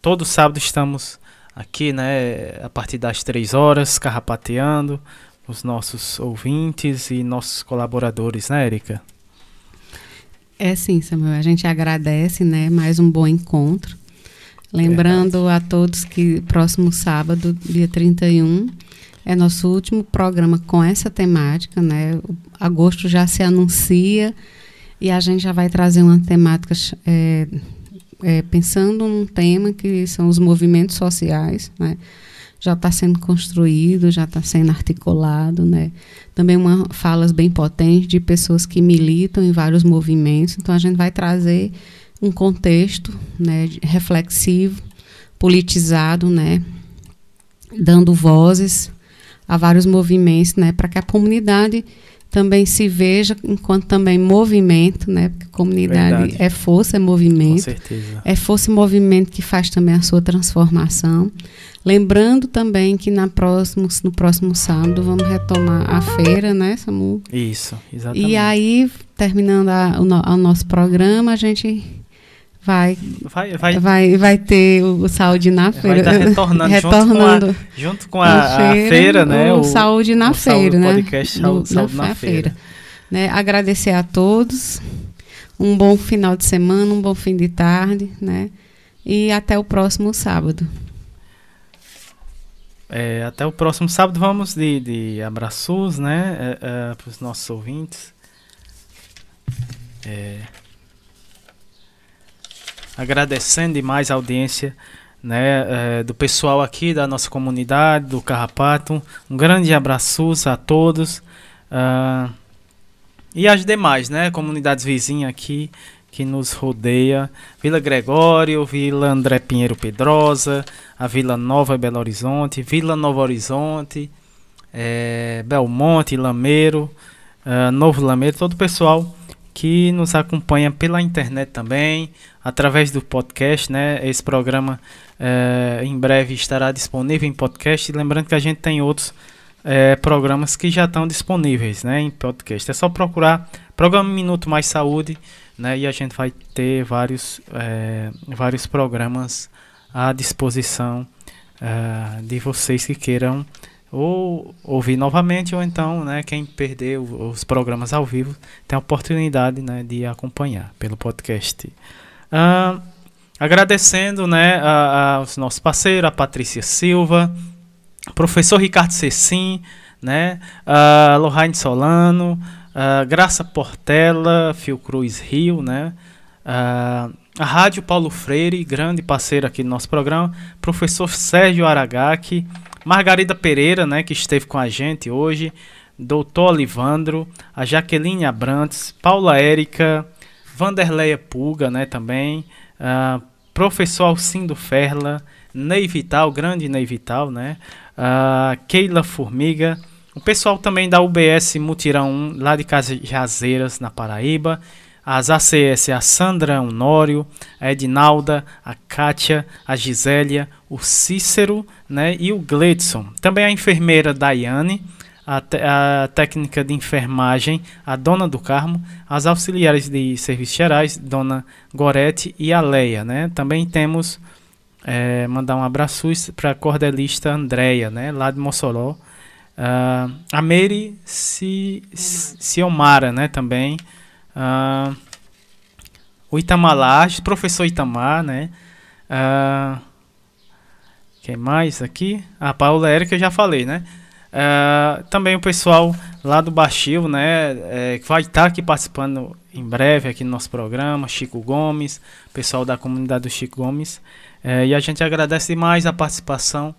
todo sábado estamos aqui, né, a partir das três horas, carrapateando os nossos ouvintes e nossos colaboradores, né, Erika? É sim, Samuel. A gente agradece, né, mais um bom encontro. Lembrando a todos que próximo sábado, dia 31, é nosso último programa com essa temática, né? Agosto já se anuncia e a gente já vai trazer uma temática é, é, pensando num tema que são os movimentos sociais, né? Já está sendo construído, já está sendo articulado, né? Também uma falas bem potentes de pessoas que militam em vários movimentos. Então a gente vai trazer um contexto, né, reflexivo, politizado, né, dando vozes a vários movimentos, né, para que a comunidade também se veja enquanto também movimento, né? Porque comunidade Verdade. é força, é movimento. Com certeza. É força e movimento que faz também a sua transformação. Lembrando também que na próximo, no próximo sábado vamos retomar a feira, né, Samu? Isso, exatamente. E aí, terminando a, o, o nosso programa, a gente Vai, vai, vai, vai, vai ter o Saúde na Feira. Vai estar retornando, retornando junto com a, junto com a, feira, a feira, né? O, o Saúde na o Feira, saúde, né? podcast Saúde, saúde na, na, Feira. feira. Né? Agradecer a todos, um bom final de semana, um bom fim de tarde, né? E até o próximo sábado. É, até o próximo sábado vamos de, de abraços, né? É, é, para os nossos ouvintes. É, agradecendo demais a audiência né, é, do pessoal aqui da nossa comunidade, do Carrapato. Um grande abraço a todos. Uh, e as demais, né, comunidades vizinhas aqui que nos rodeia. Vila Gregório, Vila André Pinheiro Pedrosa, a Vila Nova Belo Horizonte, Vila Novo Horizonte, é, Belmonte, Lameiro, uh, Novo Lameiro, todo o pessoal que nos acompanha pela internet também, através do podcast, né? Esse programa é, em breve estará disponível em podcast. Lembrando que a gente tem outros é, programas que já estão disponíveis, né? Em podcast. É só procurar programa Minuto Mais Saúde, né? E a gente vai ter vários, é, vários programas à disposição de vocês que queiram ou ouvir novamente ou então né, quem perdeu os programas ao vivo tem a oportunidade né, de acompanhar pelo podcast. Agradecendo né, aos nossos parceiros, a Patrícia Silva, professor Ricardo Cecim, né, a Lohane Solano, a Graça Portela, Fiocruz Rio, né, a Rádio Paulo Freire, grande parceiro aqui do nosso programa, professor Sérgio Aragaki, Margarida Pereira, né, que esteve com a gente hoje, Doutor Olivandro, a Jaqueline Abrantes, Paula Érica, Vanderleia Pulga, né, também, uh, professor Alcindo Ferla, Ney Vital, grande Ney Vital, né, uh, Keila Formiga, o pessoal também da UBS Mutirão 1, lá de Cajazeiras, na Paraíba, as ACS, a Sandra Honório, a Edinalda, a Kátia, a Gisélia, o Cícero né, e o Gledson. Também a enfermeira Daiane, a, a, técnica de enfermagem, a dona do Carmo, as auxiliares de serviços gerais, dona Gorete e a Leia, né? Também temos é, mandar um abraço para a cordelista Andréia, né? Lá de Mossoró. Uh, a Mary Ciomara, né? Também. Uh, o Itamar professor Itamar, né? Uh, quem mais aqui? A Paula Érica eu já falei, né? Uh, também o pessoal lá do Baixio, né, é, que vai estar aqui participando em breve aqui no nosso programa, Chico Gomes, pessoal da comunidade do Chico Gomes, é, e a gente agradece demais a participação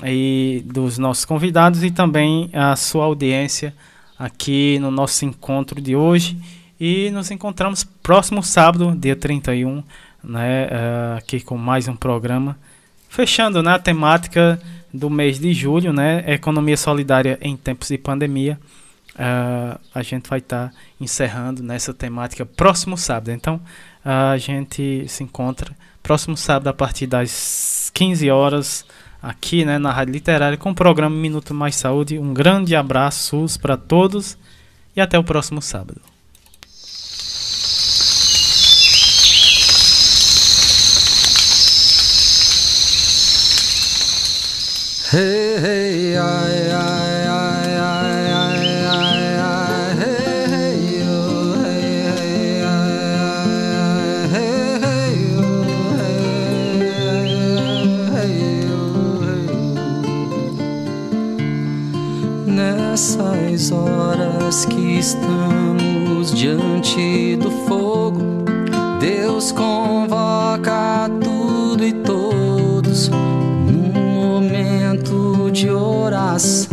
aí dos nossos convidados e também a sua audiência aqui no nosso encontro de hoje e nos encontramos próximo sábado, dia 31, né, uh, aqui com mais um programa, fechando né, a temática do mês de julho, né? Economia solidária em tempos de pandemia. Uh, a gente vai estar tá encerrando nessa temática próximo sábado. Então, uh, a gente se encontra próximo sábado a partir das 15 horas aqui né, na Rádio Literária com o programa Minuto Mais Saúde. Um grande abraço para todos e até o próximo sábado. Nessas horas que estamos diante do fogo, Deus convoca tudo e todos de oração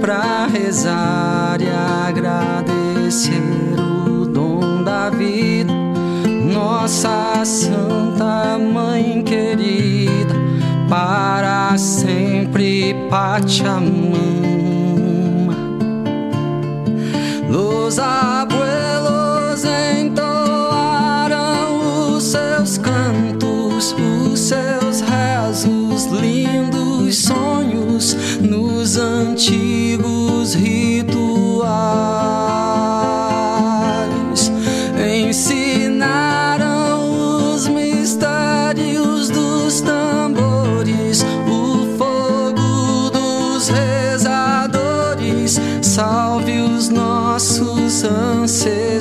para rezar e agradecer o dom da vida, nossa Santa Mãe querida, para sempre Pachamama. Los nos antigos rituais. Ensinaram os mistérios dos tambores, o fogo dos rezadores. Salve os nossos ancestrais.